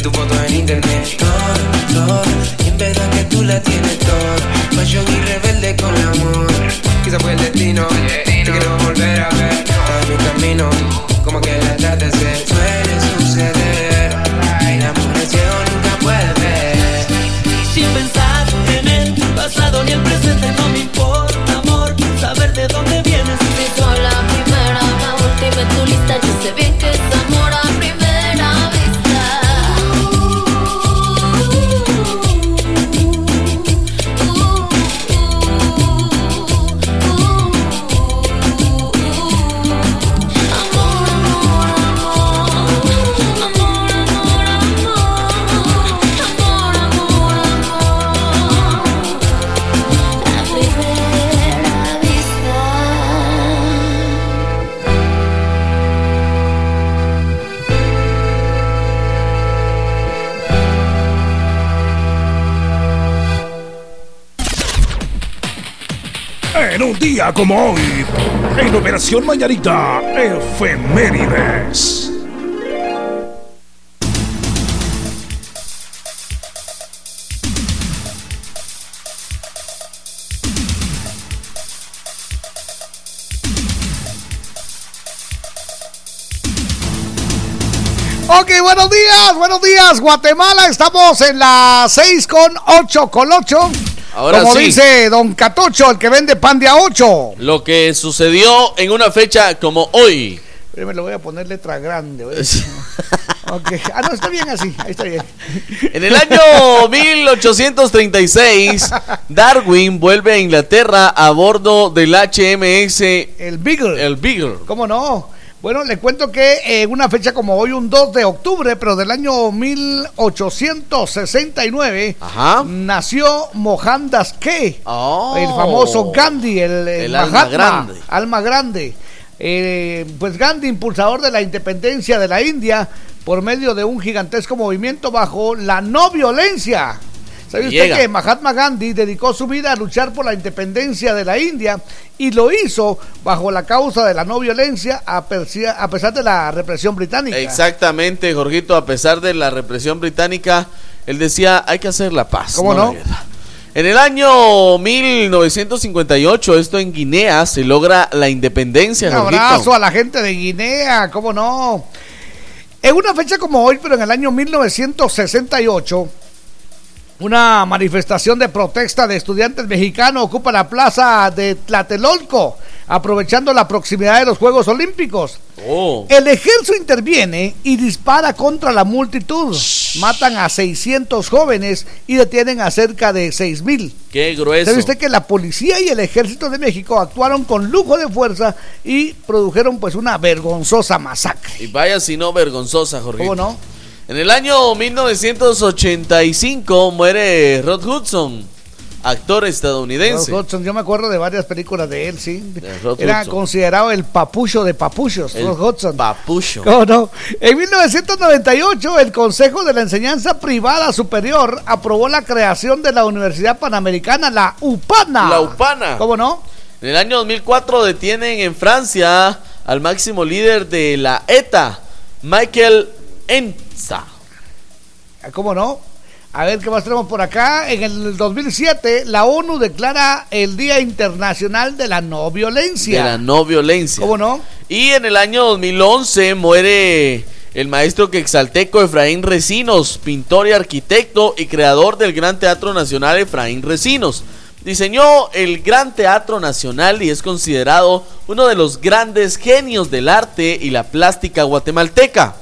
y tu foto en internet. Todo, todo, y en verdad que tú la tienes todo. Fashion y rebelde con amor. Quizá fue el destino, como hoy, en Operación Mañanita, Efemérides. Ok, buenos días, buenos días, Guatemala. Estamos en la 6 con 8 con 8. Ahora Como sí. dice Don Catocho, el que vende pan de a 8. Lo que sucedió en una fecha como hoy. Me lo voy a poner letra grande. ¿ves? Ok. Ah, no, está bien así. Ahí está bien. En el año 1836, Darwin vuelve a Inglaterra a bordo del HMS El Beagle. El Beagle. ¿Cómo no? Bueno, le cuento que en una fecha como hoy, un 2 de octubre, pero del año 1869, Ajá. nació Mohandas K, Oh. el famoso Gandhi, el, alma grande. alma grande. Eh, pues Gandhi, impulsador de la independencia de la India, por medio de un gigantesco movimiento bajo la no violencia. ¿Sabe usted Llega. que Mahatma Gandhi dedicó su vida a luchar por la independencia de la India y lo hizo bajo la causa de la no violencia a, persia- a pesar de la represión británica? Exactamente, Jorgito, a pesar de la represión británica, él decía, hay que hacer la paz. ¿Cómo no? la guerra". En el año 1958, esto en Guinea, se logra la independencia, Un Jorgito. abrazo a la gente de Guinea, ¿cómo no? En una fecha como hoy, pero en el año 1968, una manifestación de protesta de estudiantes mexicanos ocupa la plaza de Tlatelolco, aprovechando la proximidad de los Juegos Olímpicos. Oh. El ejército interviene y dispara contra la multitud. Matan a 600 jóvenes y detienen a cerca de 6.000. Qué grueso. ¿Sabe usted que la policía y el ejército de México actuaron con lujo de fuerza y produjeron pues una vergonzosa masacre? Y vaya si no vergonzosa, Jorgito. ¿Cómo no? En el año 1985 muere Rod Hudson, actor estadounidense. Rod Hudson, yo me acuerdo de varias películas de él, sí. De Era Hudson. considerado el papucho de papuchos, El Rod Hudson. papucho. ¿Cómo no? En 1998, el Consejo de la Enseñanza Privada Superior aprobó la creación de la Universidad Panamericana, la UPANA. La UPANA. ¿Cómo no? En el año 2004 detienen en Francia al máximo líder de la ETA, Michael Enza. ¿Cómo no? A ver qué más tenemos por acá. En el 2007, la ONU declara el Día Internacional de la No Violencia. De la no violencia. ¿Cómo no? Y en el año 2011 muere el maestro quexalteco Efraín Recinos, pintor y arquitecto y creador del Gran Teatro Nacional Efraín Recinos. Diseñó el Gran Teatro Nacional y es considerado uno de los grandes genios del arte y la plástica guatemalteca.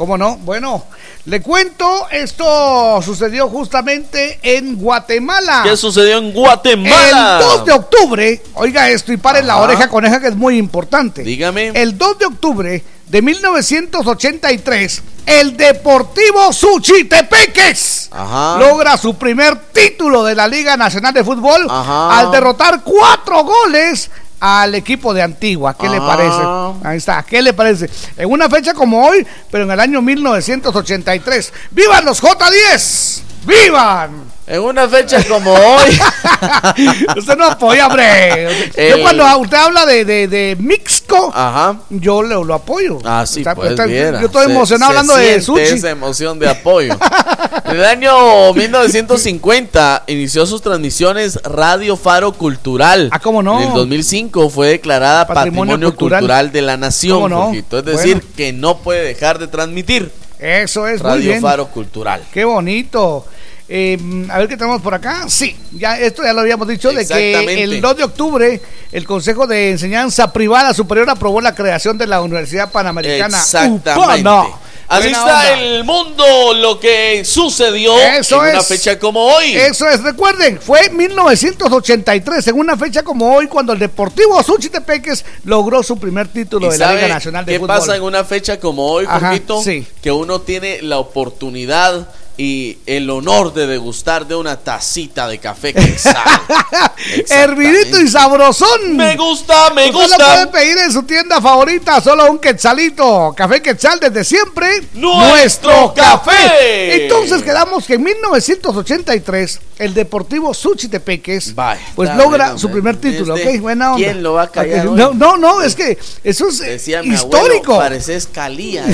¿Cómo no? Bueno, le cuento, esto sucedió justamente en Guatemala. ¿Qué sucedió en Guatemala? El 2 de octubre, oiga esto y paren la oreja coneja que es muy importante. Dígame. El 2 de octubre de 1983, el Deportivo Suchitepeques Ajá. logra su primer título de la Liga Nacional de Fútbol Ajá. al derrotar cuatro goles al equipo de Antigua. ¿Qué le Ah. parece? Ahí está, ¿qué le parece? En una fecha como hoy, pero en el año 1983. ¡Vivan los J10! ¡Vivan! En una fecha como hoy. usted no apoya, hombre. El- Yo cuando usted habla de, de, de Mixco, Ajá. yo lo, lo apoyo. Ah, sí, Está- pues está- viera. Yo estoy Se- emocionado se hablando de sushi. esa emoción de apoyo. En el año 1950 inició sus transmisiones Radio Faro Cultural. Ah, ¿cómo no? En el 2005 fue declarada Patrimonio Patrimonio, Cultural. Cultural. de la Nación. ¿Cómo no? Es decir, Bueno. que no puede dejar de transmitir Eso es muy Radio bien. Faro Cultural. Qué bonito. Eh, a ver qué tenemos por acá. Sí, ya esto ya lo habíamos dicho de que el 2 de octubre el Consejo de Enseñanza Privada Superior aprobó la creación de la Universidad Panamericana. Exactamente. Upana. Así Buena está onda. el mundo, lo que sucedió Eso en una es. fecha como hoy. Eso es, recuerden, fue 1983, en una fecha como hoy, cuando el Deportivo Suchitepeques logró su primer título ¿Y de la Liga Nacional de qué Fútbol. pasa en una fecha como hoy, Ajá, sí. Que uno tiene la oportunidad y el honor de degustar de una tacita de café quetzal. Hervidito y sabrosón. Me gusta, me Usted lo gusta. puede pedir en su tienda favorita, solo un quetzalito. Café Quetzal desde siempre. ¡Nuestro café! Entonces quedamos que en 1983 el Deportivo Suchitepeques Vaya, pues logra su me- primer título, ¿ok? Buena onda. ¿quién lo va a callar hoy? No, no, no, es que eso es eh, mi histórico. abuelo, pareces Calía.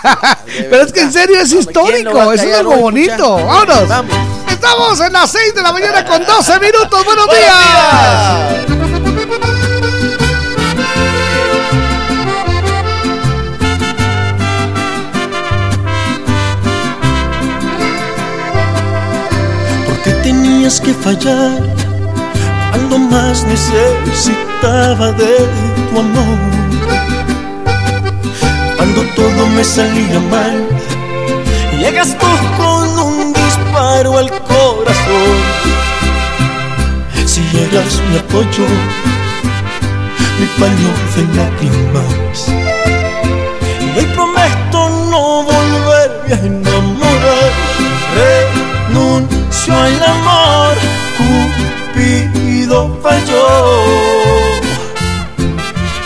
Pero es que en serio es histórico, es algo bonito. Vámonos. Vamos. Estamos en las 6 de la mañana con 12 minutos. Buenos, Buenos días. días. ¿Por qué tenías que fallar cuando más necesitaba de tu amor? Cuando todo me salía mal, llegas tú con un disparo al corazón. Si eras mi apoyo, mi paño de lágrimas. Y hoy prometo no volverme a enamorar. Renuncio al amor, Cupido falló.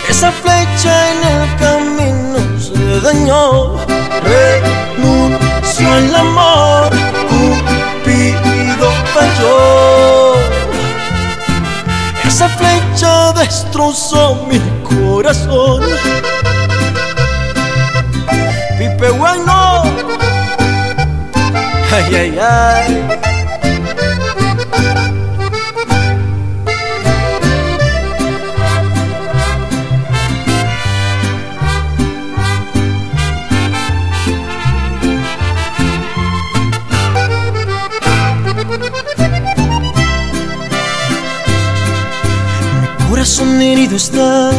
Esa flecha en el camino se dañó. Renuncio al amor, Cupido falló. Esa flecha destrozó mi corazón. Pipe bueno. Ay, ay, ay. Corazón herido está,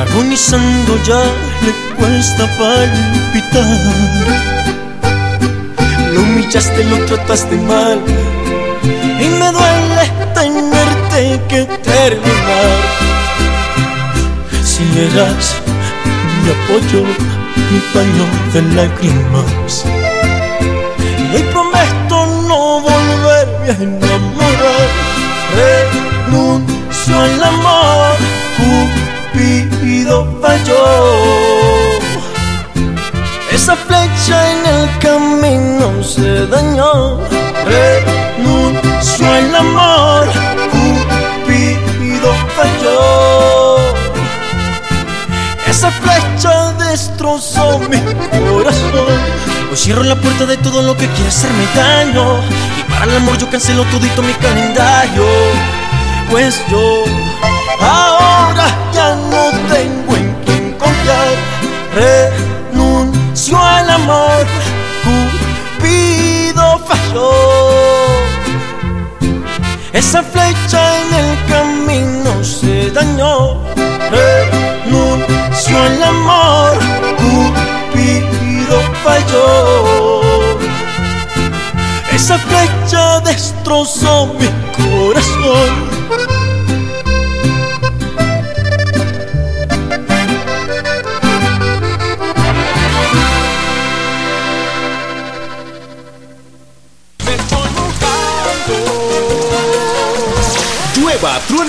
agonizando ya le cuesta palpitar. Lo humillaste, lo trataste mal y me duele tenerte que terminar. Si eras mi apoyo, mi paño de lágrimas. Renuncio al amor, Cupido falló. Esa flecha en el camino se dañó. Renuncio al amor, Cupido falló. Esa flecha destrozó mi corazón. Hoy cierro la puerta de todo lo que quiere hacerme daño. Y para el amor yo cancelo todito mi calendario. Pues yo ahora ya no tengo en quien confiar. Renuncio al amor. Cupido falló. Esa flecha en el camino se dañó. Renuncio al amor. Cupido falló. Esa flecha destrozó mi corazón.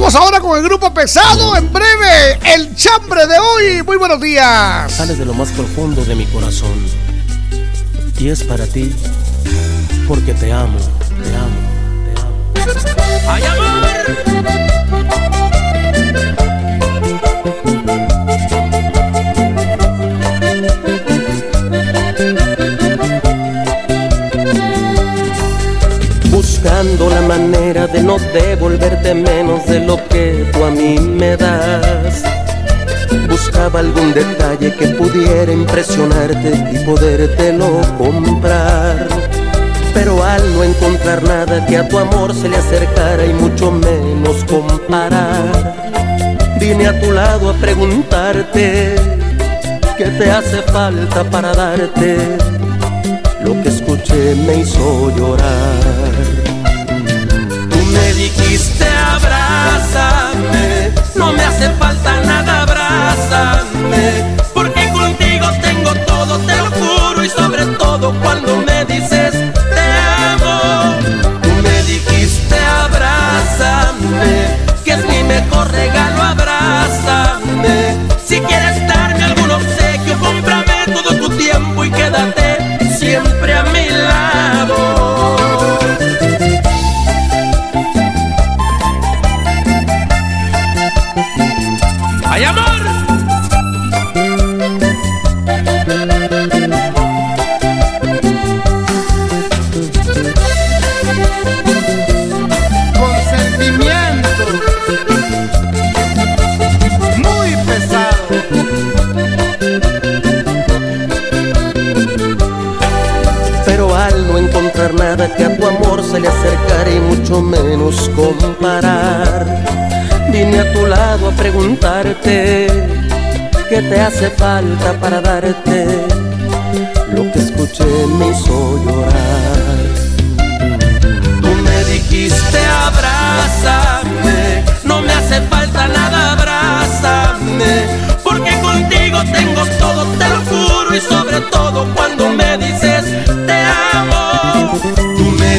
Vamos ahora con el grupo pesado. En breve, el chambre de hoy. Muy buenos días. Sale de lo más profundo de mi corazón. Y es para ti, porque te amo, te amo, te amo. ¡Ay, amor! Buscando la manera de no devolverte menos de lo que tú a mí me das. Buscaba algún detalle que pudiera impresionarte y podértelo comprar. Pero al no encontrar nada que a tu amor se le acercara y mucho menos comparar, vine a tu lado a preguntarte qué te hace falta para darte lo que escuché me hizo llorar. Dijiste abrázame, no me hace falta nada, abrázame, porque contigo tengo todo, te lo juro, y sobre todo cuando me dices que a tu amor se le acercara y mucho menos comparar, vine a tu lado a preguntarte qué te hace falta para darte lo que escuché me hizo llorar. Tú me dijiste abrázame, no me hace falta nada, abrázame, porque contigo tengo todo, te lo juro, y sobre todo cuando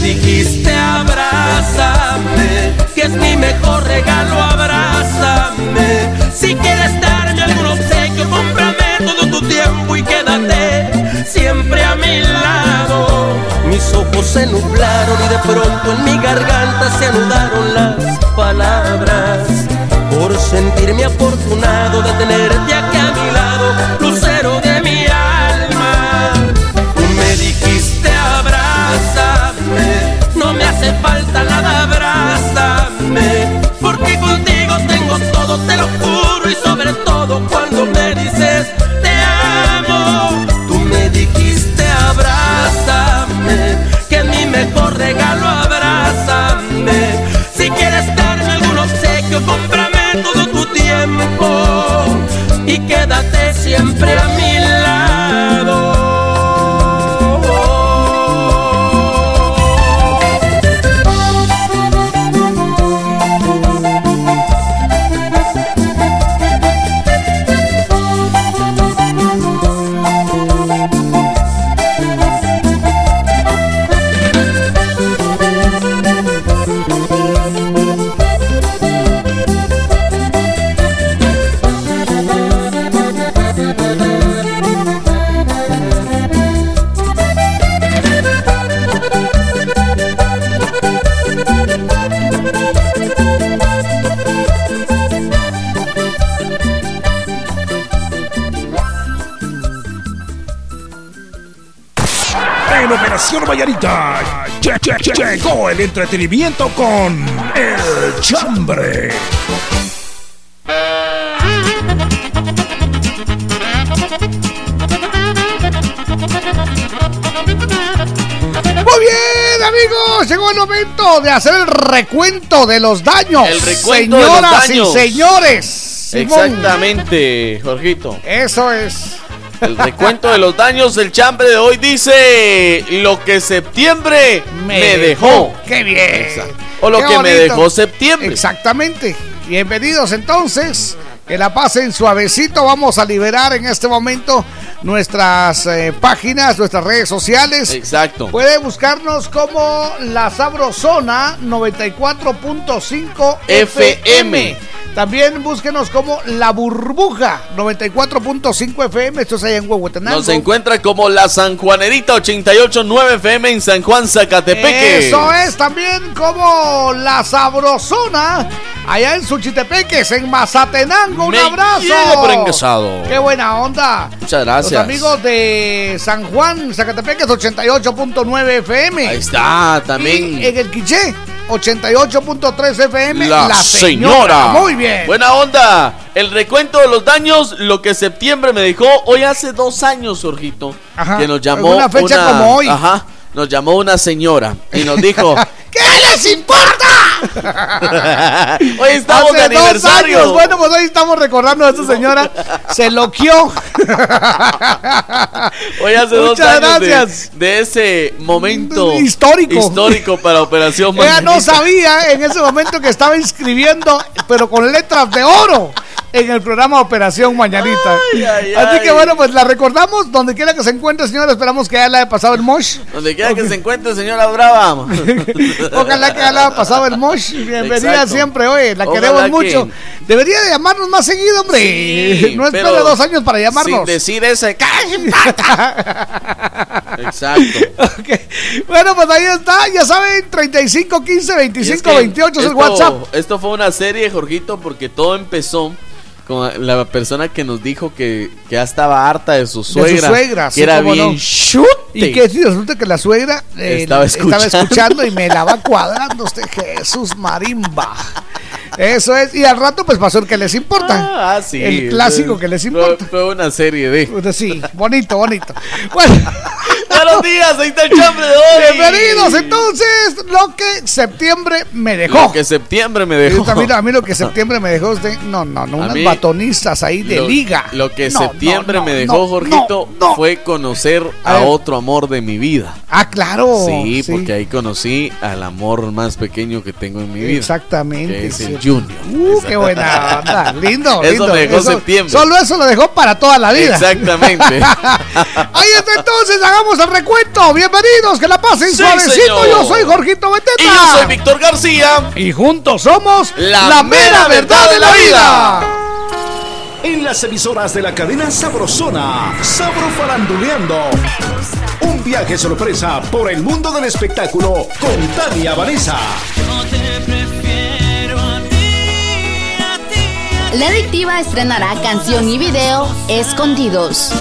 dijiste abrázame, que es mi mejor regalo, abrázame. Si quieres darme algún obsequio, cómprame todo tu tiempo y quédate siempre a mi lado. Mis ojos se nublaron y de pronto en mi garganta se anudaron las palabras. Por sentirme afortunado de tenerte aquí a mi che- che- che- llegó el entretenimiento con El Chambre. Muy bien, amigos. Llegó el momento de hacer el recuento de los daños. El recuento de los Señoras daños. y señores. Simón. Exactamente, Jorgito. Eso es. El recuento de los daños del chambre de hoy dice lo que septiembre me, dejó. ¡Qué bien! O lo Qué que me dejó septiembre. Exactamente. Bienvenidos entonces. Que la pasen suavecito. Vamos a liberar en este momento nuestras eh, páginas, nuestras redes sociales. Exacto. Puede buscarnos como La Sabrosona 94.5 FM. También búsquenos como La Burbuja 94.5 FM. Esto es allá en Huehuetenango. Nos encuentra como la San Juanerita 889 FM en San Juan, Zacatepeque. Eso es también como La Sabrosona allá en Suchitepeques, en Mazatenango. Un Me abrazo. Qué buena onda. Muchas gracias. Los amigos de San Juan, Zacatepeques 88.9 FM. Ahí está, también. Y en el Quiché 88.3 FM. La, señora. Muy bien. Buena onda. El recuento de los daños, lo que septiembre me dejó hoy hace dos años, Jorgito. Ajá. Que nos llamó. Una fecha una- como hoy. Ajá. Nos llamó una señora y nos dijo. ¿Qué les importa? hoy estamos de Hace dos aniversario. años. Bueno, pues hoy estamos recordando a esta señora. Se loqueó. Hoy hace dos años de- gracias. De, ese momento Histórico. histórico para Operación Ella no sabía en ese momento que estaba inscribiendo, pero con letras de oro, en el programa Operación Mañanita. Ay, ay, Así ay. que bueno, pues la recordamos donde quiera que se encuentre, señora. Esperamos que ya le haya pasado el mosh. Donde quiera que se encuentre, señora Brava. Ojalá que ya le haya pasado el mosh. Bienvenida Exacto. siempre, oye, la Ojalá queremos que- mucho. Debería de llamarnos más seguido, hombre. Sí, no espere pero dos años para Sin llamarnos. decir ese. Exacto. Bueno, pues ahí está, ya saben, 35 15 Y 25 es que 28 es el esto- WhatsApp. Esto fue una serie, Jorgito, porque todo empezó con la persona que nos dijo que, que ya estaba harta de su suegra. suegra, que sí, era bien no. chute. Y que si resulta que la suegra eh, Estaba escuchando. y me la va cuadrando usted, Jesús Marimba. Eso es, y al rato pues pasó el que les importa. Ah, sí. El clásico que les importa. Fue, una serie de. Sí, bonito, bonito. Bueno, Buenos días, ahí está el chambre de hoy. bienvenidos entonces, lo que septiembre me dejó. Lo que septiembre me dejó. A mí, a mí lo que septiembre me dejó usted, no, no, no, unas batonistas ahí de lo, liga. Lo que No, septiembre no, no, me dejó, Jorgito, fue conocer A otro amor de mi vida. Ah, claro. sí, porque ahí conocí al amor más pequeño que tengo en mi vida. Exactamente. Que es el sí. Junior. Uh, qué buena onda. Lindo, Eso lindo. dejó septiembre. Solo eso lo dejó para toda la vida. Exactamente. Ahí está entonces, hagamos el recuento. Bienvenidos, que la pasen Sí, suavecito. señor. Yo soy Jorgito Beteta. y yo soy Víctor García. Y juntos somos La mera verdad de la vida. En las emisoras de la cadena Sabrosona, Sabro Faranduleando. Un viaje sorpresa por el mundo del espectáculo con Tania Vanessa. La Adictiva estrenará canción y video Escondidos.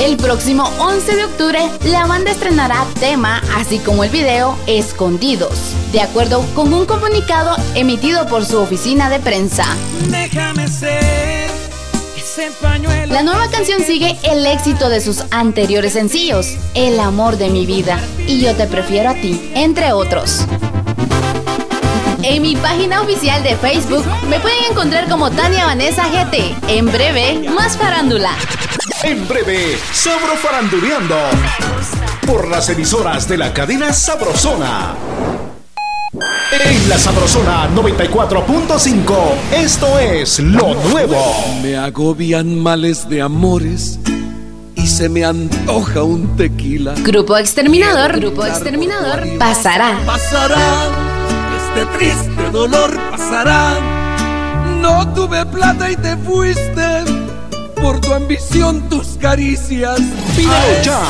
El próximo 11 de octubre, la banda estrenará tema, así como el video Escondidos, de acuerdo con un comunicado emitido por su oficina de prensa. Déjame ser. La nueva canción sigue el éxito de sus anteriores sencillos, El amor de mi vida y Yo te prefiero a ti, entre otros. En mi página oficial de Facebook me pueden encontrar como Tania Vanessa GT. En breve, más farándula. En breve, Sabro Faranduleando. Por las emisoras de la cadena Sabrosona. En la Sabrosona 94.5, esto es lo nuevo. Me agobian males de amores y se me antoja un tequila. Grupo Exterminador, Grupo Exterminador, pasará. Pasará, este triste dolor pasará. No tuve plata y te fuiste por tu ambición, tus caricias. Pídelo ya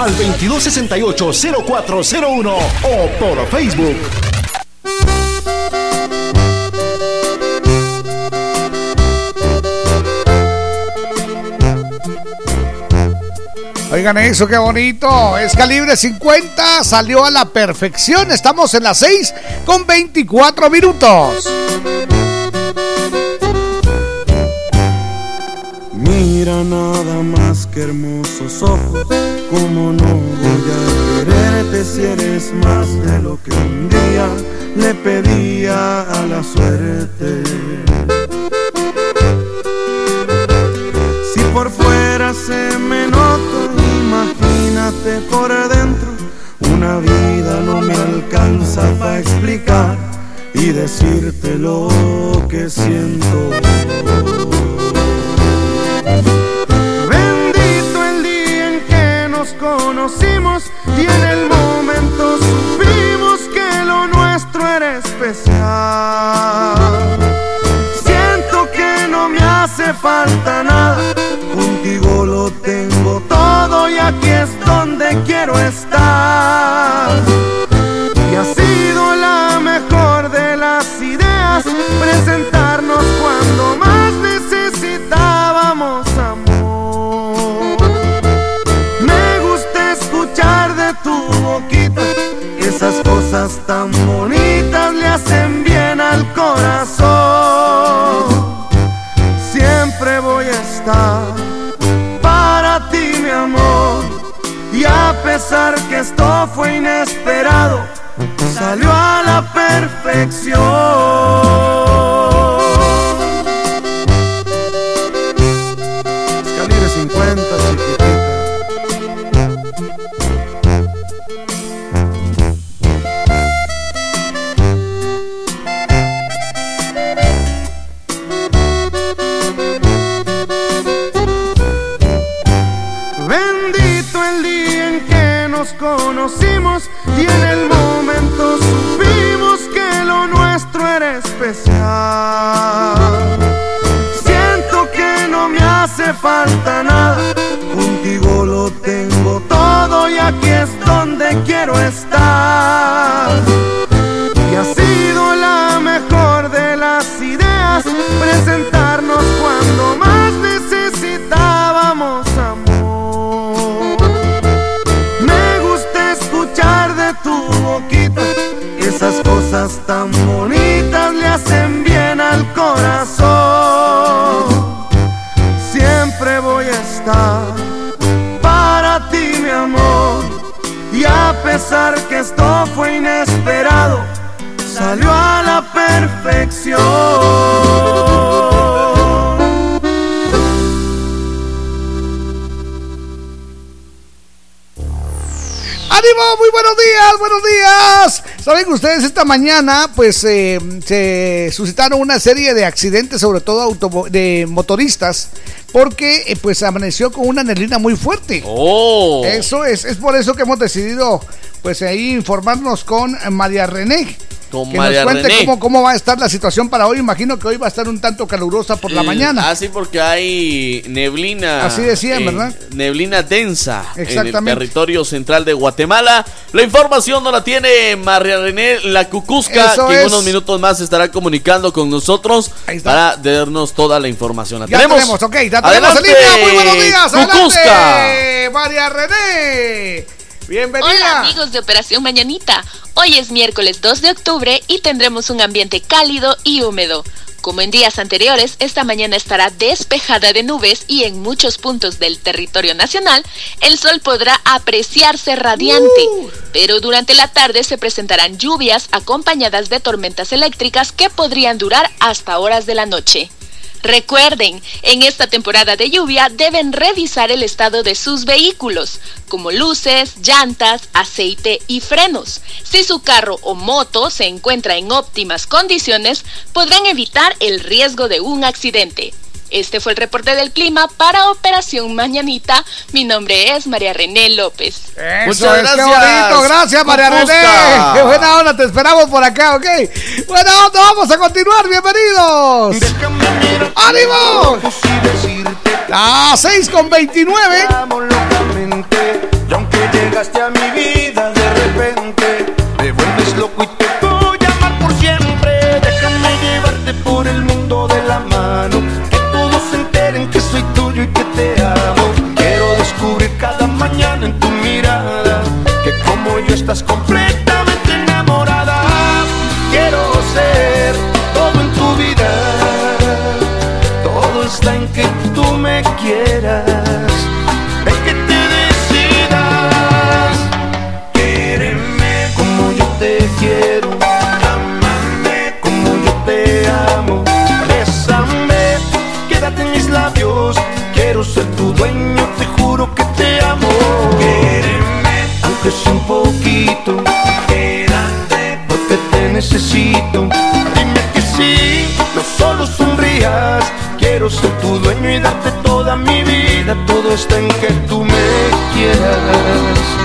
al 2268-0401 o por Facebook. Oigan eso, qué bonito. Es calibre 50, salió a la perfección. Estamos en las 6 con 24 minutos. Mira nada más que hermosos ojos, como no voy a quererte si eres más de lo que un día le pedía a la suerte. Si por fuera se por dentro. Una vida no me alcanza para explicar y decirte lo que siento. Bendito el día en que nos conocimos y en el momento supimos que lo nuestro era especial. Siento que no me hace falta nada, todo y aquí es donde quiero estar. Y ha sido la mejor de las ideas presentarnos cuando más necesitábamos amor. Me gusta escuchar de tu boquita esas cosas tan bonitas le hacen bien al corazón. Esto fue inesperado, salió a la perfección. Quiero estar. Pesar que esto fue inesperado, salió a la perfección. ¡Ánimo! Muy buenos días, buenos días. Saben ustedes, esta mañana pues eh, se suscitaron una serie de accidentes, sobre todo de motoristas, porque eh, pues amaneció con una neblina muy fuerte. Oh. Eso es, es por eso que hemos decidido pues ahí informarnos con María René. Con que María nos cuente René. cómo, cómo va a estar la situación para hoy. Imagino que hoy va a estar un tanto calurosa por la Mm, mañana. Ah, sí, porque hay neblina. Así decían, eh, ¿verdad? Neblina densa en el territorio central de Guatemala. La información no la tiene María René La Cucusca, Eso que en es. unos minutos más estará comunicando con nosotros para darnos toda la información. ¿La Ya tenemos? tenemos, ok, ya tenemos en línea. Muy buenos días, Cucuzca. adelante, María René. Bienvenida. Hola amigos de Operación Mañanita. Hoy es miércoles 2 de octubre y tendremos un ambiente cálido y húmedo. Como en días anteriores, esta mañana estará despejada de nubes y en muchos puntos del territorio nacional el sol podrá apreciarse radiante. Pero durante la tarde se presentarán lluvias acompañadas de tormentas eléctricas que podrían durar hasta horas de la noche. Recuerden, en esta temporada de lluvia deben revisar el estado de sus vehículos, como luces, llantas, aceite y frenos. Si su carro o moto se encuentra en óptimas condiciones, podrán evitar el riesgo de un accidente. Este fue el reporte del clima para Operación Mañanita. Mi nombre es María René López. Eso es, qué bonito, gracias María René. Qué buena onda, te esperamos por acá, ¿ok? Buena onda, vamos a continuar, bienvenidos. ¡Ánimo! Las 6 con 29. Y aunque llegaste a mi vida estás completamente Quédate porque te necesito. Dime que sí, no solo sonrías. Quiero ser tu dueño y darte toda mi vida. Todo está en que tú me quieras.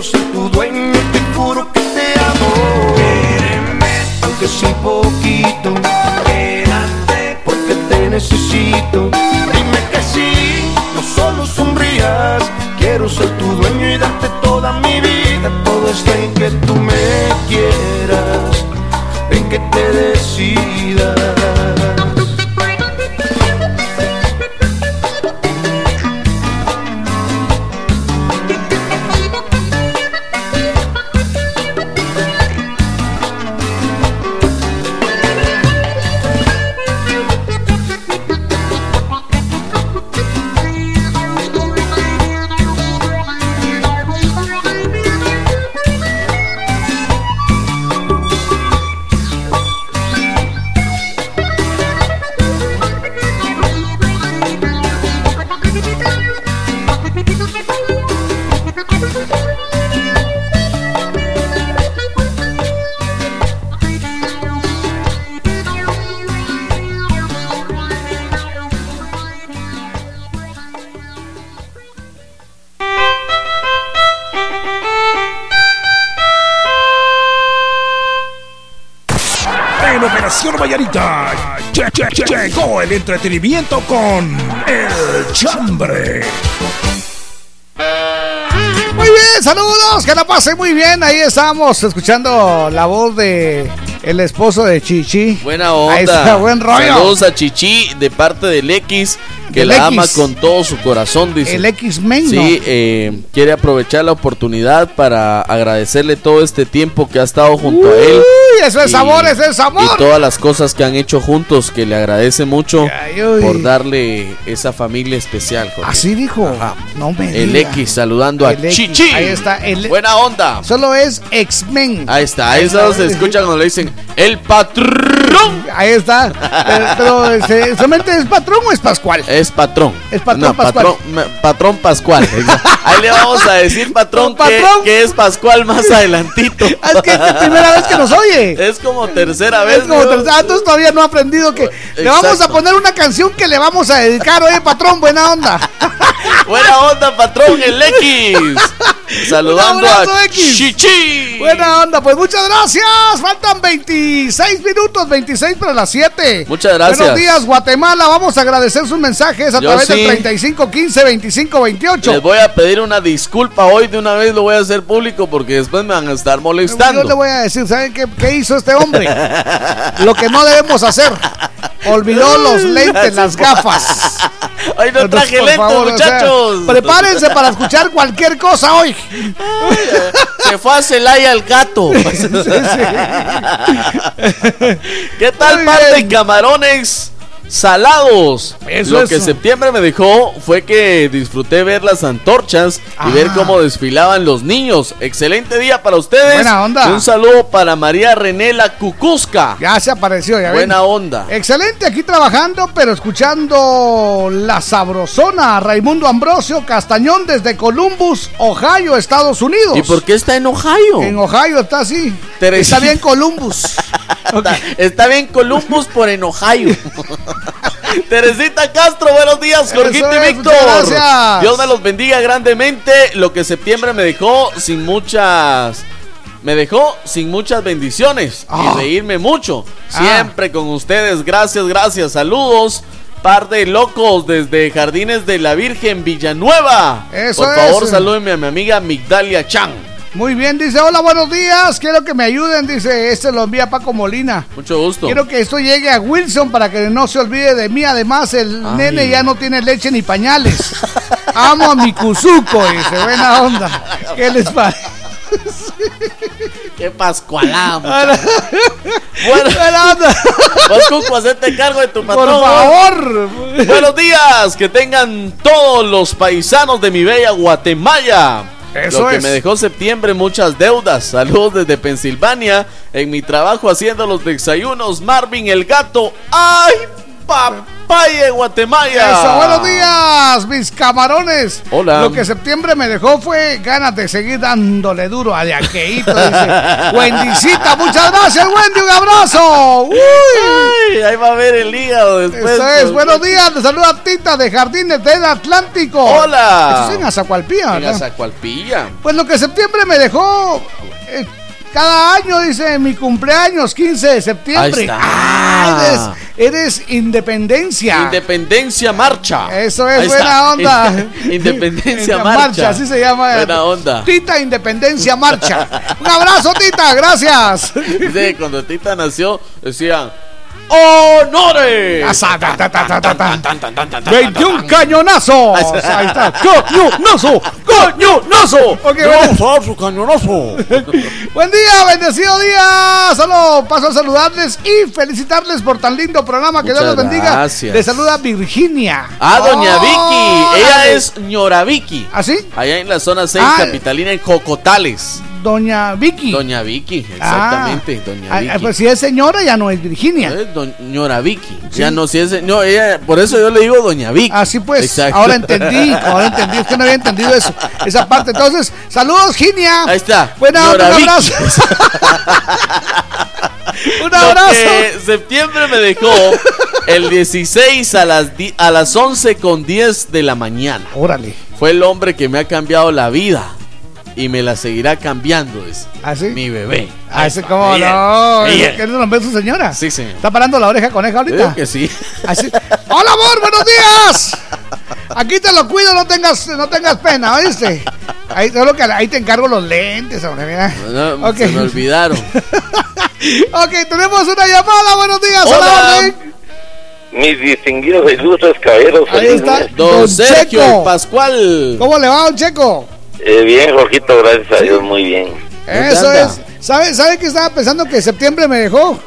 quiero ser tu dueño, te juro que te amo. Quéreme, aunque soy poquito, quédate porque te necesito. Dime que sí, no solo sonrías, quiero ser tu dueño y darte toda mi vida. Todo está en que tú me quieras, en que te decidas. Llegó el entretenimiento con El Chambre. Muy bien, saludos, que la pasen muy bien. Ahí estamos escuchando la voz de el esposo de Chichi. Buena onda. Ahí está, buen rollo. Saludos a Chichi de parte del X que la ama con todo su corazón, dice. El X-Men. Sí, eh, quiere aprovechar la oportunidad para agradecerle todo este tiempo que ha estado junto a él. Uy, eso es amor, eso es amor. Y todas las cosas que han hecho juntos, que le agradece mucho por darle esa familia especial. Así dijo. No me El X saludando a Chichi. Ahí está. El, Buena onda. Solo es X-Men. Ahí está. Ahí está, se escucha cuando le dicen el patrón. Ahí está. pero, pero ¿solamente es patrón o es Pascual? Es patrón. Es patrón Pascual. Patrón, Pascual. Ahí le vamos a decir patrón, Que, es Pascual más adelantito. es que es la primera vez que nos oye. Es como tercera vez. Es como tercera. Ah, entonces todavía no ha aprendido que le vamos a poner una canción que le vamos a dedicar. Oye, patrón, buena onda. buena onda, patrón, el X. Saludando a Chichi. Buena onda, pues muchas gracias. Faltan 26 minutos, 26 para las 7. Muchas gracias. Buenos días, Guatemala. Vamos a agradecer sus mensajes a través del 35 15 25 28. Les voy a pedir una disculpa hoy de una vez, lo voy a hacer público porque después me van a estar molestando. Yo le voy a decir, ¿saben qué, qué hizo este hombre? lo que no debemos hacer. Olvidó los lentes, las gafas. Hoy no traje lentes, muchachos. prepárense para escuchar cualquier cosa hoy. se fue a Celaya el gato. ¿Qué tal, par de camarones? Salados. Lo que septiembre me dejó fue que disfruté ver las antorchas y ver ah. cómo desfilaban los niños. Excelente día para ustedes. Buena onda. Un saludo para María René La Cucusca. Ya se apareció, ya Buena onda. Excelente aquí trabajando, pero escuchando la sabrosona Raimundo Ambrosio Castañón desde Columbus, Ohio, Estados Unidos. ¿Y por qué está en Ohio? En Ohio está así. Está bien Columbus. Está, está bien Columbus por en Ohio. Teresita Castro, buenos días, Jorgito y Víctor. gracias. Dios me los bendiga grandemente. Lo que septiembre me dejó sin muchas. Me dejó sin muchas bendiciones Ah. y reírme mucho. Siempre con ustedes. Gracias, gracias. Saludos. Par de locos desde Jardines de la Virgen Villanueva. Eso Por favor, es. salúdenme a mi amiga Migdalia Chan. Muy bien, dice, hola, buenos días, quiero que me ayuden, dice, este lo envía Paco Molina. Mucho gusto. Quiero que esto llegue a Wilson para que no se olvide de mí. Además, el Ay. nene ya no tiene leche ni pañales. Amo a mi Cuzuco, dice, buena onda. ¿Qué les parece? Qué pascualada, Buena Bueno. Vas, Cuco, hacerte cargo de tu Por patrón. favor. Buenos días, que tengan todos los paisanos de mi bella Guatemala. Eso Lo que es. me dejó septiembre muchas deudas. Saludos desde Pensilvania. En mi trabajo haciendo los desayunos, Marvin el gato. ¡Ay, papaya de Guatemala! Eso, buenos días, mis camarones. Hola. Lo que septiembre me dejó fue ganas de seguir dándole duro a dice. Wendycita, muchas gracias, Wendy, un abrazo. Uy. Ay, ahí va a ver el hígado después. Eso es, buenos días, te saluda Tita de Jardines del Atlántico. Hola. Eso es en Azacualpía, En. Azacualpilla. Pues lo que septiembre me dejó. eh, cada año dice mi cumpleaños, 15 de septiembre. Ahí está. Ah, eres, eres independencia. Independencia Marcha. Eso es Ahí buena está. onda. Independencia En la Marcha. así se llama. Buena onda. Tita Independencia Marcha. Un abrazo, Tita, gracias. Dice, cuando Tita nació, decían ¡Honores! Asa, ta, ta, ta, ta, ta, ta. 21 cañonazos. Ahí está. Cañonazo. Cañonazo. Ok, bueno. su cañonazo. Buen día, bendecido día. Solo paso a saludarles y felicitarles por tan lindo programa. Que Dios los bendiga. gracias. Les saluda Virginia. Ah, Doña Oh, Vicky. Ella dale. es ñora Vicky. ¿Ah, sí? Allá en la zona 6 Ah. capitalina, en Cocotales. Doña Vicky. Doña Vicky, exactamente. Doña Ah, Vicky. ah, pues si es señora, ya no es Virginia. Eh, Doña Vicky. Ya no, si es. Ella, por eso yo le digo Doña Vicky. Así pues, Exacto. ahora entendí, ahora entendí, es que no había entendido eso, esa parte. Entonces, saludos, Ginia. Ahí está. Buena onda, un abrazo. un abrazo. que septiembre me dejó el 16 a las, a las 11 con 10 de la mañana. Órale. Fue el hombre que me ha cambiado la vida y me la seguirá cambiando. Es ¿Ah, sí? mi bebé. Ah, ese cómo Bien, no. bien. ¿Quieres romper su señora? Sí, señor. ¿Está parando la oreja coneja ahorita? Creo que sí. Así. Hola, amor, buenos días. Aquí te lo cuido, no tengas, no tengas pena, ¿oíste? Ahí, solo que ahí te encargo los lentes, hombre, mira. No. Se me olvidaron. Ok, tenemos una llamada, buenos días. Hola. hola. Mis distinguidos e ilustres caballeros. Ahí está. Don Sergio Checo. Pascual. ¿Cómo le va, don Checo? Eh, bien, Jorgito, gracias a Dios, muy bien. ¿Dónde Eso es. ¿Sabe, ¿Sabe que estaba pensando que septiembre me dejó?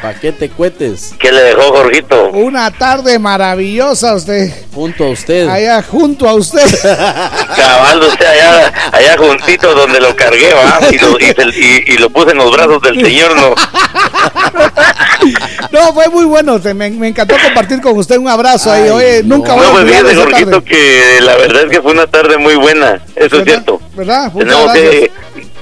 ¿Pa' qué te cuetes? ¿Qué le dejó Jorgito? Una tarde maravillosa usted. Junto a usted. Allá junto a usted. Cabal, usted allá, allá juntito donde lo cargué, ¿va? Y lo, y, se- y- y lo puse en los brazos del Señor, ¿no? No, fue muy bueno. Me, me encantó compartir con usted un abrazo ahí. Ay, Oye, no. nunca voy a No, pues olvidar esa Jorgito, que la verdad es que fue una tarde muy buena, eso es ¿Verdad? cierto. ¿Verdad? Muchas Tenemos gracias. que,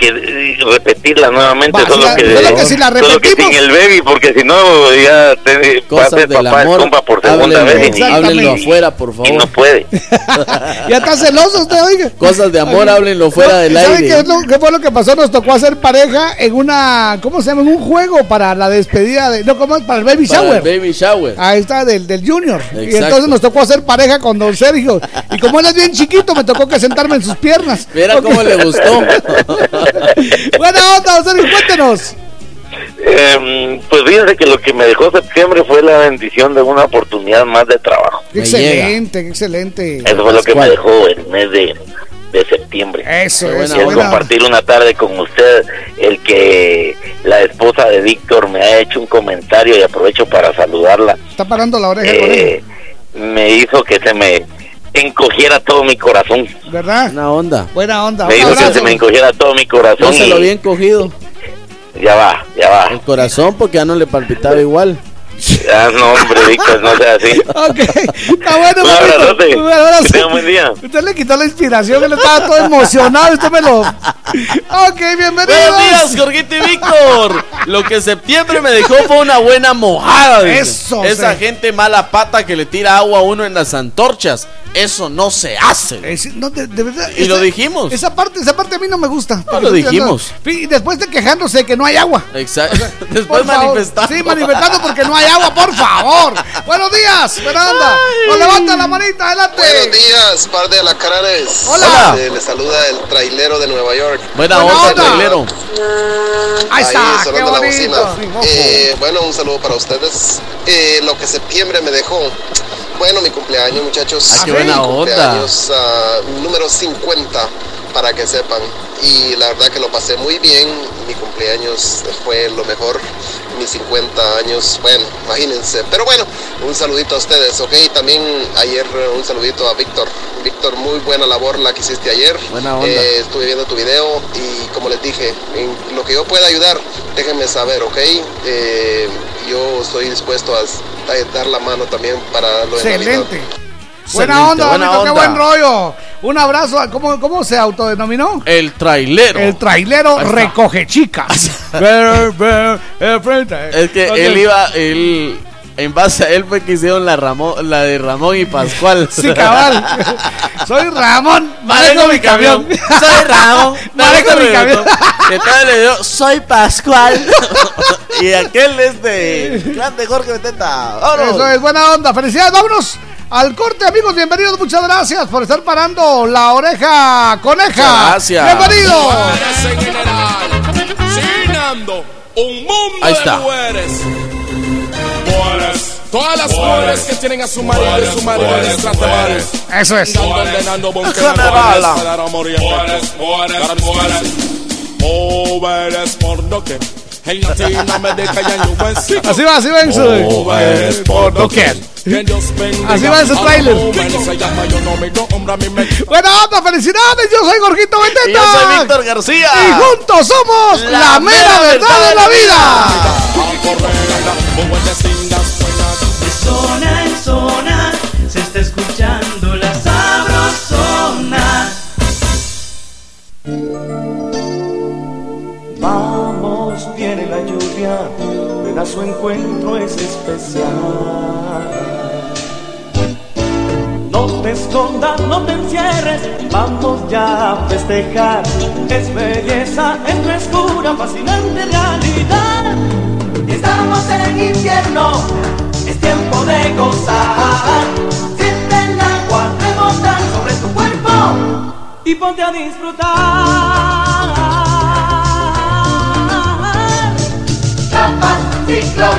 que, eh, repetirla nuevamente, Va, si solo, la- que, si la solo que sin el baby, porque si no ya te, va a ser papá, es amor. compa por segunda Háblenlo, vez y, háblenlo afuera, por y favor. no puede. Ya está celoso usted, oiga. Cosas de amor, háblenlo fuera del ¿Sabe aire. qué, es lo- qué fue lo que pasó? Nos tocó hacer pareja en una, ¿cómo se llama? En un juego para la despedida de, no, ¿cómo es? Para el baby Para shower. el baby shower. Ahí está, del, del Junior. Y entonces nos tocó hacer pareja con don Sergio. Y como él es bien chiquito, me tocó que sentarme en sus piernas. Mira Ok. cómo le gustó. Buena onda, don Sergio, cuéntenos. Eh, pues fíjense que lo que me dejó septiembre fue la bendición de una oportunidad más de trabajo. Me excelente, excelente. Eso fue lo que me dejó el mes de, de septiembre. Eso, eso. buena Y el onda. compartir una tarde con usted, el que la esposa de Víctor me ha hecho un comentario y aprovecho para saludarla, Está parando la oreja con él, eh, me hizo que se me encogiera todo mi corazón. ¿verdad? Una onda. Buena onda. Me dijo que se me encogiera todo mi corazón. Yo se lo y bien cogido. Ya va, ya va. El corazón, porque ya no le palpitaba igual. Ah, no, hombre, Víctor, no sea así. Ok, está bueno, Un abrazote. Un abrazo. Que tenga un buen día. Usted le quitó la inspiración, él estaba todo emocionado. Usted me lo. Ok, bienvenidos. Buenos días, Jorgito y Víctor. Lo que septiembre me dejó fue una buena mojada. dice. Eso, Esa sí. gente mala pata que le tira agua a uno en las antorchas. Eso no se hace. Es- no, de, de verdad, Y lo dijimos. Esa parte, esa parte a mí no me gusta. No, lo dijimos. Y después de quejándose de que no hay agua. Exacto. Después Por favor. manifestando. Sí, manifestando porque no hay agua, por favor. Buenos días, Fernanda. Nos levanta la manita, adelante. Buenos días, par de alacranes. Hola. Eh, les saluda el trailero de Nueva York. Buena Buena onda, onda. trailero. Ahí está, qué sonando la bonito. bocina. Eh, bueno, un saludo para ustedes. Eh, lo que septiembre me dejó. Bueno, mi cumpleaños, muchachos. Ah, qué buena Mi onda. cumpleaños ah, número 50, para que sepan. Y la verdad que lo pasé muy bien. Mi cumpleaños fue lo mejor. Mis 50 años, bueno, imagínense. Pero bueno, un saludito a ustedes, ¿ok? También ayer un saludito a Víctor. Víctor, muy buena labor la que hiciste ayer. Buena onda. Eh, estuve viendo tu video y como les dije, en lo que yo pueda ayudar, déjenme saber, ¿ok? Eh, yo estoy dispuesto a, dar la mano también para lo de Navidad. Excelente. Buena onda, buena bonito, qué buen rollo. Un abrazo. a- ¿Cómo, cómo se autodenominó? El trailero. El trailero recoge chicas. Es que él iba, él, en base a él fue que hicieron la, Ramón, la de Ramón y Pascual. Sí, cabal. Soy Ramón, Manejo mi camión. Soy Ramón. Manejo mi camión. Entonces le dio, soy Pascual. y aquel es de grande Jorge Beteta. Eso es buena onda. Felicidades, vámonos. Al corte, amigos, bienvenidos. Muchas gracias por estar parando la oreja coneja. Gracias. Bienvenido. Mujeres en general, Sinando un mundo Ahí está. de mujeres. Mujeres. Todas las mujeres que tienen a su marido y su marido les trata mal. Eso es. Mujeres. Mujeres, mujeres, mujeres. Mujeres por doquier. En Latinoamérica y en USA. Así va, así va. doquier. Que Dios bendiga Así va a mí me Buena onda, felicidades. Yo soy Gorgito Beteta. Yo soy Víctor García. Y juntos somos la, mera verdad de la vida. De lluvia, ven a su encuentro es especial. No te escondas, no te encierres, vamos ya a festejar. Es belleza, es frescura, fascinante realidad. Estamos en invierno, es tiempo de gozar. Siente el agua rebotar sobre tu cuerpo y ponte a disfrutar. Ciclón,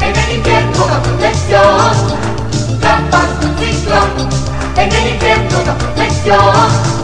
en el invierno la protección. Trampas, ciclón, en el invierno la protección.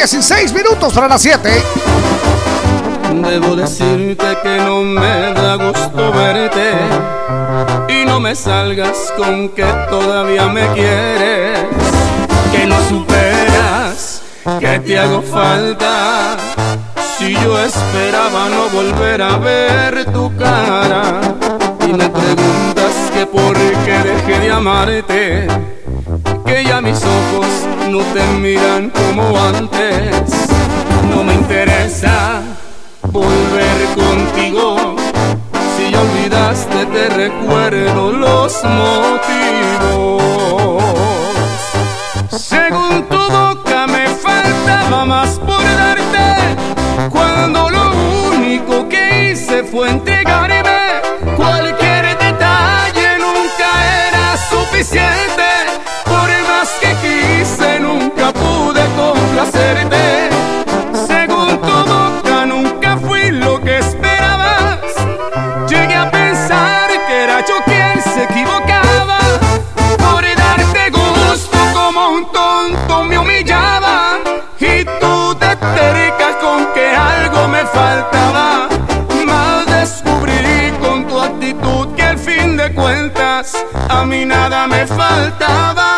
16 minutos para las 7. Debo decirte que no me da gusto verte Y no me salgas con que todavía me quieres, que no superas, que te hago falta. Si yo esperaba no volver a ver tu cara y me preguntas que por qué dejé de amarte, que ya mis ojos no te miran como antes, no me interesa volver contigo. Si ya olvidaste te recuerdo los motivos. Según tu boca me faltaba más por darte, cuando lo único que hice fue entregarme. Complacerte. Según tu boca nunca fui lo que esperabas. Llegué a pensar que era yo quien se equivocaba. Por darte gusto como un tonto me humillaba. Y tú te tercas con que algo me faltaba. Mal descubrí con tu actitud que al fin de cuentas a mí nada me faltaba.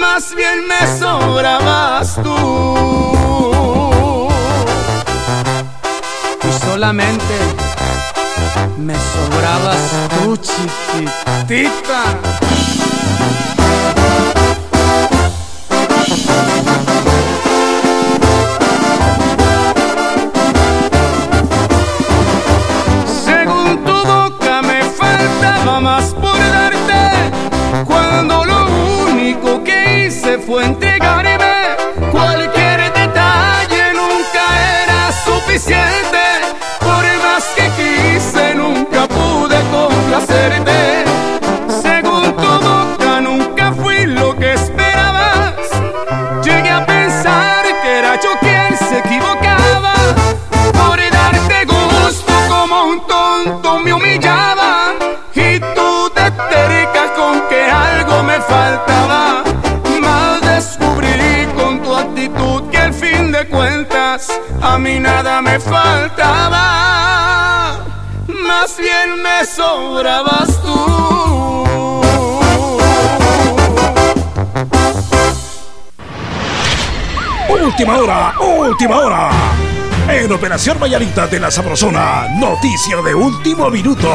Más bien me sobrabas tú. Y solamente me sobrabas tú, chiquitita. Fue entregarme. A mí nada me faltaba. Más bien me sobrabas tú. Última hora, última hora. En Operación Mayanita de la Sabrosona, noticia de último minuto.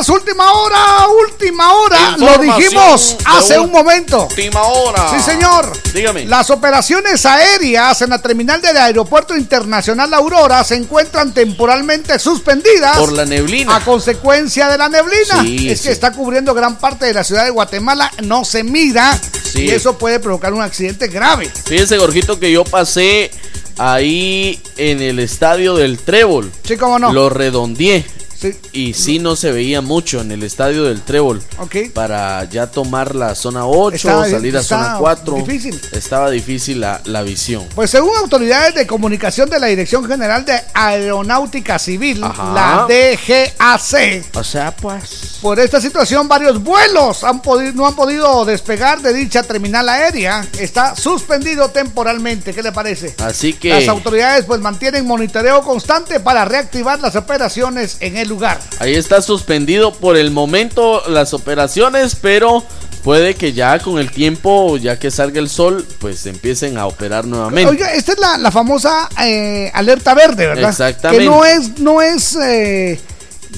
Última hora, última hora. Lo dijimos hace un momento. Última hora. Sí, señor. Dígame. Las operaciones aéreas en la terminal del Aeropuerto Internacional Aurora se encuentran temporalmente suspendidas Por la neblina. a consecuencia de la neblina. Sí, es sí. que está cubriendo gran parte de la ciudad de Guatemala, no se mira Sí. y eso puede provocar un accidente grave. Fíjense, Gorjito, que yo pasé ahí en el estadio del Trébol. Sí, cómo no. Lo redondeé. Sí. Y sí no se veía mucho en el estadio del Trébol. Ok. Para ya tomar la zona 8, Estaba- salir a zona 4. difícil. Estaba difícil la, la visión. Pues según autoridades de comunicación de la Dirección General de Aeronáutica Civil, Ajá. la DGAC, O sea, pues. por esta situación varios vuelos han no han podido despegar de dicha terminal aérea. Está suspendido temporalmente. ¿Qué le parece? Así que. Las autoridades pues mantienen monitoreo constante para reactivar las operaciones en el lugar. Ahí está suspendido por el momento las operaciones, pero puede que ya con el tiempo, ya que salga el sol, pues empiecen a operar nuevamente. Oiga, esta es la, la famosa eh, alerta verde, ¿verdad? Exactamente. Que no es, no es eh,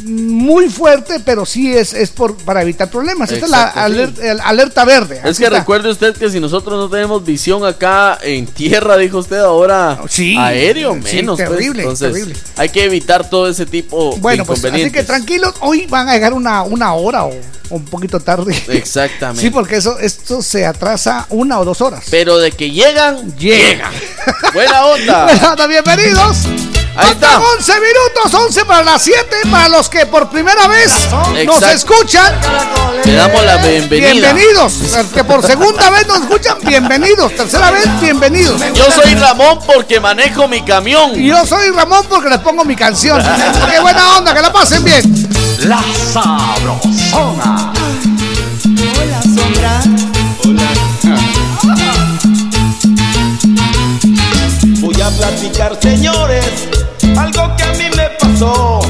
muy fuerte, pero sí es, es por, para evitar problemas. Esta Exacto, es la sí. alerta verde. Es que está. recuerde usted que si nosotros no tenemos visión acá en tierra, dijo usted ahora, Sí, aéreo sí, menos. pues. terrible, Entonces, terrible. hay que evitar todo ese tipo Bueno, de pues así inconvenientes. que tranquilos, hoy van a llegar una, una hora o, o un poquito tarde. Exactamente. Sí, porque eso, esto se atrasa una o dos horas. Pero de que llegan, llegan. Buena onda. Buena onda, bienvenidos. Ahí está. 11 minutos, 11 para las 7, para los que por primera vez nos Exacto. escuchan. Le damos la bienvenida. Bienvenidos. Los que por segunda vez nos escuchan, bienvenidos. Tercera vez, bienvenidos. Yo soy Ramón porque manejo mi camión. Y yo soy Ramón porque les pongo mi canción. Qué buena onda, que la pasen bien. La Sabrosona. Hola, sombra. Voy a platicar, señores, algo que a mí me pasó.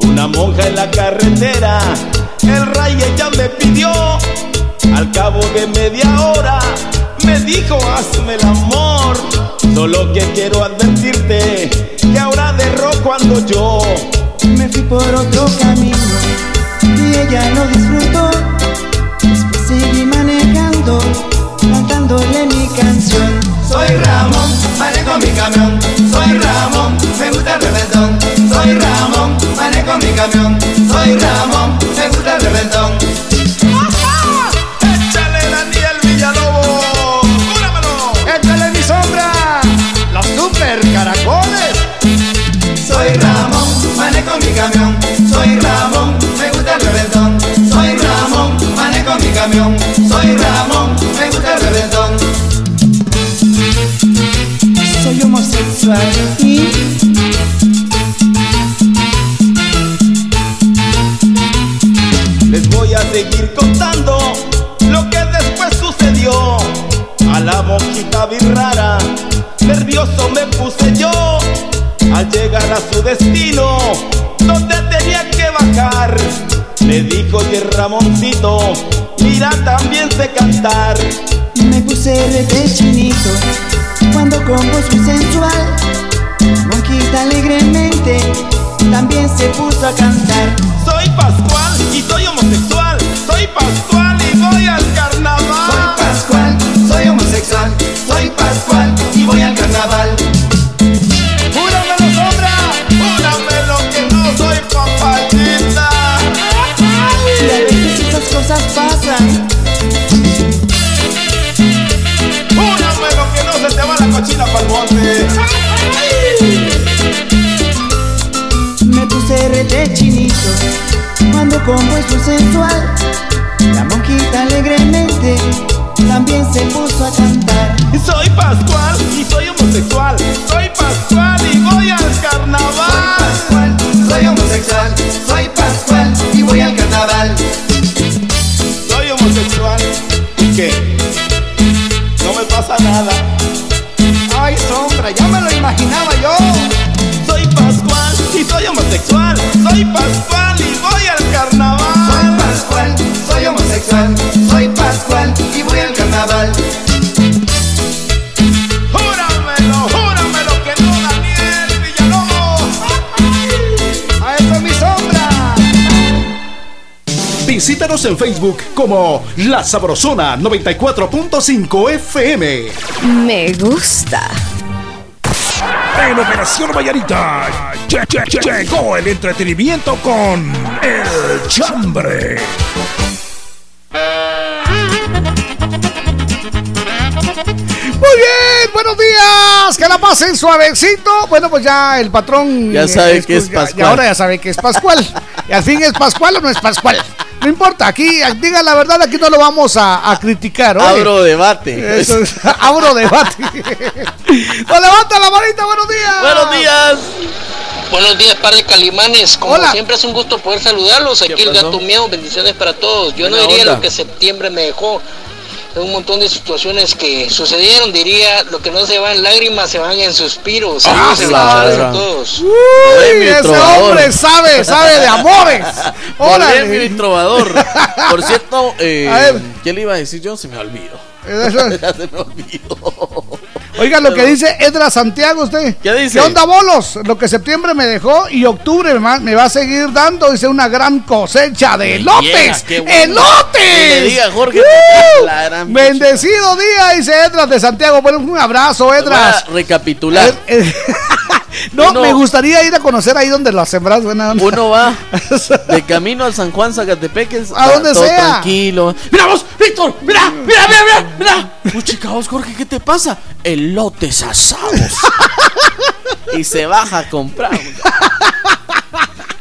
Una monja en la carretera, el ray ella me pidió. Al cabo de media hora me dijo hazme el amor. Solo que quiero advertirte que ahora derro cuando yo me fui por otro camino y ella lo disfrutó. Después seguí manejando, cantándole mi canción. Soy Ramón, manejo mi camión soy Ramón, me gusta el reventón. Soy Ramón, manejo mi camión. Soy Ramón, me gusta el reventón. ¡Échale Daniel Villalobos! ¡Júramelo! ¡Échale mi sombra! ¡Los super caracoles! Soy Ramón, manejo mi camión. Soy Ramón, me gusta el reventón. Soy Ramón, manejo mi camión. Y Les voy a seguir contando lo que después sucedió. A la boquita rara, nervioso me puse yo. Al llegar a su destino, donde tenía que bajar, me dijo que Ramoncito, mira también sé cantar. me puse de chinito cuando con voz muy sensual, monquita alegremente también se puso a cantar. Soy Pascual y soy homosexual. Soy Pascual y voy al carnaval. Muy sensual, la monquita alegremente también se puso a cantar. Soy Pascual y soy homosexual. Soy Pascual y voy al carnaval. Pascual, soy homosexual. Soy Pascual y voy al carnaval. Soy homosexual. ¿Y qué? No me pasa nada. ¡Ay, sombra! ¡Ya me lo imaginaba yo! Soy Pascual y soy homosexual. Soy Pascual En Facebook como La Sabrosona 94.5 FM. Me gusta. En Operación Vallarita lle- lle- lle- llegó el entretenimiento con El Chambre. Muy bien, buenos días, que la pasen suavecito. Bueno, pues ya el patrón. Ya eh, sabe es- que es ya- Pascual. Y ahora ya sabe que es Pascual. y al fin es Pascual o no es Pascual. No importa, aquí, diga la verdad, aquí no lo vamos a, a criticar. oye. Abro debate. Eso abro debate. no levanta la manita, buenos días. Buenos días. Buenos días, par de calimanes. Como Hola. siempre es un gusto poder saludarlos. Aquí el gato mío, bendiciones para todos. Yo Buena no diría onda. lo que septiembre me dejó. Un montón de situaciones que sucedieron, diría, lo que no se va en lágrimas, se van en suspiros. Ah, a todos. Uy, ese trovador. hombre sabe, sabe de amores. Bohemio y trovador. Por cierto, eh. ¿qué le iba a decir yo? Se me olvidó. Ya se me olvidó. Oiga lo que dice Edra Santiago, usted. ¿Qué dice? ¿Qué onda, bolos? Lo que septiembre me dejó y octubre me va, me va a seguir dando, dice, una gran cosecha de elotes. bueno. ¡Elotes! Le diga, Jorge, ¡Uh! la gran Bendecido día, dice Edras de Santiago. Bueno, un abrazo, Voy Edras. a recapitular. Eh, eh, no, Uno- me gustaría ir a conocer ahí donde las sembras. Buena onda. Uno va de camino al San Juan Zacatepeques. A donde todo sea. Tranquilo. Mira vos, Víctor. Mira, mira, mira, mira. mira. Puchica vos, Jorge, ¿qué te pasa? Elotes asados. y se baja a comprar.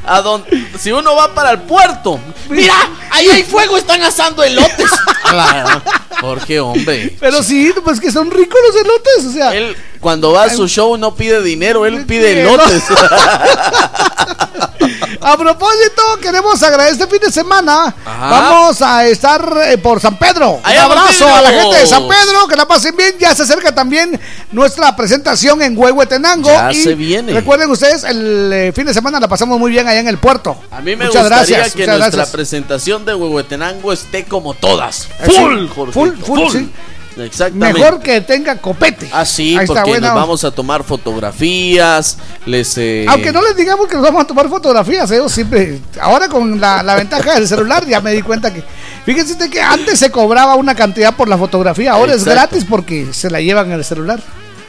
A donde, si uno va para el puerto, mira, ahí hay fuego, están asando elotes. Claro, Jorge, hombre. Pero sí, pues que son ricos los elotes. O sea, Él, cuando va a su show, no pide dinero, él pide pide elotes. A propósito, queremos agradecer este fin de semana. Vamos a estar eh, por San Pedro. Un abrazo a la gente de San Pedro, que la pasen bien. Ya se acerca también nuestra presentación en Huehuetenango. Ya y se viene. Recuerden ustedes, el eh, fin de semana la pasamos muy bien allá en el puerto. A mí me muchas gustaría gracias, que muchas nuestra gracias. presentación de Huehuetenango esté como todas. Full, full, full, sí. Exactamente. Mejor que tenga copete. Ah, sí, Ahí está, porque nos vamos a tomar fotografías, les... eh, Aunque no les digamos que nos vamos a tomar fotografías, ¿eh? Yo siempre, ahora con la, la ventaja del celular ya me di cuenta que, fíjense que antes se cobraba una cantidad por la fotografía, ahora es gratis porque se la llevan en el celular.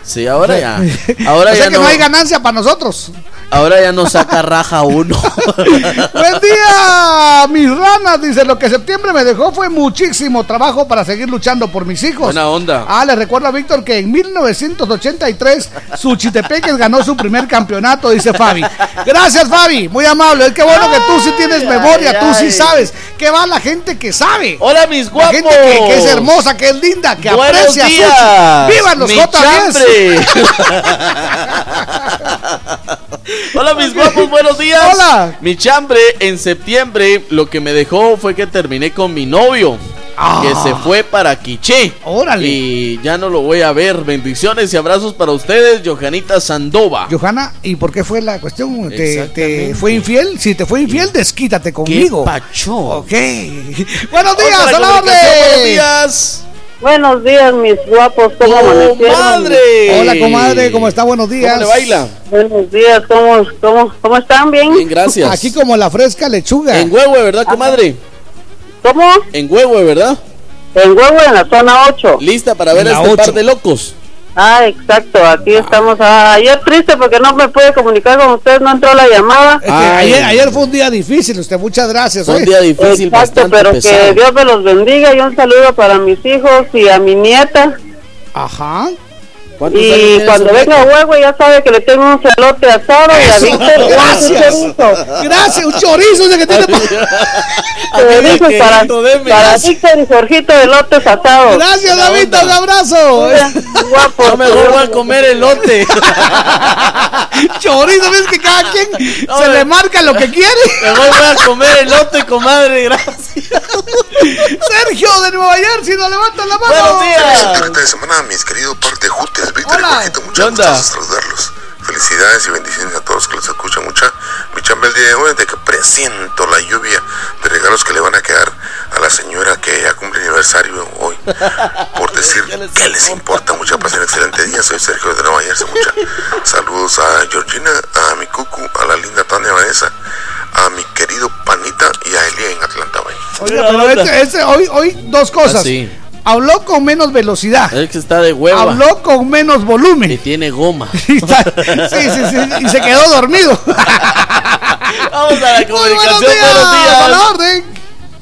Sí, ahora ya. O Ahora sea ya que no, no, hay ganancia para nosotros. ahora ya no saca raja uno. Buen día, mis ranas, dice, lo que septiembre me dejó fue muchísimo trabajo para seguir luchando por mis hijos. Buena onda. Ah, le recuerdo a Víctor que en 1983 Suchitepeques ganó su primer campeonato, dice Fabi. Gracias, Fabi, muy amable. Es que bueno que tú sí tienes memoria, ay, tú sí ay. sabes. Que va la gente que sabe. Hola, mis La guapos. gente que, que es hermosa, que es linda, que Buenos aprecia días. Suchi. ¡Vivan los Mi J10! Hola mis guapos, buenos días. Hola. Mi chambre en septiembre lo que me dejó fue que terminé con mi novio. Que se fue para Quiché. Ah. Órale. Y ya no lo voy a ver. Bendiciones y abrazos para ustedes, Johanita Sandova. Johanna, ¿y por qué fue la cuestión? ¿Te, fue infiel? Si te fue infiel, desquítate conmigo. pacho? Ok. Buenos días, a la. Buenos días. Buenos días, mis guapos, ¿cómo amanecieron? ¡Comadre! Hola, comadre, ¿cómo está? Buenos días. ¿Cómo le baila? Buenos días, ¿cómo, cómo, cómo están? ¿Bien? Bien, gracias. Aquí como la fresca lechuga. En Huehue, ¿verdad, comadre? ¿Cómo? En Huehue, ¿verdad? En Huevo, en la zona 8. Lista para ver a este par de locos. Ah, exacto, aquí estamos. Ah, ayer triste porque no me pude comunicar con ustedes, no entró la llamada. Es que Ay. ayer, ayer fue un día difícil, usted, muchas gracias. Fue un día difícil, Exacto, bastante pero pesado. que Dios me los bendiga y un saludo para mis hijos y a mi nieta. Ajá. ¿Cuántos años Y tiene cuando venga nieta? Huevo ya sabe que le tengo un celote asado y a Eso, Víctor un gracias. chorizo. Gracias, un chorizo ese que tiene. A para, deme. para Víctor y Jorgito de lotes asados. Gracias, David, un abrazo. Guapo. No me voy a comer elote. Chorizo, ves que cada quien se le marca lo que quiere. Mejor voy a comer elote, comadre. Gracias. Sergio de Nueva Jersey, nos levanta la mano. Buenos días. De semana, mis queridos parte Jutes, Víctor y Hola. Jorgito, ¿Qué muchas gracias saludarlos. Felicidades y bendiciones a todos que los escuchan mucha. Mi chamba el día de hoy es de que presiento la lluvia de regalos que le van a quedar a la señora que ya cumple aniversario hoy. Por decir ¿Qué les que les importa mucha pasión, excelente día. Soy Sergio de Nueva Jersey, mucha. Saludos a Georgina, a mi cucu, a la linda Tania Vanessa, a mi querido Panita y a Elia en Atlanta Bay. Oiga, pero este, este, hoy, hoy dos cosas. Ah, sí. Habló con menos velocidad. Es que está de hueva. Habló con menos Y volumen. tiene goma. Y está- sí, sí, sí, y se quedó dormido. Vamos a la Muy buenos comunicación. días, Buenos a la días. orden.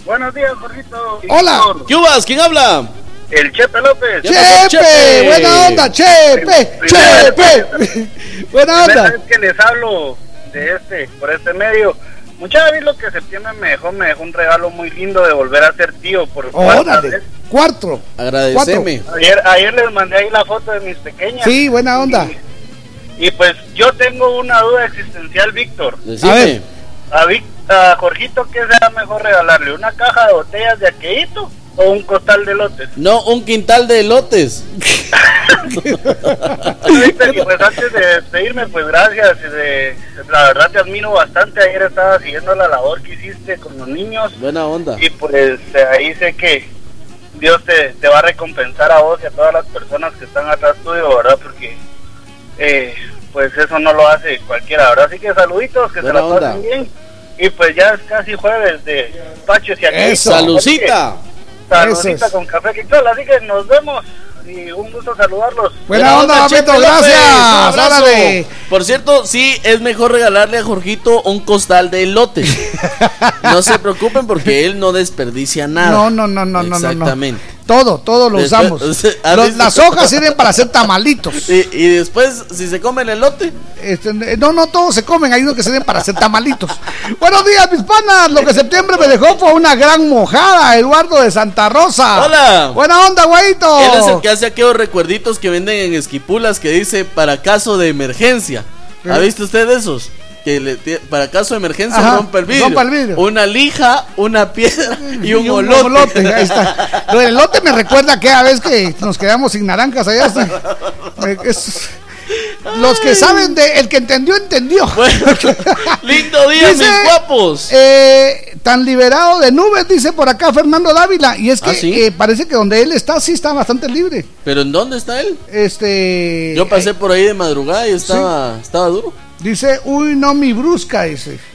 Buenos días, Jorgito. Hola. ¿Qué hubas? ¿Quién habla? El Chepe López. ¿Qué pasó, Chepe, Chepe? buena onda, Chepe, Chepe. Buena Primera onda. vez que les hablo de este, por este medio. Muchas veces lo que septiembre me dejó, me dejó un regalo muy lindo de volver a ser tío por cuarta Órale. vez. Cuatro. Agradeceme. Ayer, ayer les mandé ahí la foto de mis pequeñas. Sí, buena onda. Y pues yo tengo una duda existencial, Víctor. A ver. A, Vic- a Jorgito, ¿qué será mejor regalarle? ¿Una caja de botellas de aqueíto o un costal de lotes? No, un quintal de y pues antes de despedirme, pues gracias. de- la verdad te admiro bastante. Ayer estaba siguiendo la labor que hiciste con los niños. Buena onda. Y pues eh, ahí sé que Dios te, te va a recompensar a vos y a todas las personas que están atrás tuyo, ¿verdad? Porque eh, pues eso no lo hace cualquiera, ¿verdad? Así que saluditos, que Buena se la pasen onda. bien. Y pues ya es casi jueves de Pacho y aquí. Salucita. Es. con café Quixola, así que nos vemos y un gusto saludarlos. Buena onda, López. gracias. Órale. Por cierto, sí, es mejor regalarle a Jorgito un costal de elotes. no se preocupen porque él no desperdicia nada. No, no, no, no, no, no, no. Todo, todo lo Después- usamos. o sea, a Los- veces- las hojas sirven para hacer tamalitos. Y, y después, si se come el elote, Este, no, no, todos se comen, hay unos que sirven para hacer tamalitos. Buenos días, mis panas. Lo que septiembre me dejó fue una gran mojada, Eduardo de Santa Rosa. Hola. Buena onda, guayito. él es el que hace aquellos recuerditos que venden en esquipulas que dice para caso de emergencia. ¿Ha ¿Eh? visto usted esos? Que le para caso de emergencia Ajá, el vidrio. rompa el vidrio. Una lija, una piedra y un, Y un olote. ahí está. Lo del elote me recuerda que a vez que nos quedamos sin naranjas allá. está. Eh, es- los que saben de el que entendió entendió. Lindo día, Dice, mis guapos. eh, tan liberado de nubes, dice por acá Fernando Dávila. Y es que ¿Ah, sí? eh, parece que donde él está sí está bastante libre. ¿Pero en dónde está él? Este. Yo pasé por ahí de madrugada y estaba, estaba duro. Dice, uy, no, mi brusca, dice.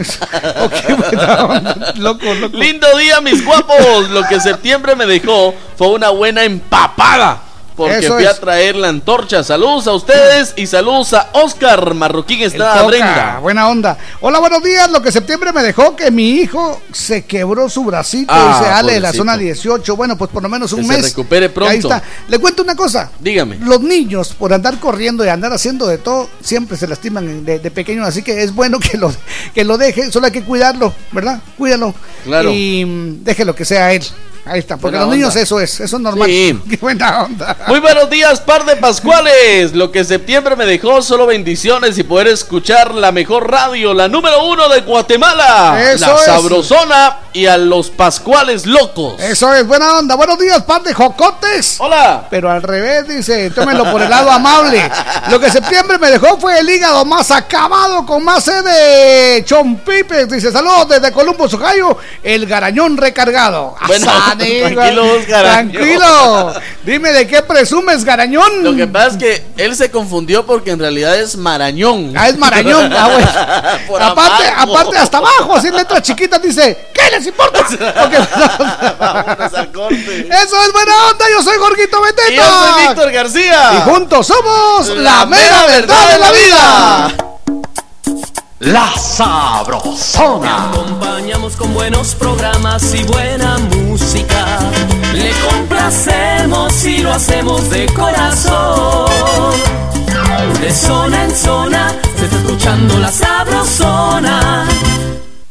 Ok, buena onda. loco, loco. Lindo día, mis guapos. Lo que septiembre me dejó fue una buena empapada. Porque Eso fui es. a traer la antorcha. Saludos a ustedes y saludos a Oscar Marroquín Estrada Brenda. Buena onda. Hola, buenos días. Lo que septiembre me dejó que mi hijo se quebró su bracito Ah, y se ale de la zona 18. Bueno, pues por lo menos un Que se mes. recupere pronto. Ahí está. Le cuento una cosa. Dígame. Los niños, por andar corriendo y andar haciendo de todo, siempre se lastiman de, de pequeños. Así que es bueno que lo, que lo deje. Solo hay que cuidarlo, ¿verdad? Cuídalo. Claro. Y mm, déjelo que sea él. Ahí está. Porque Buena los niños eso es. Eso es normal. Sí. Qué buena onda. Muy buenos días, par de Pascuales. Lo que septiembre me dejó solo bendiciones y poder escuchar la mejor radio, la número uno de Guatemala. Eso la es. Sabrosona y a los Pascuales locos. Eso es, buena onda. Buenos días, par de jocotes. Hola. Pero al revés, dice, tómenlo por el lado amable. Lo que septiembre me dejó fue el hígado más acabado con más sed de chompipes. Dice, saludos desde Columbus, Ohio, el garañón recargado. Bueno, tranquilo. Tranquilo. Dime de qué presumes, garañón. Lo que pasa es que él se confundió porque en realidad es Marañón. Ah, es Marañón. Ah, bueno. Por aparte, abajo. aparte, hasta abajo, así en letras chiquitas dice, ¿qué les importa? Vámonos al corte. Eso es buena onda, yo soy Jorgito Beteta. Y yo soy Víctor García. Y juntos somos la, La mera mera verdad de la vida. La Sabrosona. acompañamos con buenos programas y buena música. Le complacemos y lo hacemos de corazón. De zona en zona se está escuchando la sabrosona.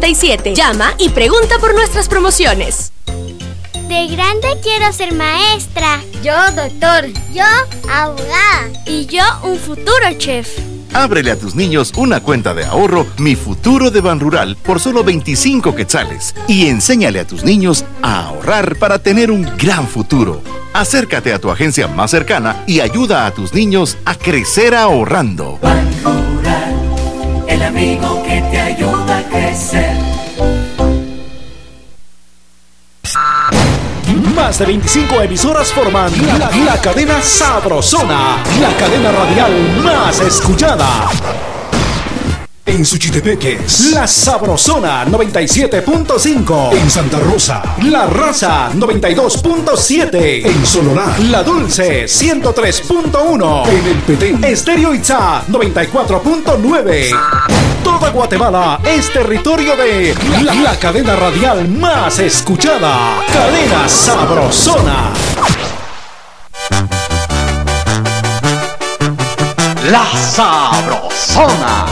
Llama y pregunta por nuestras promociones. De grande quiero ser maestra. Yo doctor. Yo abogada. Y yo un futuro chef. Ábrele a tus niños una cuenta de ahorro Mi Futuro de Ban Rural por solo 25 quetzales y enséñale a tus niños a ahorrar para tener un gran futuro. Acércate a tu agencia más cercana y ayuda a tus niños a crecer ahorrando. El amigo que te ayuda Más de 25 emisoras forman la, cadena Sabrosona, la cadena radial más escuchada. En Suchitepeques, La Sabrosona 97.5. En Santa Rosa, La Raza 92.7. En Solorá, La Dulce 103.1. En El Petén, Estéreo Itzá 94.9. Toda Guatemala es territorio de la, cadena radial más escuchada. Cadena Sabrosona. La Sabrosona.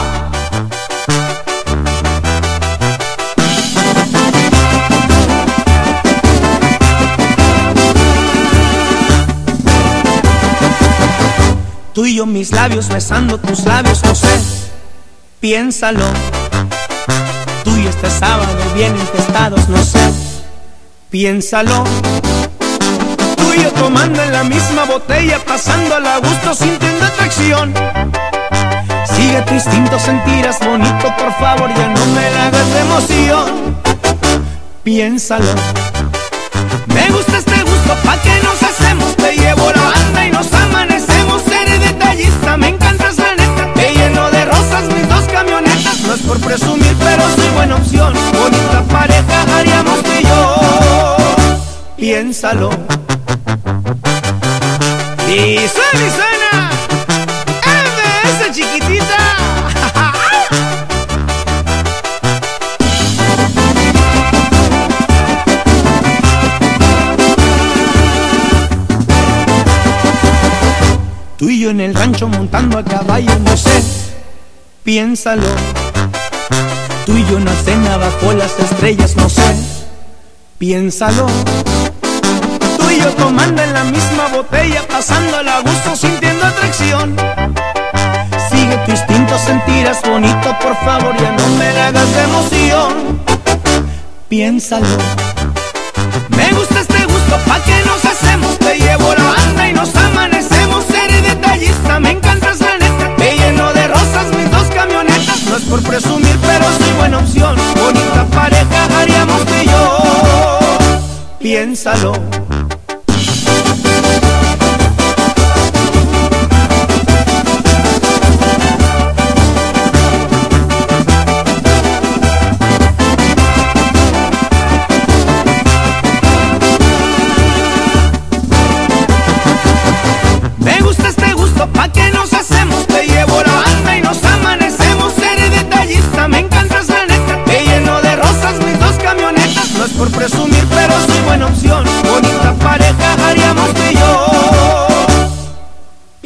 Tú y yo mis labios besando tus labios, no sé, piénsalo. Tú y este sábado bien infestados, no sé, piénsalo. Tú y yo tomando en la misma botella, pasando a gusto, sintiendo atracción. Sigue tu instinto, sentirás bonito, por favor, ya no me la hagas de emoción. Piénsalo. Me gusta este gusto, pa' que nos hacemos, te llevo la banda y nos amanecemos. Seré detallista, me encantas por presumir, pero soy buena opción. Bonita pareja haríamos tú y yo. Piénsalo. Y suena suena. MS chiquitita. Tú y yo en el rancho montando a caballo, no sé, piénsalo. Tú y yo en la cena bajo las estrellas, no sé, piénsalo. Tú y yo tomando en la misma botella, pasando a gusto, sintiendo atracción. Sigue tu instinto, sentirás bonito, por favor, ya no me hagas de emoción. Piénsalo. Me gusta este gusto, pa' que nos hacemos, te llevo la banda y nos amanecemos. Eres detallista, me encantas presumir, pero soy buena opción. Bonita pareja haríamos y yo. Piénsalo.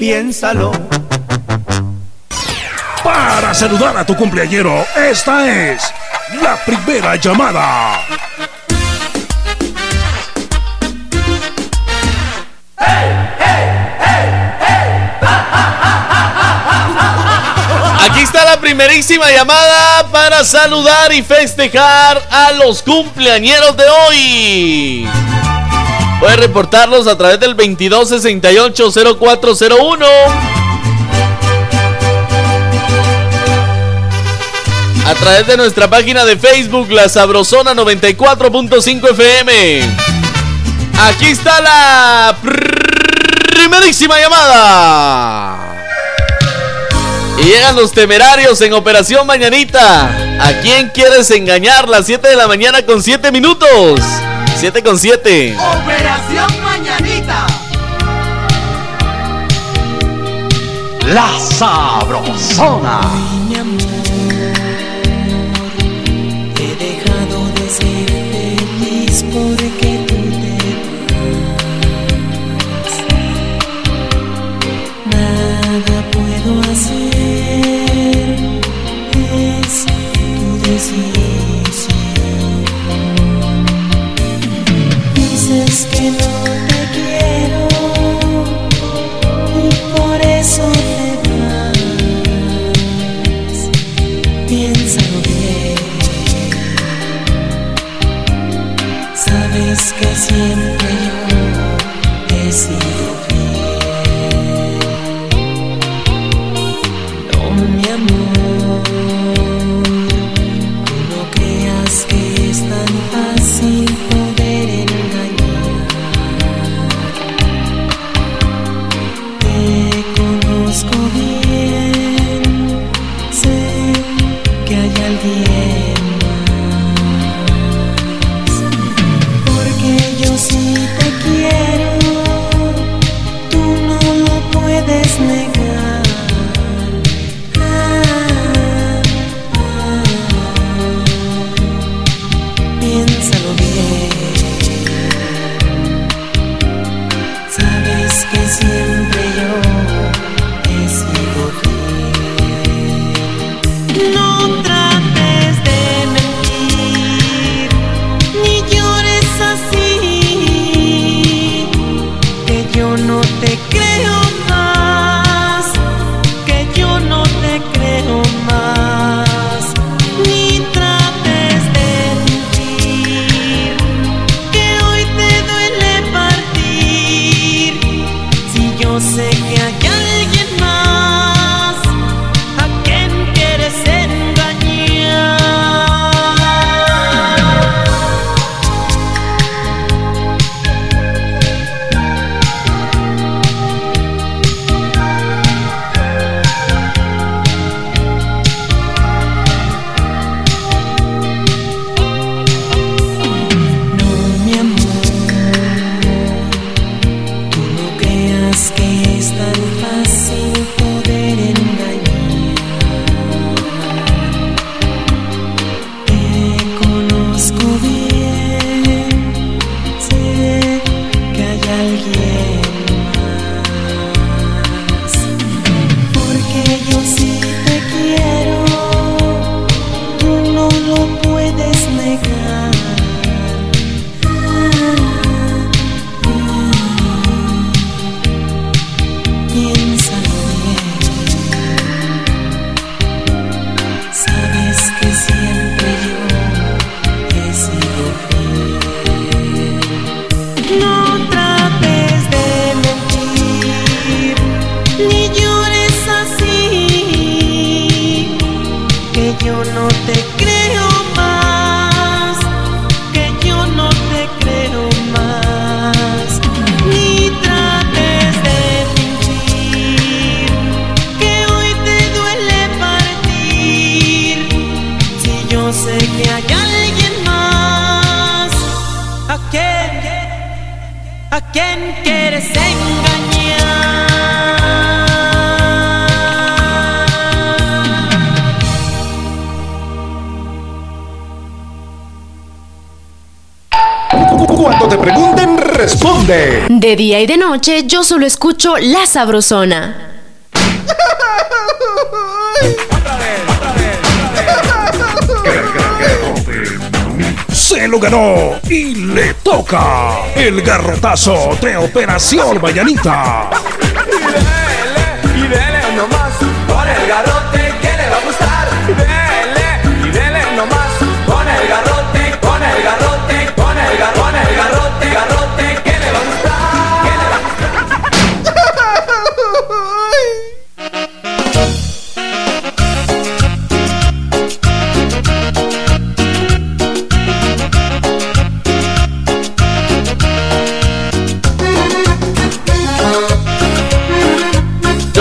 Piénsalo. Para saludar a tu cumpleañero, esta es la primera llamada. Aquí está la primerísima llamada para saludar y festejar a los cumpleañeros de hoy. Puedes reportarlos a través del 2268-0401. A través de nuestra página de Facebook, La Sabrosona 94.5 FM. Aquí está la primerísima llamada. Y llegan los temerarios en Operación Mañanita. ¿A quién quieres engañar? Las 7 de la mañana con 7 minutos. 7 con 7. Operación Mañanita. La Sabrosona. Mi amor, he dejado de ser feliz porque que siempre día y de noche yo solo escucho La Sabrosona. Se lo ganó y le toca el garrotazo de Operación Mayanita.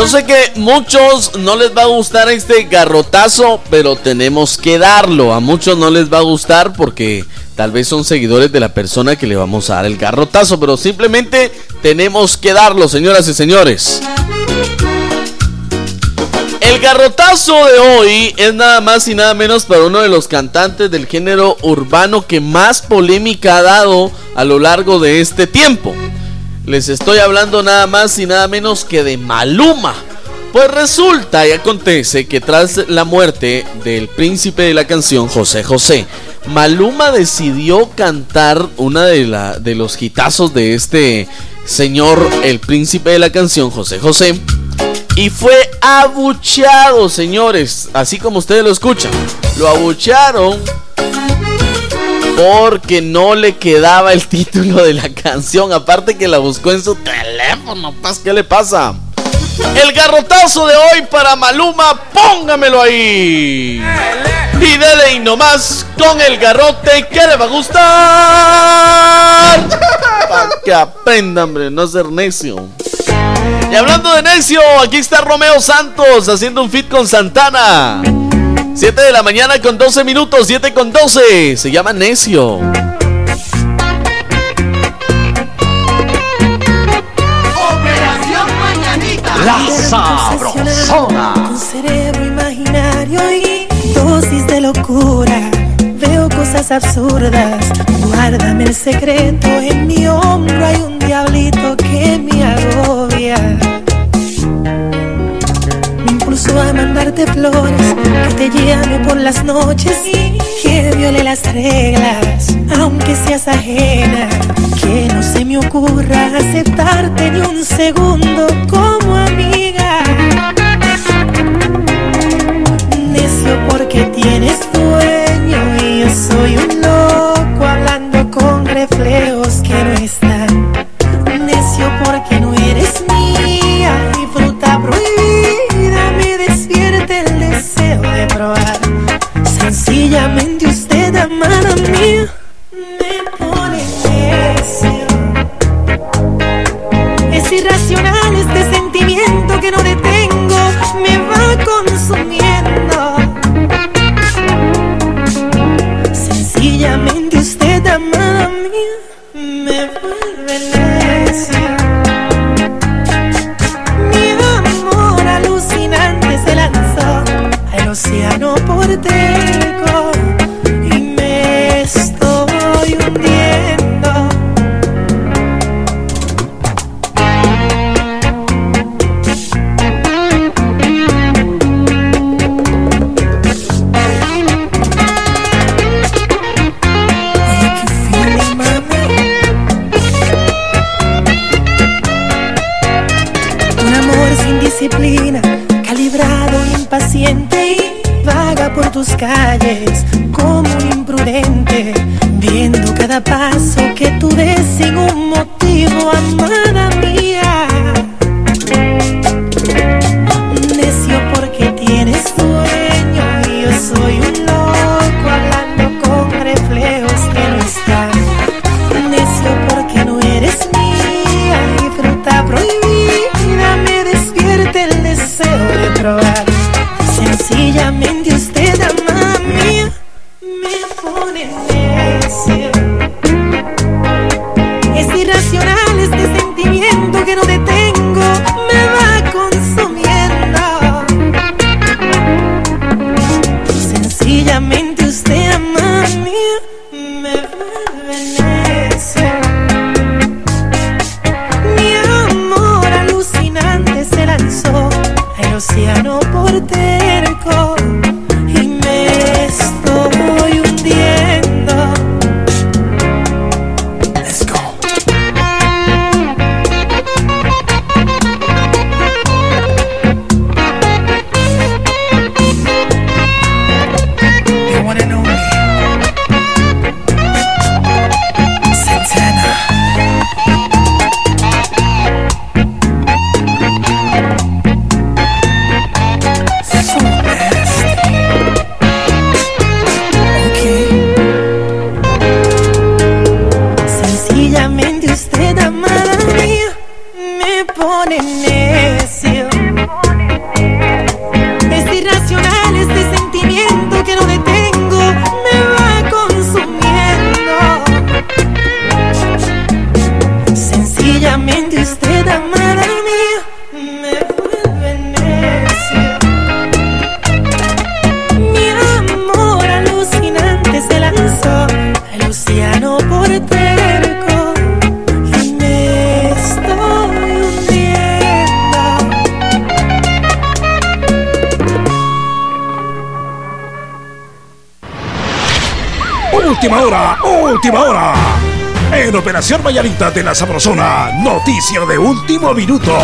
Sé que muchos no les va a gustar este garrotazo, pero tenemos que darlo. A muchos no les va a gustar porque tal vez son seguidores de la persona que le vamos a dar el garrotazo, pero simplemente tenemos que darlo, señoras y señores. El garrotazo de hoy es nada más y nada menos para uno de los cantantes del género urbano que más polémica ha dado a lo largo de este tiempo. Les estoy hablando nada más y nada menos que de Maluma. Pues resulta y acontece que tras la muerte del príncipe de la canción José José, Maluma decidió cantar una de, la, de los hitazos de este señor, el príncipe de la canción José José. Y fue abucheado, señores, así como ustedes lo escuchan. Lo abuchearon porque no le quedaba el título de la canción. Aparte que la buscó en su teléfono. ¿qué le pasa? El garrotazo de hoy para Maluma, póngamelo ahí. Y dele y nomás con el garrote que le va a gustar. Para que aprenda, hombre, no ser necio. Y hablando de necio, aquí está Romeo Santos haciendo un fit con Santana. 7 de la mañana con 12 minutos, 7 con 12. Se llama Necio. Operación Mañanita. La sabrosona. Un cerebro imaginario y dosis de locura. Veo cosas absurdas. Guárdame el secreto. En mi hombro hay un diablito que me agobia que te llame por las noches y que viole las reglas, aunque seas ajena. Que no se me ocurra aceptarte ni un segundo como amiga. Necio porque tienes dueño y yo soy un loco hablando con reflejos Sencillamente usted, amada mía, me pone necio. Es irracional este sentimiento que no detengo, me va consumiendo. Sencillamente usted, amada mía, me vuelve necio. Mi amor alucinante se lanzó al océano porteco y Última hora, última hora. En Operación Vallarita de la Sabrosona, noticia de último minuto.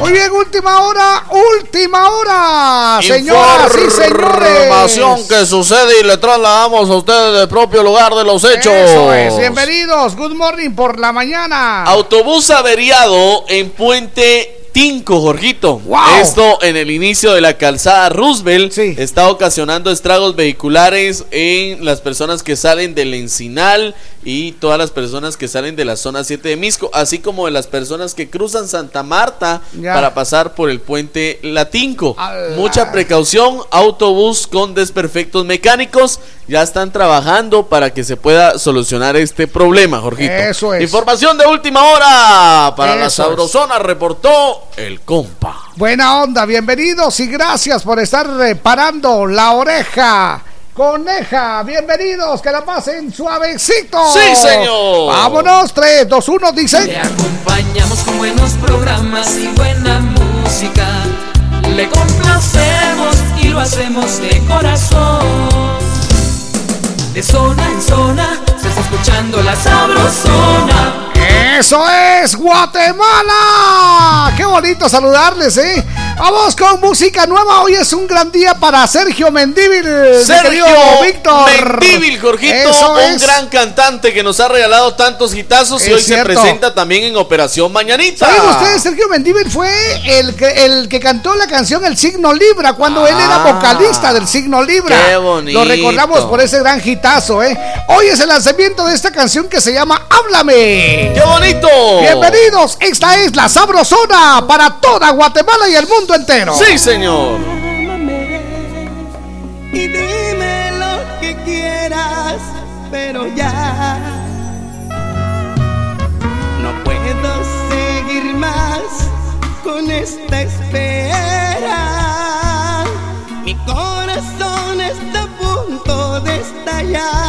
Muy bien, última hora, última hora, señoras y señores. Información que sucede y le trasladamos a ustedes del propio lugar de los hechos. Eso es, bienvenidos, good morning por la mañana. Autobús averiado en Puente Jorgito. Esto en el inicio de la calzada Roosevelt está ocasionando estragos vehiculares en las personas que salen del Encinal y todas las personas que salen de la zona 7 de Misco, así como de las personas que cruzan Santa Marta Ya. para pasar por el puente Latinco. Mucha precaución, autobús con desperfectos mecánicos ya están trabajando para que se pueda solucionar este problema, Jorgito. Eso es. Información de última hora para la Eso es. Sabrosona reportó el compa. Buena onda, bienvenidos y gracias por estar reparando la oreja. Coneja, bienvenidos, que la pasen suavecito. Sí, señor. Vámonos, 3, 2, 1, dice. Le acompañamos con buenos programas y buena música. Le complacemos y lo hacemos de corazón. De zona en zona se está escuchando la sabrosona. Eso es Guatemala. Qué bonito saludarles, ¿eh? Vamos con música nueva. Hoy es un gran día para Sergio Mendívil. Sergio Víctor. Mendívil, Jorgito, Eso un es. gran cantante que nos ha regalado tantos hitazos y Es hoy cierto. se presenta también en Operación Mañanita. ¿Saben ustedes? Sergio Mendívil fue el que, el que cantó la canción El Signo Libra cuando él era Ah. vocalista del Signo Libra. Qué bonito. Lo recordamos por ese gran hitazo, ¿eh? Hoy es el lanzamiento de esta canción que se llama Háblame. ¡Qué bonito! Bienvenidos, esta es la Sabrosona para toda Guatemala y el mundo entero. Sí, señor. y dime lo que quieras, pero ya no puedo seguir más con esta espera. Mi corazón está a punto de estallar.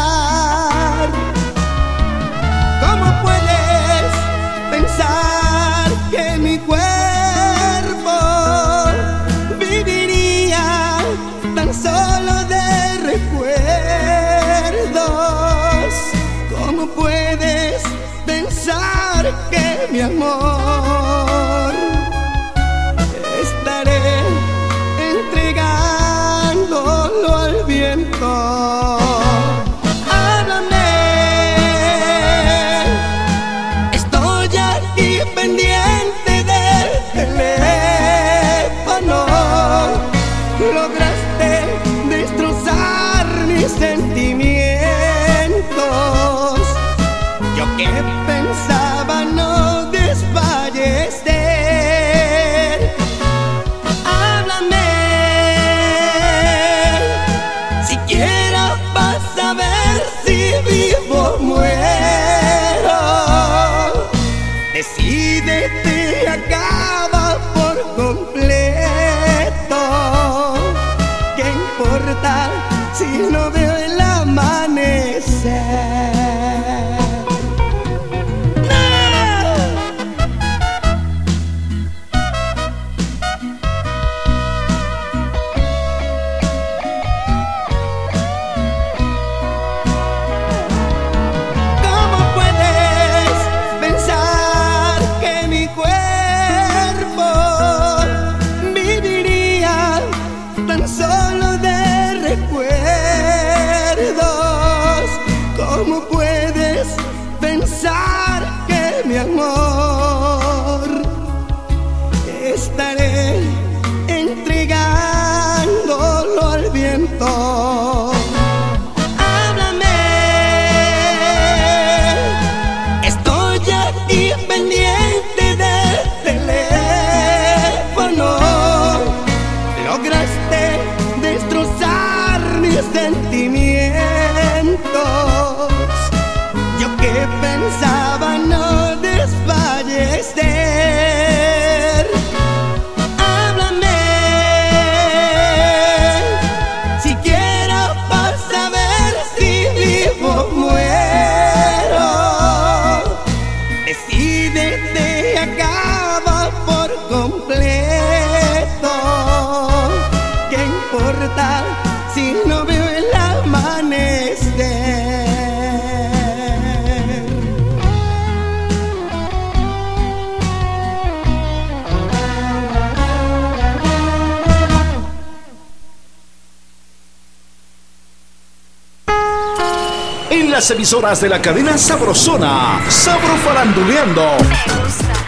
Las emisoras de la cadena Sabrosona. Sabro Faranduleando.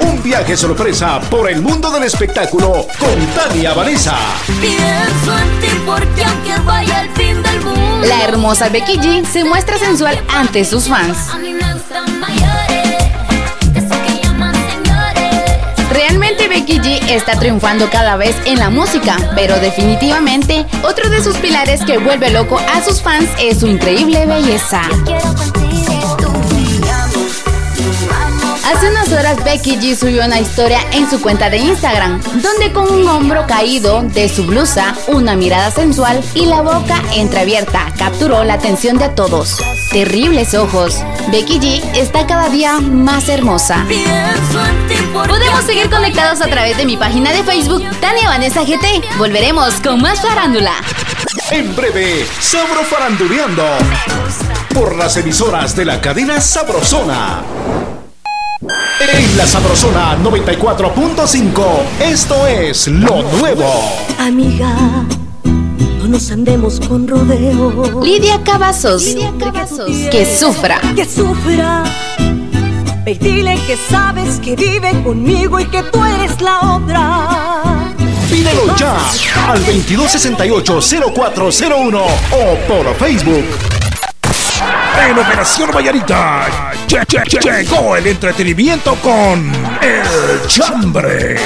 Un viaje sorpresa por el mundo del espectáculo con Tania Vanessa. Pienso en ti porque aunque vaya al fin del mundo. La hermosa Becky G se muestra sensual ante sus fans. Becky G está triunfando cada vez en la música, pero definitivamente otro de sus pilares que vuelve loco a sus fans es su increíble belleza. Hace unas horas Becky G subió una historia en su cuenta de Instagram, donde con un hombro caído de su blusa, una mirada sensual y la boca entreabierta capturó la atención de todos. Terribles ojos. Becky G está cada día más hermosa. Podemos seguir conectados a través de mi página de Facebook, Tania Vanessa GT. Volveremos con más farándula. En breve, Sabro Faranduleando. Por las emisoras de la cadena Sabrosona. En la Sabrosona 94.5, esto es lo nuevo. Amiga, no nos andemos con rodeo. Lidia Cavazos. Que sufra. Que sufra. Ve y dile que sabes que vive conmigo y que tú eres la otra. Pídelo ya al 2268-0401 o por Facebook. En Operación Vallarita lle- lle- lle- llegó el entretenimiento con El Chambre.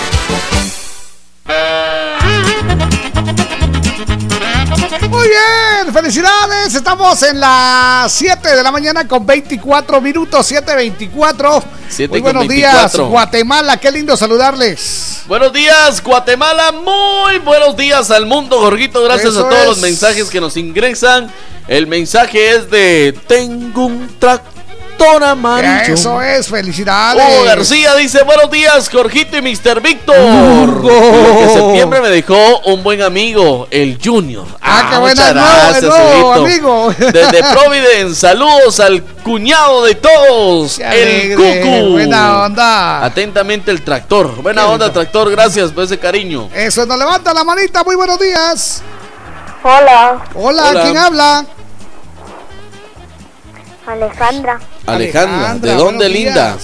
Muy bien, felicidades. Estamos en las 7 de la mañana con 24 minutos, 7.24. Siete Muy buenos 24. días, Guatemala. Qué lindo saludarles. Buenos días, Guatemala. Muy buenos días al mundo, Jorgito. Gracias Eso a todos es. los mensajes que nos ingresan. El mensaje es de Tengo un tractor amarillo. Eso es, felicidades. Hugo García dice, buenos días, Jorgito y Mr. Víctor. Lo que septiembre me dejó un buen amigo, el Junior. Ah, qué buena, el nuevo, el gracias, nuevo amigo. Desde Providence, saludos al cuñado de todos, el alegre, Cucu. buena onda. Atentamente el tractor. Buena Qué onda, lindo. tractor, gracias por ese cariño. Eso, nos levanta la manita. Muy buenos días. Hola, Hola, Hola. ¿quién habla? Alejandra. Alejandra, Alejandra, ¿de dónde, linda?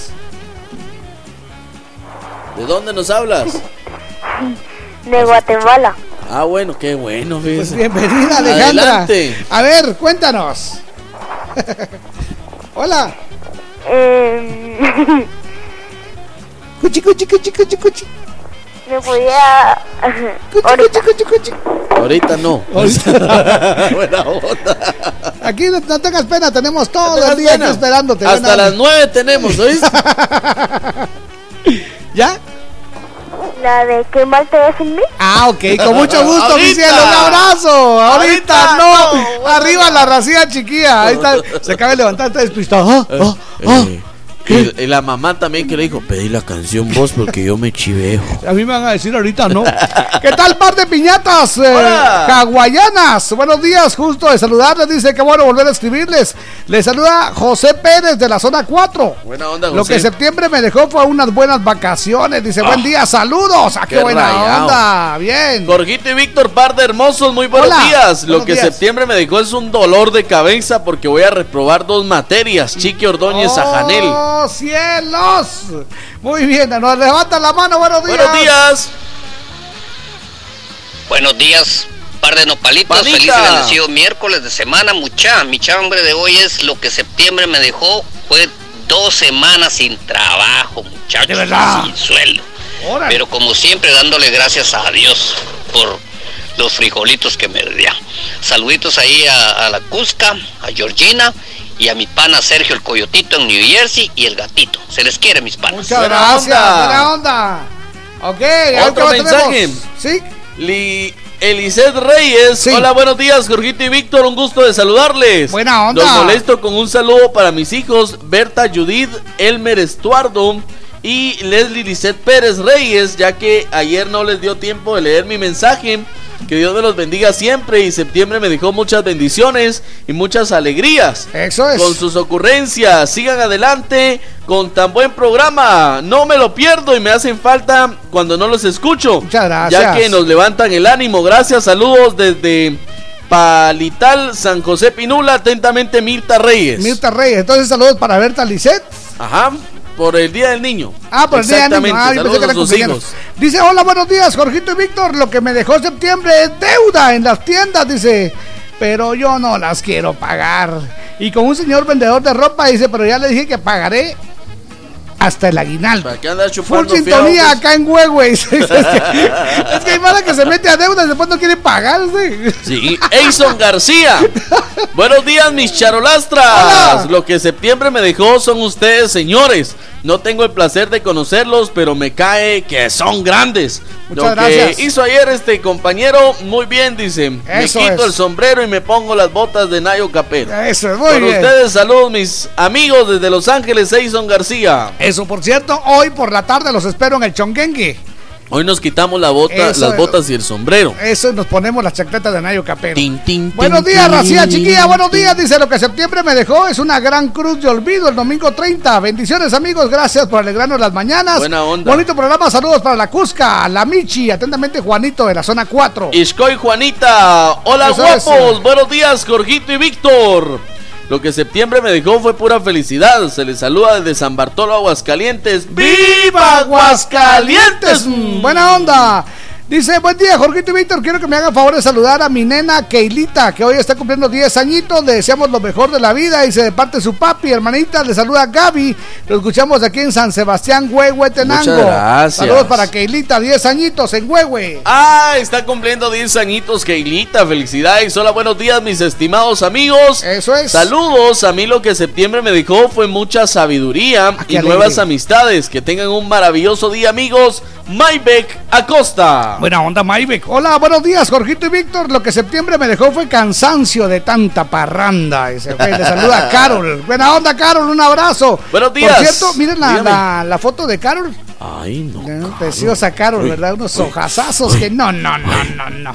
¿De dónde nos hablas? De Guatemala. Ah, bueno, qué bueno, Pues bienvenida, Alejandra. Adelante. A ver, cuéntanos. Hola. Eh, Cuchi, cuchi, cuchi, cuchi, cuchi. Me podía. Ahorita. Ahorita no. Buena onda. Aquí no, no tengas pena, tenemos todo tengas el día aquí esperándote. Hasta las nueve tenemos, ¿oíste? ¿Ya? La de qué mal te ves en mí. Ah, ok, con mucho gusto, mi cielo, un abrazo. Ahorita, Ahorita, no. Arriba la racía chiquilla. Ahí está, se acaba de levantar, está despistado. Ah, ah, ah. Y, y la mamá también que le dijo, pedí la canción vos porque yo me chivejo. A mí me van a decir ahorita no. ¿Qué tal, par de piñatas eh, hawaianas? Buenos días, justo de saludarles. Dice que bueno volver a escribirles. Les saluda José Pérez de la zona 4. Buena onda, Lo José. que septiembre me dejó fue unas buenas vacaciones. Dice, buen día, saludos. Ah, qué, qué buena rayado. onda. Bien. Jorgito y Víctor, par de hermosos, muy buenos Hola, días. Lo que días. septiembre me dejó es un dolor de cabeza porque voy a reprobar dos materias, Chiqui Ordóñez a Janel. ¡Oh, cielos! Muy bien, nos levantan la mano. Buenos días. Buenos días. Buenos días, par de nopalitos. Feliz y bendecido miércoles de semana, mucha. Mi chambre de hoy es lo que septiembre me dejó. Fue dos semanas sin trabajo, muchachos. verdad? Sin sueldo. Órale. Pero como siempre, dándole gracias a Dios por los frijolitos que me dio. Saluditos ahí a, a la Cusca, a Georgina y a mi pana Sergio el Coyotito en New Jersey y el gatito. Se les quiere, mis panas. Muchas gracias. Buena onda. Ok, Otro mensaje. tenemos. Sí. Li Eliseth Reyes. Hola, buenos días, Jorgito y Víctor. Un gusto de saludarles. Buena onda. Los molesto con un saludo para mis hijos, Berta Judith, Elmer Estuardo y Leslie Lisette Pérez Reyes, ya que ayer no les dio tiempo de leer mi mensaje. Que Dios me los bendiga siempre y septiembre me dejó muchas bendiciones y muchas alegrías. Eso es. Con sus ocurrencias, sigan adelante con tan buen programa. No me lo pierdo y me hacen falta cuando no los escucho. Muchas gracias. Ya que nos levantan el ánimo. Gracias, saludos desde Palital, San José Pinula, atentamente Mirta Reyes. Mirta Reyes. Entonces, saludos para Berta Lisset. Ajá, por el Día del Niño. Ah, por el día del niño. Ah, yo pensé que era a sus cumpleaños. hijos. Dice, hola, buenos días, Jorgito y Víctor. Lo que me dejó septiembre es deuda en las tiendas, dice. Pero yo no las quiero pagar. Y con un señor vendedor de ropa, dice, pero ya le dije que pagaré hasta el aguinaldo. ¿Para qué andar Full sintonía acá en Huehue. dice. es que hay mala que se mete a deuda y después no quiere pagar. ¿sí? Sí, Eison García. Buenos días, mis charolastras. Lo que septiembre me dejó son ustedes, señores. No tengo el placer de conocerlos, pero me cae que son grandes. Muchas Lo que gracias. hizo ayer este compañero, muy bien, dice. Me quito es. el sombrero y me pongo las botas de Nayo Capera. Eso es, muy Por bien. ustedes, saludos, mis amigos desde Los Ángeles, Eison García. Eso, por cierto, hoy por la tarde los espero en el Chongengue. Hoy nos quitamos la bota, Eso las botas y el sombrero. Eso nos ponemos las chancletas de Nayo Capero. Tin, tin, Buenos días, tin. Racía Chiquilla, buenos días. Dice lo que septiembre me dejó es una gran cruz de olvido el domingo 30. Bendiciones, amigos. Gracias por alegrarnos las mañanas. Buena onda. Bonito programa. Saludos para la Cusca, la Michi. Atentamente, Juanito de la zona 4. Iscoy Juanita, hola Eso guapos, es. buenos días Jorgito y Víctor. Lo que septiembre me dejó fue pura felicidad. Se les saluda desde San Bartolo, Aguascalientes. ¡Viva Aguascalientes! Mm, Buena onda. Dice, buen día, Jorgito y Víctor. Quiero que me hagan favor de saludar a mi nena Keilita, que hoy está cumpliendo 10 añitos. Le deseamos lo mejor de la vida. Dice, de parte de su papi, hermanita, le saluda Gaby. Lo escuchamos aquí en San Sebastián, Huehuetenango. Saludos para Keilita, 10 añitos en Huehue. Ah, está cumpliendo 10 añitos, Keilita. Felicidades. Hola, buenos días, mis estimados amigos. Eso es. Saludos. A mí lo que septiembre me dejó fue mucha sabiduría y qué alegre. nuevas amistades. Que tengan un maravilloso día, amigos. Maybek Acosta. Buena onda, Maybek. Hola, buenos días, Jorgito y Víctor. Lo que septiembre me dejó fue cansancio de tanta parranda. Le saluda a Carol. Buena onda, Carol, un abrazo. Buenos días. Por cierto, miren la, la, la foto de Carol. Ay, no. Eh, Preciosa Carol, ¿verdad? Unos ojazazos que no, no, no, no, no.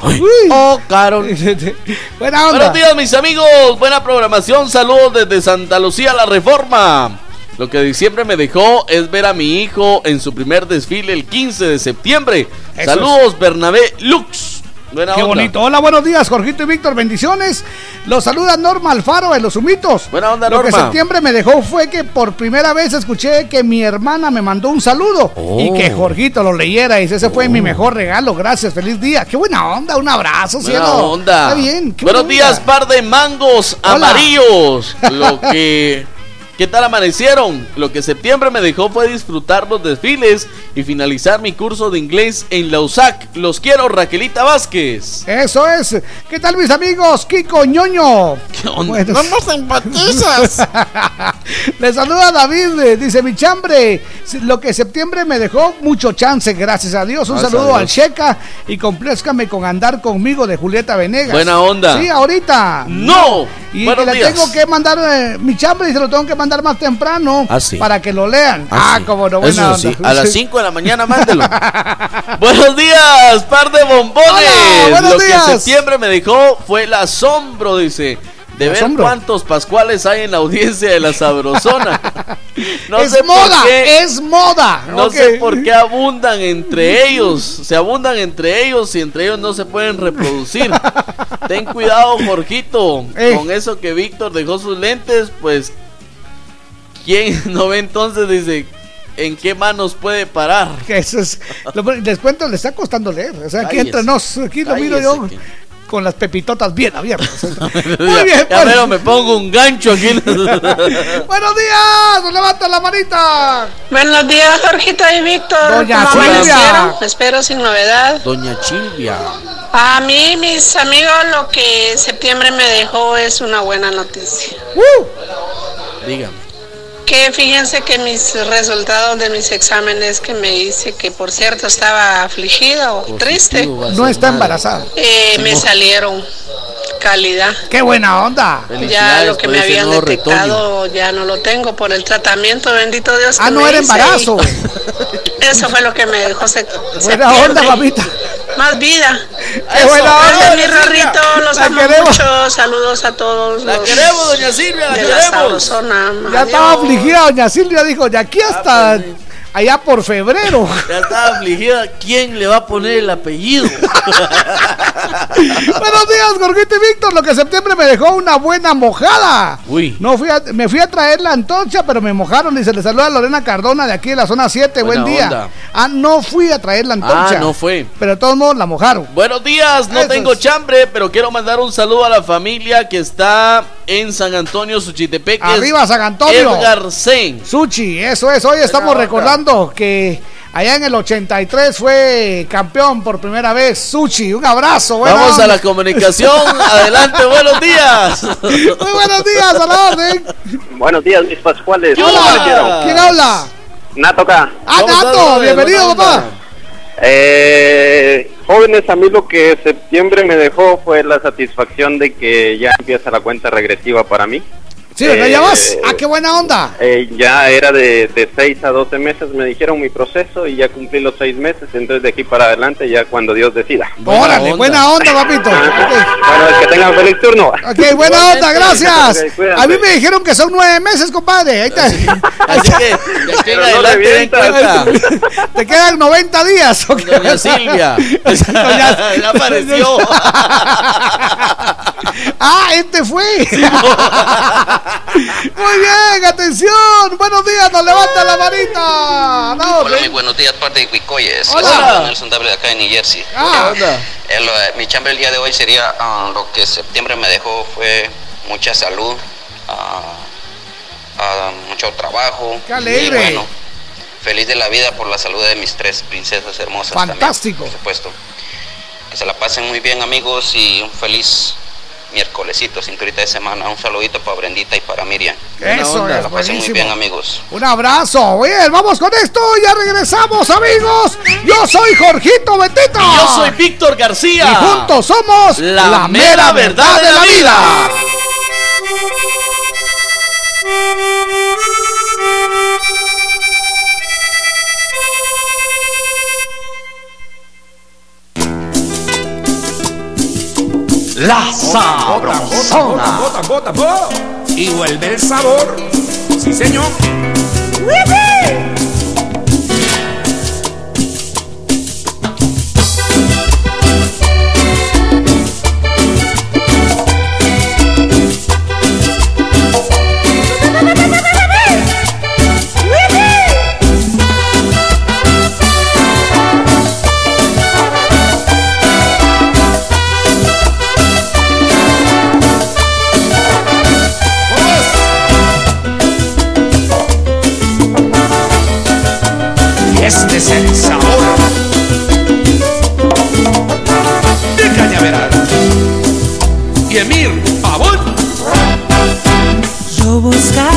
Oh, Carol. Buena onda. Buenos días, mis amigos. Buena programación. Saludos desde Santa Lucía, La Reforma. Lo que diciembre me dejó es ver a mi hijo en su primer desfile el 15 de septiembre. Eso Saludos, Bernabé Lux. Buena Qué onda. bonito. Hola, buenos días, Jorgito y Víctor. Bendiciones. Los saluda Norma Alfaro de Los Humitos. Buena onda, Lo que Norma. septiembre me dejó fue que por primera vez escuché que mi hermana me mandó un saludo Oh. y que Jorgito lo leyera. Y ese fue mi mejor regalo. Gracias, feliz día. Qué buena onda. Un abrazo, Buena cielo. onda. Está bien. qué Buenos días, onda. par de mangos Hola. amarillos. Lo que. ¿Qué tal amanecieron? Lo que septiembre me dejó fue disfrutar los desfiles y finalizar mi curso de inglés en la USAC. Los quiero, Raquelita Vázquez. Eso es. ¿Qué tal, mis amigos? Kiko Ñoño. ¿Qué onda? Bueno. ¿Cómo simpatizas? Le saluda David, eh, dice mi chambre. Lo que septiembre me dejó mucho chance, gracias a Dios. Un Gracias saludo al. Checa y complézcame con andar conmigo de Julieta Venegas. Buena onda. Sí, ahorita. ¡No! Y, Buenos y le días. tengo que mandar eh, mi chambre y se lo tengo que mandar más temprano Ah, sí. para que lo lean. Ah, Ah, sí. como no, buena Eso onda. sí, a las 5 de la mañana mándelo. Buenos días, par de bombones. Hola, buenos Lo días. que septiembre me dejó fue el asombro, dice. De ver asombro. cuántos pascuales hay en la audiencia de la Sabrosona. No es sé por moda, qué- es moda. No Ok. sé por qué abundan entre ellos. Se abundan entre ellos y entre ellos no se pueden reproducir. Ten cuidado, Jorgito. Eh. Con eso que Víctor dejó sus lentes, pues. ¿Quién no ve entonces? Dice. ¿En qué manos puede parar? Eso es, lo- les cuento, le está costando leer. O sea, aquí Cállese. entre nos, aquí lo miro yo que- con las pepitotas bien abiertas. Muy bien, Ya pues. mero me pongo un gancho aquí. Buenos días, levanta la manita. Buenos días, Jorgito y Víctor. Doña ¿Cómo Silvia. Espero sin novedad. Doña Chilvia. A mí, mis amigos, lo que septiembre me dejó es una buena noticia. Dígame. Que fíjense que mis resultados de mis exámenes que me hice, que por cierto estaba afligida o triste, No está embarazada. eh, me salieron calidad. Qué buena onda. Ya lo que me habían retoño. detectado ya no lo tengo por el tratamiento, bendito Dios. Ah, no me era hice embarazo. Eso fue lo que me dejó se- Buena septiembre. onda, mamita. Más vida. Qué buena onda, Gracias, mi. Rorrito, los La amo queremos. mucho. Saludos a todos. La los queremos, doña Silvia, la de queremos. Sabrosona. Ya estaba afligida, doña Silvia dijo, de aquí hasta, allá por febrero. Ya estaba afligida. ¿Quién le va a poner el apellido? Buenos días, Gorgito y Víctor. Lo que septiembre me dejó una buena mojada. Uy. No fui a- me fui a traer la antorcha, pero me mojaron. Y se le saluda a Lorena Cardona de aquí de la zona 7. Buena Buen día. onda. Ah, no fui a traer la antorcha. Ah, no fue. Pero de todos modos la mojaron. Buenos días, no Eso tengo es. chambre, pero quiero mandar un saludo a la familia que está en San Antonio, Suchitepeques. Arriba, San Antonio. Edgar Sen. Suchi, eso es. Hoy estamos onda. Recordando que allá en el 83 fue campeón por primera vez. Suchi, un abrazo. buena Vamos a la comunicación. Adelante, buenos días. Muy buenos días, a la orden. Buenos días, mis pascuales. ¿Quién habla? Nato acá. Ah, Nato, bienvenido, papá. Eh, jóvenes, a mí lo que septiembre me dejó fue la satisfacción de que ya empieza la cuenta regresiva para mí. Sí, ¿verdad? ¿Ya Eh, vas? Ah, qué buena onda. Eh, ya era de, de 6 a 12 meses, me dijeron mi proceso y ya cumplí los 6 meses, entonces de aquí para adelante ya cuando Dios decida. Órale, buena onda, papito. Bueno, que tengan feliz turno. Ok, buena onda, gracias. A mí me dijeron que son nueve meses, compadre. Ahí te, Así que, de aquí no adelante, revientas. cuenta. te quedan 90 días. ¿ok? Doña Silvia. Doña- Ya apareció. ah, este fue. Muy bien, atención. Buenos días, nos levanta la manita. No, Hola, muy buenos días, parte de Cuicoyes. Hola. Hola. Nelson de acá de New Jersey. Ah. Eh, lo- eh, mi chambre el día de hoy sería ah, lo que septiembre me dejó fue mucha salud, ah, ah, mucho trabajo. Qué alegre. Y bueno, feliz de la vida por la salud de mis tres princesas hermosas. también, Fantástico. por supuesto. Que se la pasen muy bien, amigos, y un feliz miércolesito, cinturita de semana. Un saludito para Brendita y para Miriam. Eso es, la pasen muy bien, amigos. Un abrazo. Bien, vamos con esto. Ya regresamos, amigos. Yo soy Jorgito Betito. Y yo soy Víctor García. Y juntos somos La mera verdad de la vida. La Sabrosona. Bota, bota, bota. Y vuelve el sabor. Sí, señor. Este es el sabor de Cañaveral. Y Emir Pavón. Yo buscaba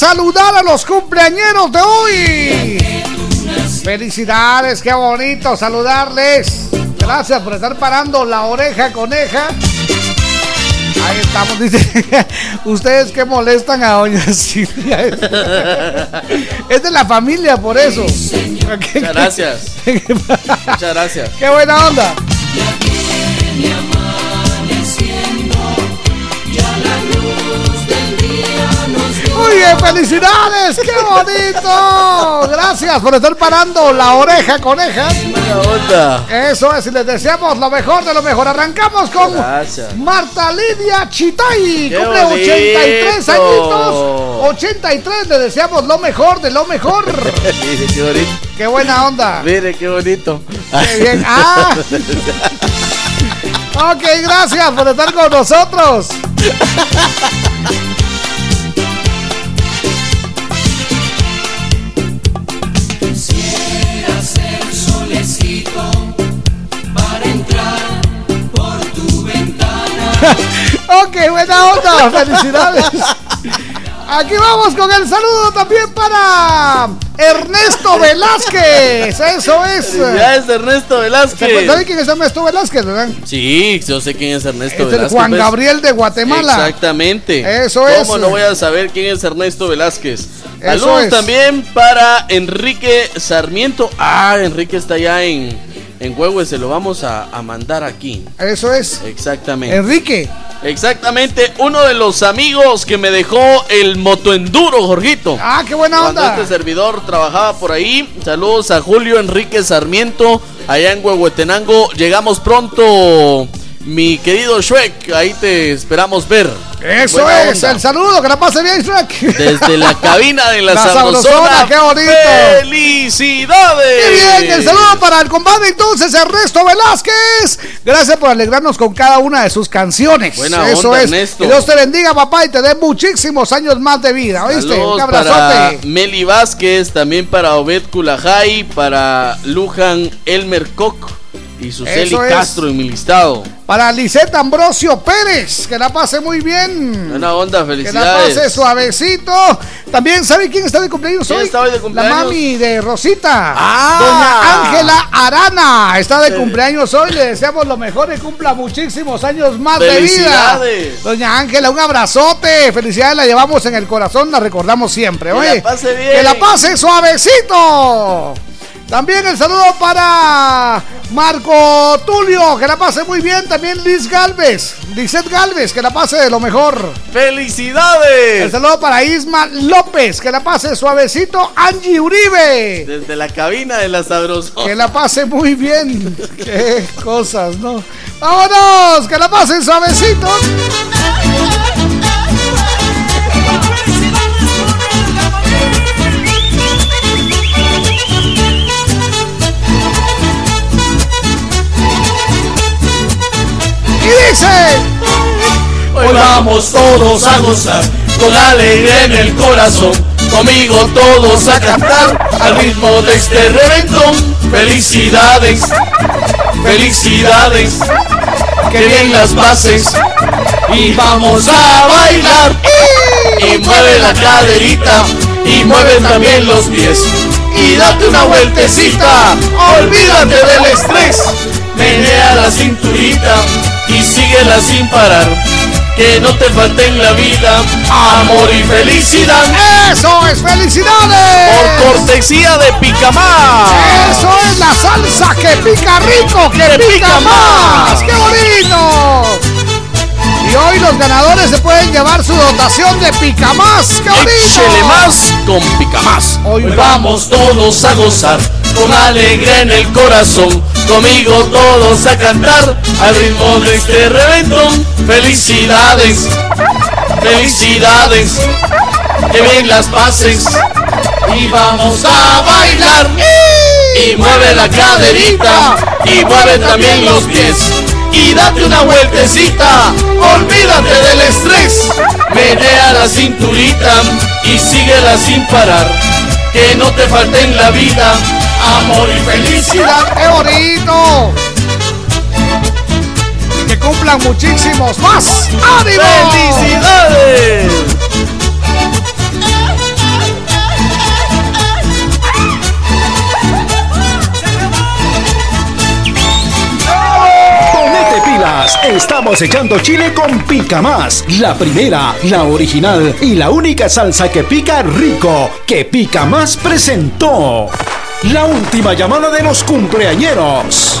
Saludar a los cumpleañeros de hoy. Felicidades, qué bonito saludarles. Gracias por estar parando la oreja coneja. Ahí estamos, dice. Ustedes que molestan a Doña Silvia. Es de la familia, por eso. Muchas gracias. Muchas gracias. Qué buena onda. Felicidades, qué bonito. Gracias por estar parando la oreja coneja. onda. Eso es, y les deseamos lo mejor de lo mejor. Arrancamos con Gracias. Marta Lidia Chitay, ¡Qué cumple bonito! 83 añitos. 83, le deseamos lo mejor de lo mejor. Mire qué bonito. Qué buena onda. Mire qué bonito. Qué bien. Ah. Ok, gracias por estar con nosotros. Ok, buena onda, felicidades. Aquí vamos con el saludo también para Ernesto Velázquez. Eso es. Felicidades, Ernesto Velázquez. ¿Sabe quién es Ernesto Velázquez, verdad? Sí, yo sé quién es Ernesto Es el Velázquez. Juan pues. Gabriel de Guatemala. Exactamente. Eso es. ¿Cómo no voy a saber quién es Ernesto Velázquez? Saludos es. también para Enrique Sarmiento. Ah, Enrique está allá en, en Huehue, se lo vamos a, a mandar aquí. Eso es. Exactamente. Enrique. Exactamente, uno de los amigos que me dejó el motoenduro, Jorgito. Ah, qué buena Cuando onda. este servidor trabajaba por ahí. Saludos a Julio Enrique Sarmiento, allá en Huehuetenango. Llegamos pronto, mi querido Shrek. Ahí te esperamos ver. Eso Buena es. onda. El saludo, que la pase bien, Shrek. Desde la cabina de la, La sabrosona. Sabrosona, qué bonito. ¡Felicidades! Qué bien, el saludo para el compadre entonces Ernesto Velázquez. Gracias por alegrarnos con cada una de sus canciones. Buena Eso onda, es. Ernesto. Que Dios te bendiga, papá, y te dé muchísimos años más de vida. ¿Oíste? Saludos Un para abrazote. Meli Vázquez, también para Obed Kulajay, para Lujan Elmer Koch y Suseli. Castro en mi listado. Para Lisette Ambrosio Pérez, que la pase muy bien. Buena onda, Que la felicidades. pase suavecito. También, ¿sabe quién está de cumpleaños ¿Quién hoy? está hoy de La mami de Rosita. Ah. Doña Ángela Arana está de cumpleaños hoy. Le deseamos lo mejor y cumpla muchísimos años más de vida. Felicidades. Doña Ángela, un abrazote. Felicidades, la llevamos en el corazón, la recordamos siempre. Que oye. la pase bien. Que la pase suavecito. También el saludo para Marco Tulio, que la pase muy bien. También Liz Galvez, Lizeth Galvez, que la pase de lo mejor. El ¡Felicidades! saludo para Isma López, que la pase suavecito. Angie Uribe, Desde la cabina de la sabrosona. que la pase muy bien. Qué cosas, ¿no? Vámonos, que la pasen suavecito. Dice. Hoy vamos todos a gozar con alegría en el corazón. Conmigo todos a cantar al ritmo de este reventón. Felicidades, felicidades, que bien las bases y vamos a bailar. Y mueve la caderita y mueve también los pies y date una vueltecita. Olvídate del estrés, menea la cinturita y síguela sin parar. Que no te falte en la vida amor y felicidad. ¡Eso es felicidades! Por cortesía de Picamás. Eso es la salsa que pica rico, que, pica, más. ¡Qué bonito! Y hoy los ganadores se pueden llevar su dotación de pica más. ¡Qué bonito! Échele más con Picamás. Hoy vamos todos a gozar con alegría en el corazón. Conmigo todos a cantar al ritmo de este reventón. Felicidades, felicidades, que bien las pases y vamos a bailar. Y mueve la caderita y mueve también los pies y date una vueltecita. Olvídate del estrés, menea la cinturita y síguela sin parar. Que no te falte en la vida amor y felicidad. ¡Qué bonito! Que cumplan muchísimos más. ¡Ánimo! ¡Felicidades! Estamos echando chile con Pica Más, la primera, la original y la única salsa que pica rico, que Pica Más presentó. La última llamada de los cumpleañeros.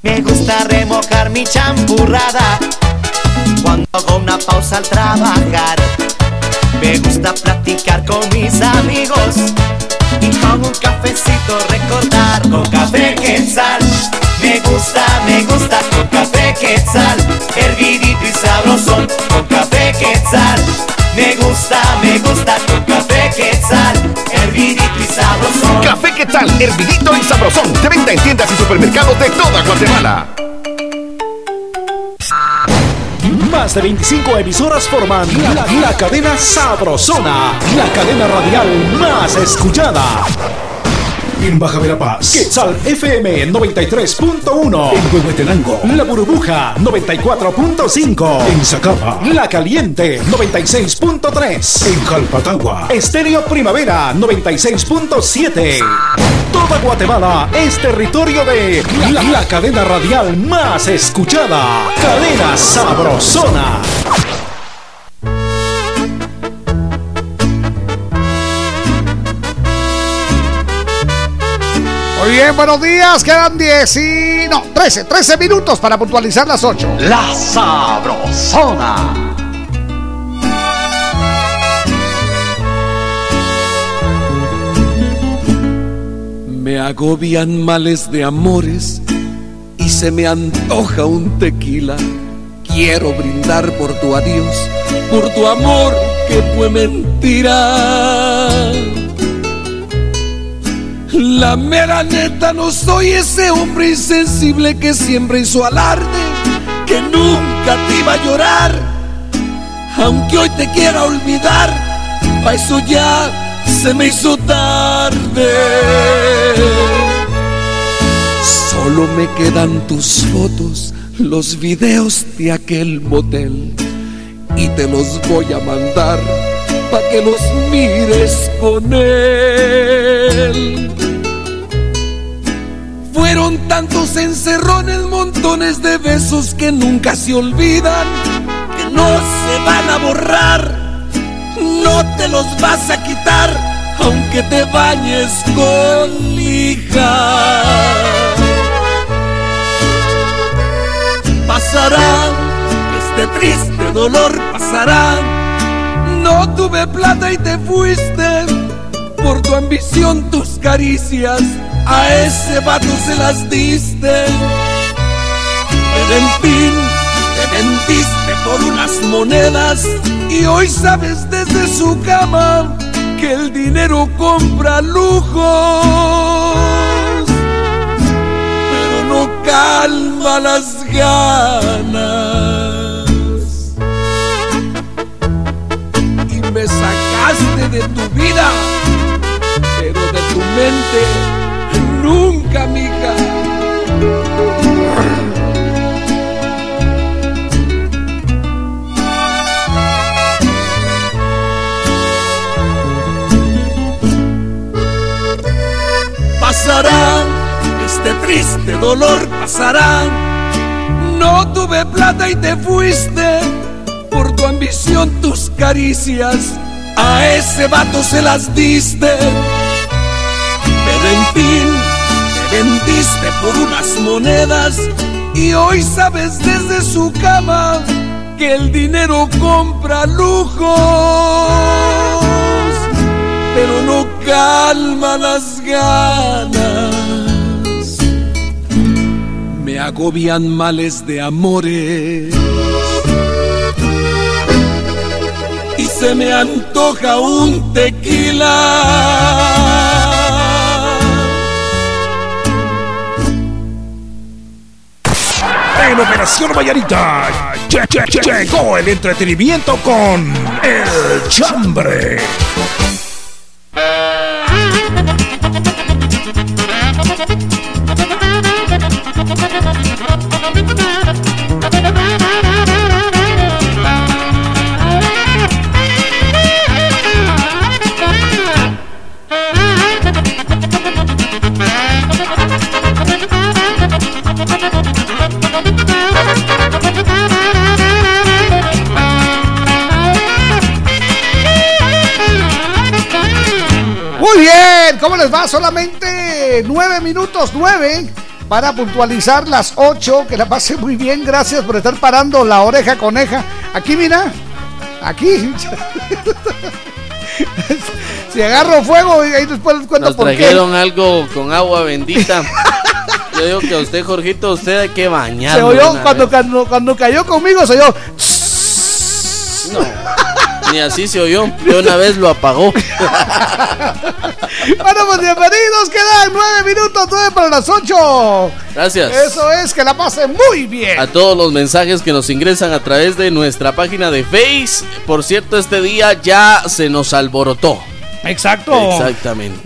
Me gusta remojar mi champurrada cuando hago una pausa al trabajar. Me gusta platicar con mis amigos y con un cafecito recordar. Con café quetzal, me gusta, me gusta con café quetzal, hervidito y sabrosón. Con café quetzal, me gusta, me gusta con café quetzal, hervidito y sabrosón. Café Quetzal, hervidito y sabrosón. De venta en tiendas y supermercados de toda Guatemala. Más de 25 emisoras forman la, la cadena Sabrosona, la cadena radial más escuchada. En Baja Verapaz, Quetzal FM 93.1. En Huehuetenango, La Burbuja 94.5. En Zacapa, La Caliente 96.3. En Jalpatagua, Estéreo Primavera 96.7. Toda Guatemala es territorio de la, la cadena radial más escuchada. Cadena Sabrosona. Bien, buenos días. Quedan 10 y. No, 13, 13 minutos para puntualizar las 8. La Sabrosona. Me agobian males de amores y se me antoja un tequila. Quiero brindar por tu adiós, por tu amor que fue mentira. La mera neta no soy ese hombre insensible que siempre hizo alarde, que nunca te iba a llorar. Aunque hoy te quiera olvidar, pa' eso ya se me hizo tarde. Solo me quedan tus fotos, los videos de aquel motel. Y te los voy a mandar pa' que los mires con él. Fue tantos encerrones, montones de besos que nunca se olvidan, que no se van a borrar. No te los vas a quitar, aunque te bañes con lija. Pasará, este triste dolor pasará. No tuve plata y te fuiste por tu ambición, tus caricias. A ese vato se las diste. Pero en fin, te vendiste por unas monedas y hoy sabes desde su cama que el dinero compra lujos, pero no calma las ganas. De tu vida, pero de tu mente nunca, mija. pasará, este triste dolor pasará. No tuve plata y te fuiste por tu ambición, tus caricias. A ese vato se las diste. Pero en fin, te vendiste por unas monedas y hoy sabes desde su cama que el dinero compra lujos pero no calma las ganas. Me agobian males de amores se me antoja un tequila. En Operación Vallarita che- che- che- llegó el entretenimiento con El Chambre. Les va? Solamente nueve minutos, nueve, para puntualizar las ocho. Que la pase muy bien, gracias por estar parando la oreja coneja. Aquí, mira, aquí. si agarro fuego y ahí después les cuento Nos por qué. trajeron algo con agua bendita. Yo digo que a usted, Jorgito, usted hay que bañar. Se oyó cuando, cuando, cuando cayó conmigo, se oyó. Ni así se oyó. De una vez lo apagó. Bueno, pues bienvenidos, quedan nueve minutos, nueve para las ocho. Gracias. Eso es, que la pasen muy bien. A todos los mensajes que nos ingresan a través de nuestra página de Face. Por cierto, este día ya se nos alborotó. Exacto. Exactamente.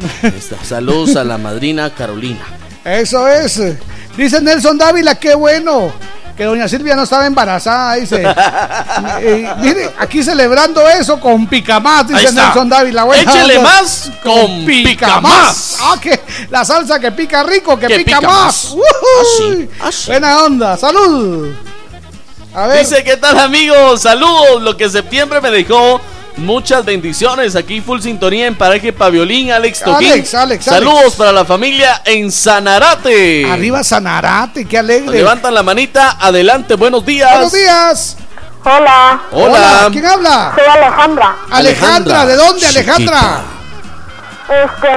Saludos a la madrina Carolina. Eso es. Dice Nelson Dávila, qué bueno. Que doña Silvia no estaba embarazada, dice. Eh, mire, aquí celebrando eso con pica más, Ahí dice. Nelson Dávila. Échele más con pica más. Ah, que la salsa que pica rico, que, Que pica, pica más. más. Ujuy. Buena onda, salud. A ver. Dice, ¿qué tal amigos? Saludos, lo que septiembre me dejó. Muchas bendiciones. Aquí full sintonía en Paraje Paviolín, Alex Toquín. Alex, Alex, Saludos Alex. para la familia en Sanarate. Arriba Sanarate, qué alegre. Levantan la manita, adelante, buenos días. Buenos días. Hola. Hola. ¿Quién habla? Soy Alejandra. Alejandra, ¿de dónde, Alejandra? Este.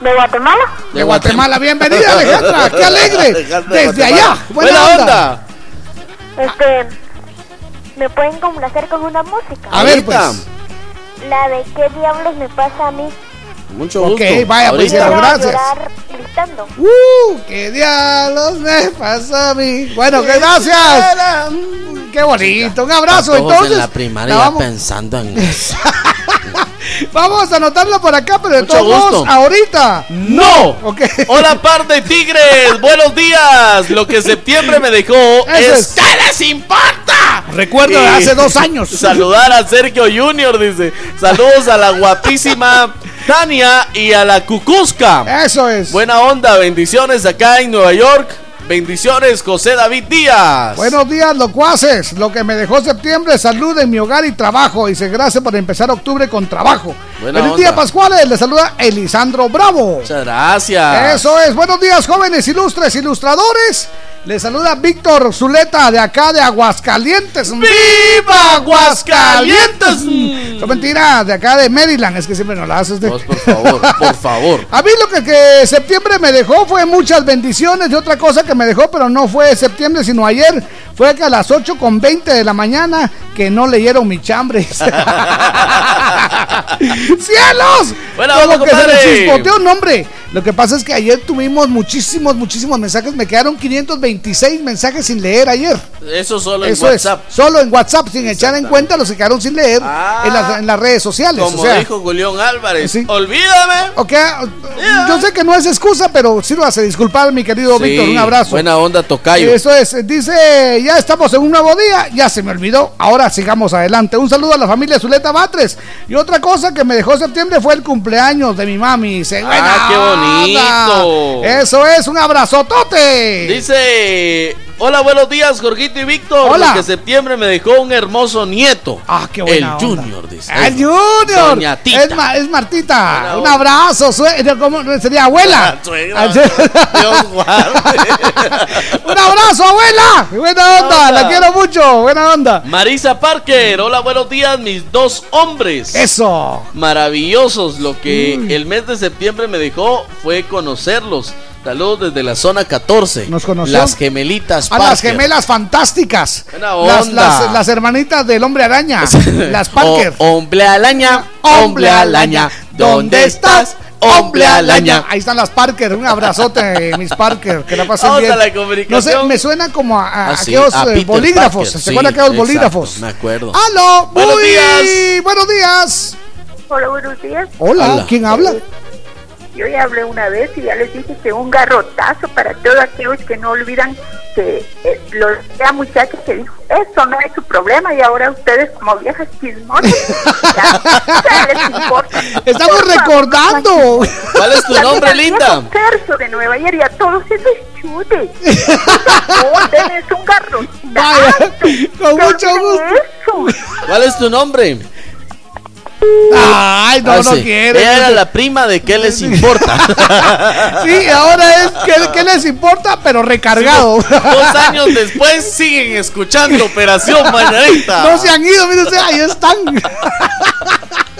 De Guatemala. De Guatemala, bienvenida Alejandra, qué alegre. Desde allá, buena, onda. Este. ¿Me pueden complacer con una música? A ver, pues. La de qué diablos me pasa a mí. Mucho Ok, gusto. vaya, pues, gracias. gritando. Uh, qué diablos me pasa a mí. Bueno, que gracias. Qué bonito, un abrazo. Todos Entonces, en la primaria la ya vamos, pensando en eso. vamos a anotarlo por acá, pero de Mucho todos modos, gusto. ahorita. ¡No! Ok. Hola, par de tigres. Buenos días. Lo que septiembre me dejó Eso es. es. ¿Qué les importa? Recuerdo de hace dos años. Saludar a Sergio Junior, dice. Saludos a la guapísima Tania y a la Cucuzca. Eso es. Buena onda, bendiciones acá en Nueva York. Bendiciones, José David Díaz. Buenos días, locuaces. Lo que me dejó septiembre, salud en mi hogar y trabajo. Dice, gracias por empezar octubre con trabajo. Buena Feliz onda. día, Pascuales. Le saluda Elisandro Bravo. Muchas gracias. Eso es. Buenos días, jóvenes ilustres ilustradores. Le saluda Víctor Zuleta de acá de Aguascalientes. ¡Viva Aguascalientes! No mentira, de acá de Maryland. Es que siempre nos la haces de. Por favor, por favor. A mí lo que, que septiembre me dejó fue muchas bendiciones y otra cosa que me dejó, pero no fue septiembre, sino ayer. Fue que a las 8 con 20 de la mañana que no leyeron mi chambre. ¡Cielos! Como onda, que se chispoteó. Lo que pasa es que ayer tuvimos muchísimos, muchísimos mensajes. Me quedaron 526 mensajes sin leer ayer. Eso solo en WhatsApp. solo en WhatsApp, sin echar en cuenta los que quedaron sin leer en, las, en las redes sociales. Como o sea, dijo Julián Álvarez. Sí. Olvídame. Ok, yo sé que no es excusa, pero sí lo hace disculpar, mi querido Sí, Víctor. Un abrazo. Buena onda, Tocayo. Eso es, dice, ya estamos en un nuevo día, ya se me olvidó, ahora sigamos adelante. Un saludo a la familia Zuleta Batres. Y otra cosa que me dejó septiembre fue el cumpleaños de mi mami. Dice, Ah, qué "Buena bonito. onda". Eso es, un abrazotote. Dice, hola, buenos días, Jorgito y Víctor. Hola. Que septiembre me dejó un hermoso nieto. Ah, qué El buena onda. Junior, dice. ¡El Junior! Doña Tita. Es, Ma- es Martita. Buena Un abrazo. ¿Cómo sería abuela? Suegra. Ah, Dios guarde. Un abrazo, abuela. Buena onda, onda. la quiero mucho. Buena onda. Marisa Parker, hola, buenos días, mis dos hombres. Eso. Maravillosos. Lo que Mm. el mes de septiembre me dejó fue conocerlos. Saludos desde la zona 14. ¿Nos conoció? Las gemelitas A las Parker. gemelas fantásticas. Buena Las, onda. las- las hermanitas del hombre araña. las Parker. O- hombre alaña, hombre alaña, ¿dónde estás? Hombre alaña. Ahí están las Parker. Un abrazote, mis Parker. Que la pasen Vamos bien. a la No sé, me suena como a, a Ah, sí, aquellos a eh, bolígrafos. Parker, ¿Se sí, acuerdan aquellos exacto, bolígrafos? Me acuerdo. ¡Aló! Buenos Muy días. Buenos días. Hola, buenos días. Hola, Hola. ¿quién habla? Yo ya hablé una vez y ya les dije que un garrotazo para todos aquellos que no olvidan que eh, lo la muchacha que dijo, eso no es su problema y ahora ustedes como viejas chismosas, ya, ¿qué les importa? Estamos recordando. ¿Cuál es tu nombre, linda? Tercio de Nueva York y a todos esos chutes. Denles un garrotazo. Vaya, con mucho gusto. eso. ¿Cuál es tu nombre? Ay, no, Ah, no sí. quiere. Ella era la prima de qué les importa. Sí, ahora es que, que les importa, pero recargado. Dos años después siguen escuchando Operación Mañanita. No se han ido, miren, ahí están.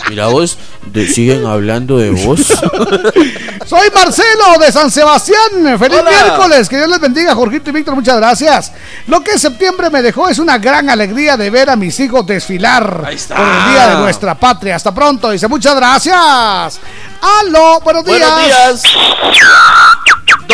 Mira vos, de- siguen hablando de vos. Soy Marcelo de San Sebastián. Feliz Hola. miércoles. Que Dios les bendiga, Jorgito y Víctor. Muchas gracias. Lo que septiembre me dejó es una gran alegría de ver a mis hijos desfilar Ahí está. por el día de nuestra patria. Hasta pronto. Dice muchas gracias. Aló, buenos días. Buenos días.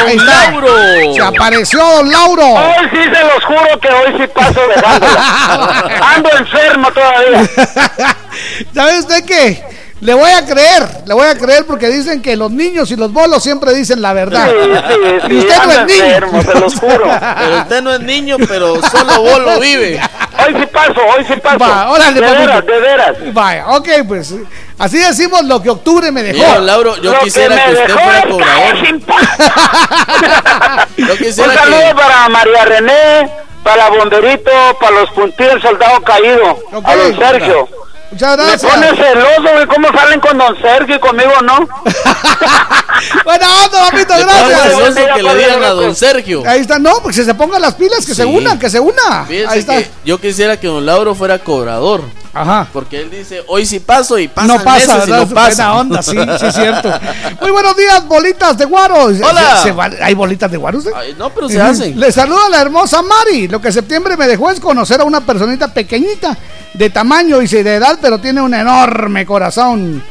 Don. Lauro. Se apareció Don Lauro. Hoy sí se los juro que hoy sí paso dejándola. Ando enfermo todavía. ¿Sabe usted qué? Le voy a creer, le voy a creer porque dicen que los niños y los bolos siempre dicen la verdad. Sí, sí, sí, y usted no es niño. enfermo, se los juro. Pero usted no es niño, pero solo Bolo vive. Hoy sí paso, hoy sí paso. Va, órale, de papito. veras, de veras. Vaya, ok, pues así decimos lo que octubre me dejó. Mira, Lauro, yo Lo quisiera me que, usted dejó fuera cobrador. sin. Yo Un quisiera saludo que. para María René, para Bomberito, para los puntillos del soldado caído, Ok. a don Sergio. Muchas Me gracias. pone celoso, güey, ¿cómo salen con don Sergio y conmigo no? Buena onda, papito, gracias. celoso que le digan a don Sergio. Ahí está, no, pues que se pongan las pilas, que se Sí. unan, que se una. Fíjese Ahí está. que yo quisiera que don Lauro fuera cobrador. Ajá. Porque él dice, hoy sí paso y pasa No pasa, meses no pasa. Buena onda, sí, sí es cierto. Muy buenos días, bolitas de guaros. Hola. ¿Se- se van- ¿Hay bolitas de guaros? eh? Ay, no, pero se hacen. Le saluda la hermosa Mari. Lo que septiembre me dejó es conocer a una personita pequeñita, de tamaño y de edad, pero tiene un enorme corazón.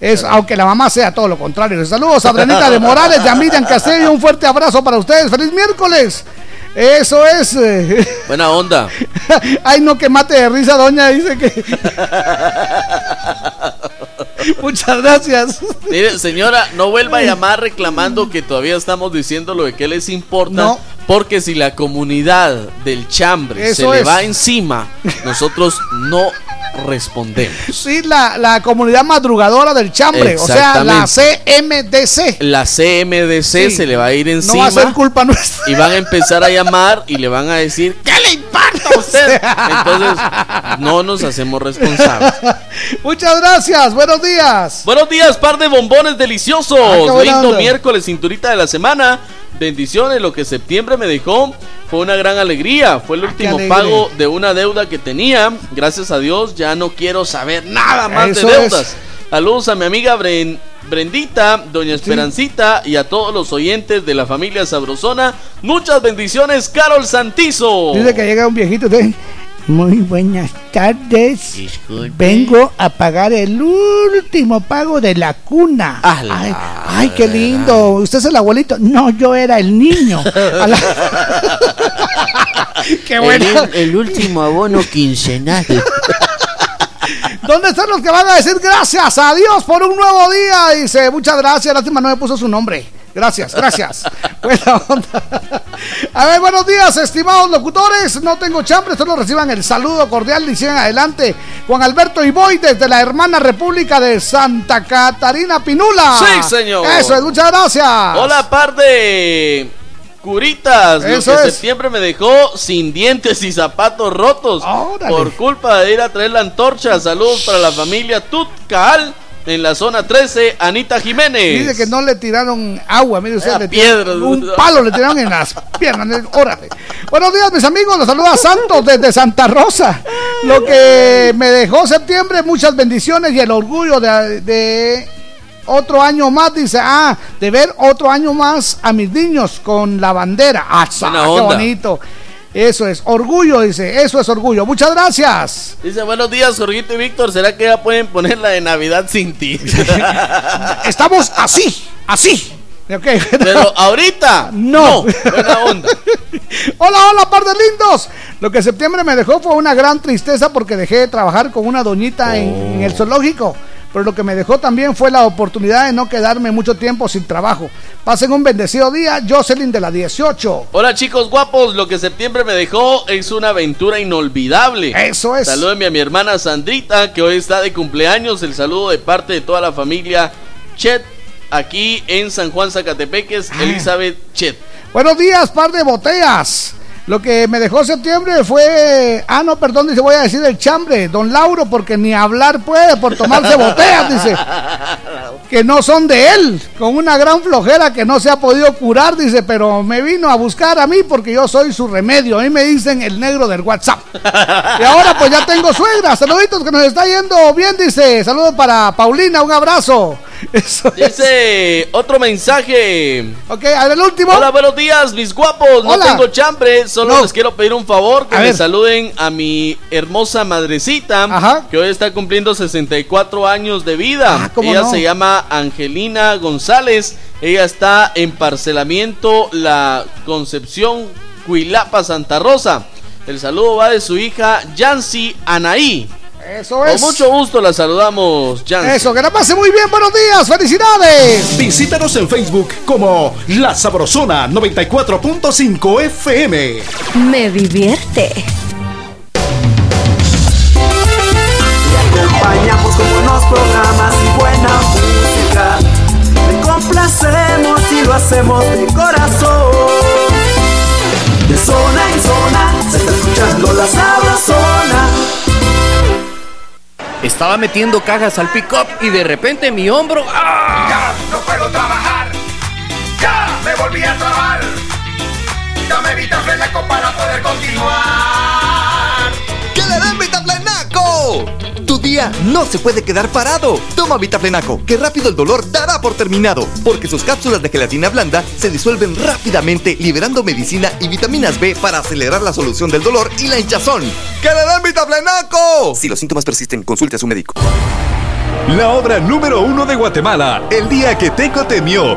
Es, aunque la mamá sea todo lo contrario. Saludos a Brenita de Morales, de Miriam Castillo. Un fuerte abrazo para ustedes. ¡Feliz miércoles! Eso es. eh. Buena onda. Ay, no, que mate de risa, doña. Dice que. Muchas gracias. Mire, señora, no vuelva a llamar reclamando que todavía estamos diciendo lo de que les importa. No. Porque si la comunidad del chambre Eso se le es. va encima, nosotros no respondemos. Sí, la, la comunidad madrugadora del chambre, o sea, la CMDC. La CMDC Sí. se le va a ir No encima. va a ser culpa nuestra. y van a empezar a llamar y le van a decir, ¿qué le importa a usted? Entonces, no nos hacemos responsables. Muchas gracias, buenos días. Buenos días, par de bombones deliciosos. Ah, Lindo miércoles, cinturita de la semana. Bendiciones, lo que septiembre me dejó fue una gran alegría. Fue el último alegre. pago de una deuda que tenía. Gracias a Dios, ya no quiero saber nada más Eso de es. deudas. Saludos a mi amiga Bren- Brendita, Doña Esperancita y a todos los oyentes de la familia Sabrosona. Muchas bendiciones, Carol Santizo. Dice que llega un viejito de... Muy buenas tardes. Vengo a pagar el último pago de la cuna. Ay, ay, qué lindo. ¿Usted es el abuelito? No, yo era el niño. La- qué bueno. El, último abono quincenal. ¿Dónde están los que van a decir gracias a Dios por un nuevo día? Dice, muchas gracias. Lástima no me puso su nombre. Gracias, gracias. Buena onda. A ver, buenos días, estimados locutores. No tengo chambre, solo reciban el saludo cordial y sigan adelante. Juan Alberto Iboy desde la hermana República de Santa Catarina Pinula. Sí, señor. Eso es, muchas gracias. Hola, par de curitas. Eso lo que es. septiembre me dejó sin dientes y zapatos rotos. Por culpa de ir a traer la antorcha. Saludos para la familia Tutcaal en la zona 13, Anita Jiménez. Dice que no le tiraron agua, mire usted, le tiraron un palo le tiraron en las piernas. Órale. Buenos días, mis amigos, los saluda Santos desde Santa Rosa. Lo que me dejó septiembre, muchas bendiciones y el orgullo de, de otro año más, dice, ah, de ver otro año más a mis niños con la bandera. Ah, qué bonito. Eso es orgullo, dice, eso es orgullo. Muchas gracias. Dice, buenos días, Jorgito y Víctor. ¿Será que ya pueden poner la de Navidad sin ti? Estamos así, así. Pero ahorita, no. Buena onda. Hola, hola, par de lindos. Lo que septiembre me dejó fue una gran tristeza porque dejé de trabajar con una doñita en, en el zoológico. Pero lo que me dejó también fue la oportunidad de no quedarme mucho tiempo sin trabajo. Pasen un bendecido día, Jocelyn de la 18. Hola chicos guapos, lo que septiembre me dejó es una aventura inolvidable. Eso es. Salúdenme a mi hermana Sandrita, que hoy está de cumpleaños. El saludo de parte de toda la familia Chet, aquí en San Juan Zacatepeques, Ah. Elizabeth Chet. Buenos días, par de botellas. Lo que me dejó septiembre fue. Ah, no, perdón, dice, voy a decir el chambre, don Lauro, porque ni hablar puede por tomarse botellas, dice. Que no son de él, con una gran flojera que no se ha podido curar, dice, pero me vino a buscar a mí porque yo soy su remedio. A mí me dicen el negro del WhatsApp. Y ahora pues ya tengo suegra. Saluditos que nos está yendo bien, dice. Saludos para Paulina, un abrazo. Eso es. Dice otro mensaje. Ok, a ver el último. Hola, buenos días, mis guapos. No tengo chambre, solo les quiero pedir un favor, que A me ver. saluden a mi hermosa madrecita, que hoy está cumpliendo 64 años de vida. Ah, ¿cómo Ella no? se llama Angelina González. Ella está en parcelamiento La Concepción Cuilapa Santa Rosa. El saludo va de su hija Yancy Anaí. Eso es. Con mucho gusto la saludamos, Yancy. Eso, que la pase muy bien. Buenos días, felicidades. Visítanos en Facebook como La Sabrosona 94.5 FM. Me divierte. acompañamos con buenos programas y buena música. Te complacemos y lo hacemos de corazón. De zona en zona se está escuchando la sabrosona. Estaba metiendo cajas al pick-up y de repente mi hombro. ¡ah! Ya no puedo trabajar. Ya me volví a trabajar. Dame Vitaflenaco para poder continuar. Día no se puede quedar parado. Toma Vitaplenaco, que rápido el dolor dará por terminado, porque sus cápsulas de gelatina blanda se disuelven rápidamente, liberando medicina y vitaminas B para acelerar la solución del dolor y la hinchazón. ¡Que le den Vitaplenaco! Si los síntomas persisten, consulte a su médico. La obra número uno de Guatemala, El día que Teco temió.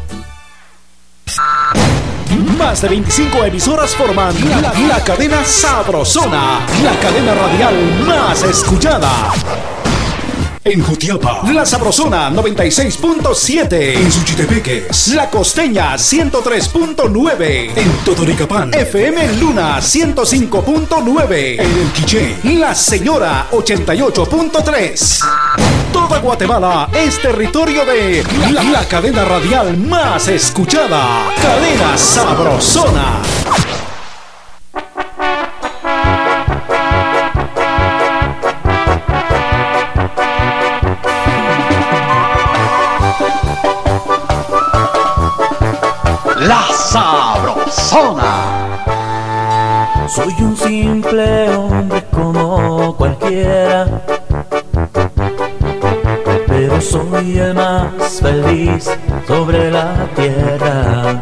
Más de 25 emisoras forman la, la cadena Sabrosona, la cadena radial más escuchada. En Jutiapa, La Sabrosona 96.7. En Suchitepeques, La Costeña 103.9. En Totoricapán, FM Luna 105.9. En El Quiché, La Señora 88.3. Toda Guatemala es territorio de la, la cadena radial más escuchada. Cadena Sabrosona. La Sabrosona. Soy un simple hombre como cualquiera, soy el más feliz sobre la tierra.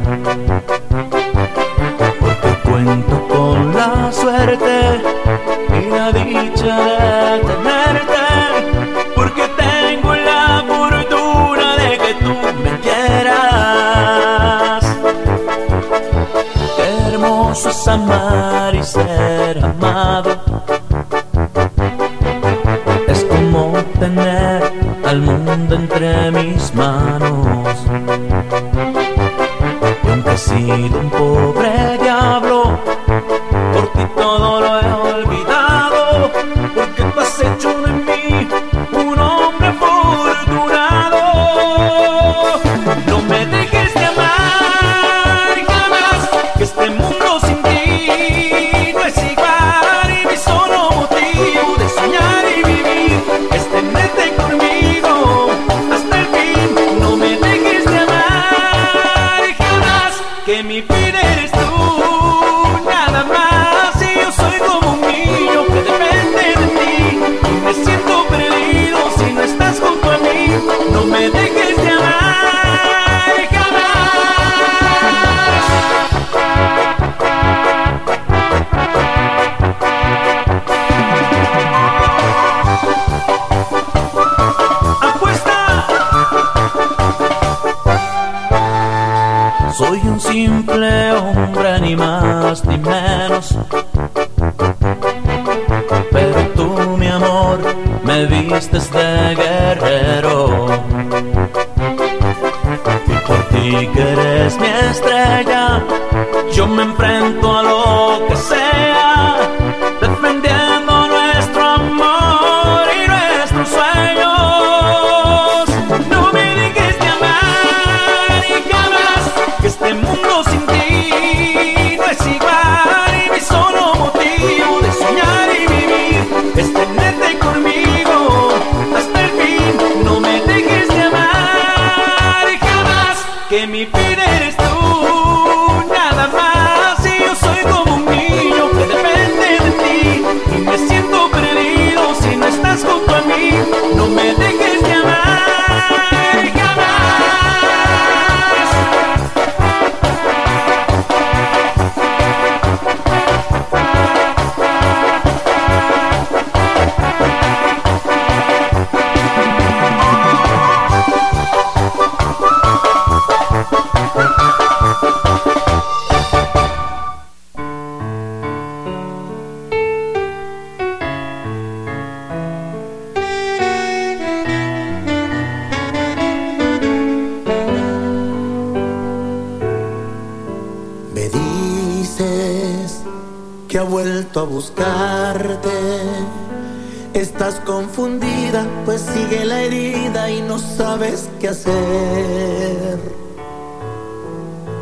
Porque cuento con la suerte y la dicha de tenerte, porque tengo la fortuna de que tú me quieras. Hermoso es amar y ser amado. Entre mis manos. Y aunque he sido un pobre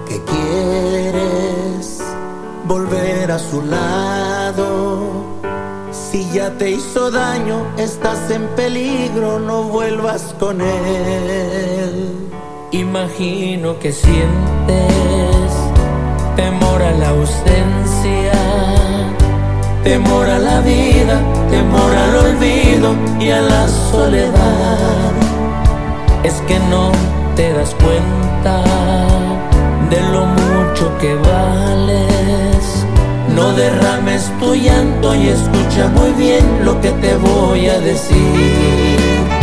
¿Qué quieres? Volver a su lado. Si ya te hizo daño, estás en peligro, no vuelvas con él. Imagino que sientes temor a la ausencia, temor a la vida, temor al olvido y a la soledad. Es que no te das cuenta de lo mucho que vales. No derrames tu llanto y escucha muy bien lo que te voy a decir.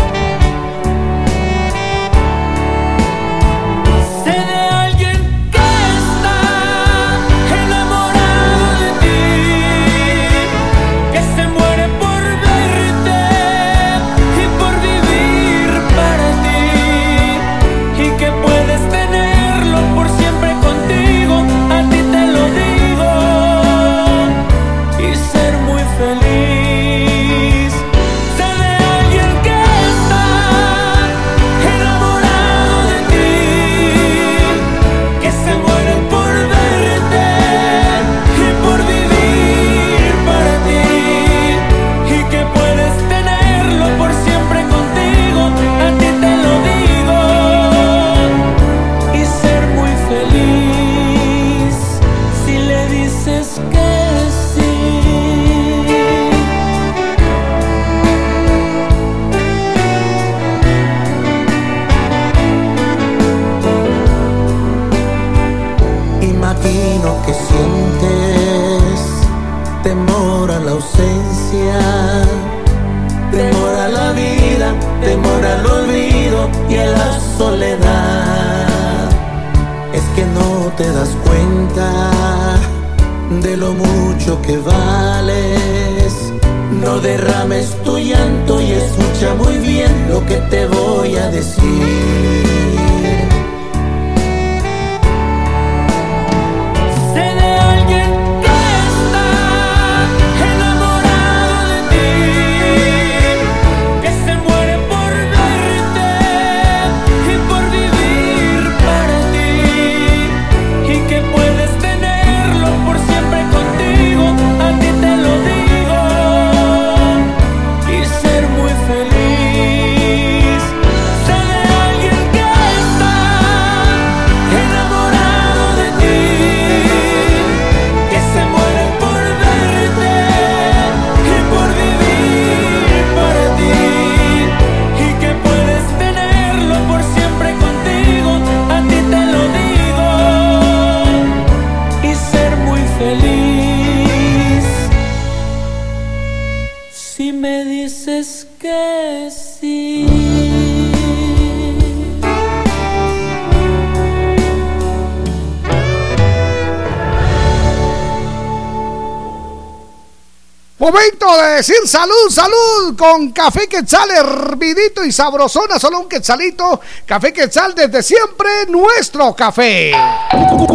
Decir salud, salud con café quetzal hervidito y sabrosona, solo un quetzalito. Café quetzal desde siempre, nuestro café.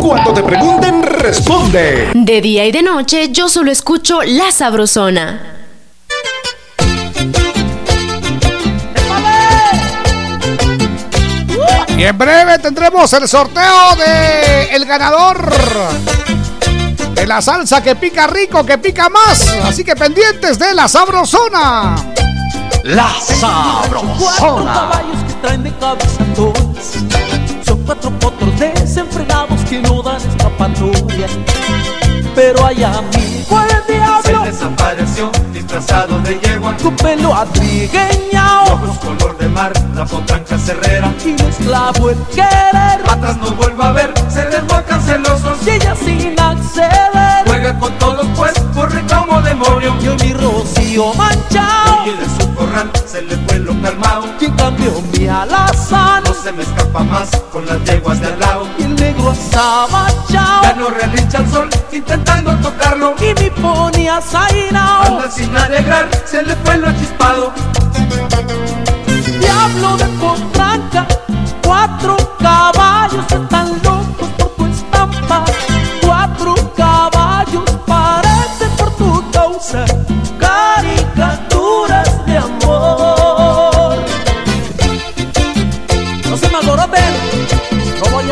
Cuando te pregunten, responde. De día y de noche yo solo escucho La Sabrosona. Y en breve tendremos el sorteo de el ganador de la salsa que pica rico, que pica más. Así que pendientes de la sabrosona. La Cuatro caballos que traen de cabeza todas. Son cuatro potros desenfrenados que no dan escapatoria. Pero hay amigo el diablo. Se desapareció disfrazado de yegua Su pelo atrigueñao. Ojos color de mar, la potranca cerrera Y no esclavo el querer. Patas no vuelvo a ver, se desbocan celosos Y ella sin Juega con todos pues, corre como demonio Y hoy mi rocío manchao. Y de su corral se le fue lo calmado Y en cambio mi alazán. No se me escapa más con las yeguas de al lado Y el negro está manchao. Ya no relincha el sol intentando tocarlo Y mi pony azainao. Anda sin alegrar, se le fue lo chispado Diablo de potranca, cuatro caballos están locos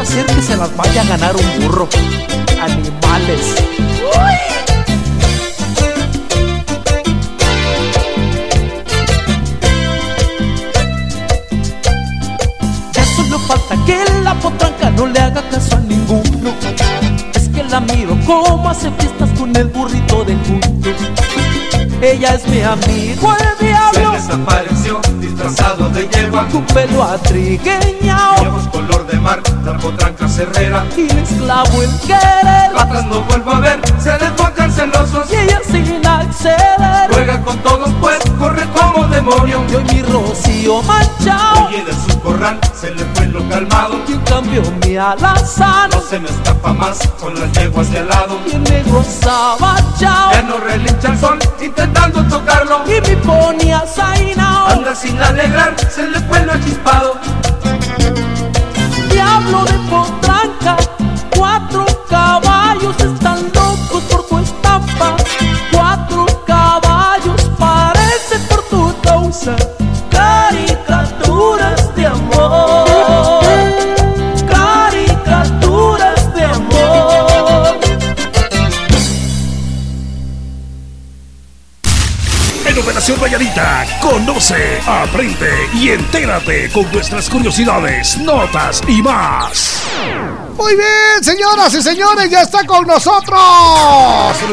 Que se las vaya a ganar un burro. Animales. Solo falta que la potranca no le haga caso a ninguno. Es que la miro como hace fiestas con el burrito de junto. Ella es mi amigo el diablo. Se desapareció disfrazado de yegua Con pelo atrigueñao. Ojos color de mar, la potranca cerrera Y esclavo el querer. Atrás no vuelvo a ver, se celosos Y ella sin acceder. Juega con todos pues, corre como demonio Y hoy mi rocío manchao. Y de su corral se le fue lo calmado Y en cambio mi alazán. No se me escapa más con las yeguas de al lado Y el negro sabachao. Ya no relincha el sol intentando tocarlo Y mi pony azainao. Anda sin alegrar, se le fue lo chispado Diablo de potranca, Operación Valladita, conoce, aprende y entérate con nuestras curiosidades, notas y más. Muy bien, señoras y señores, ya está con nosotros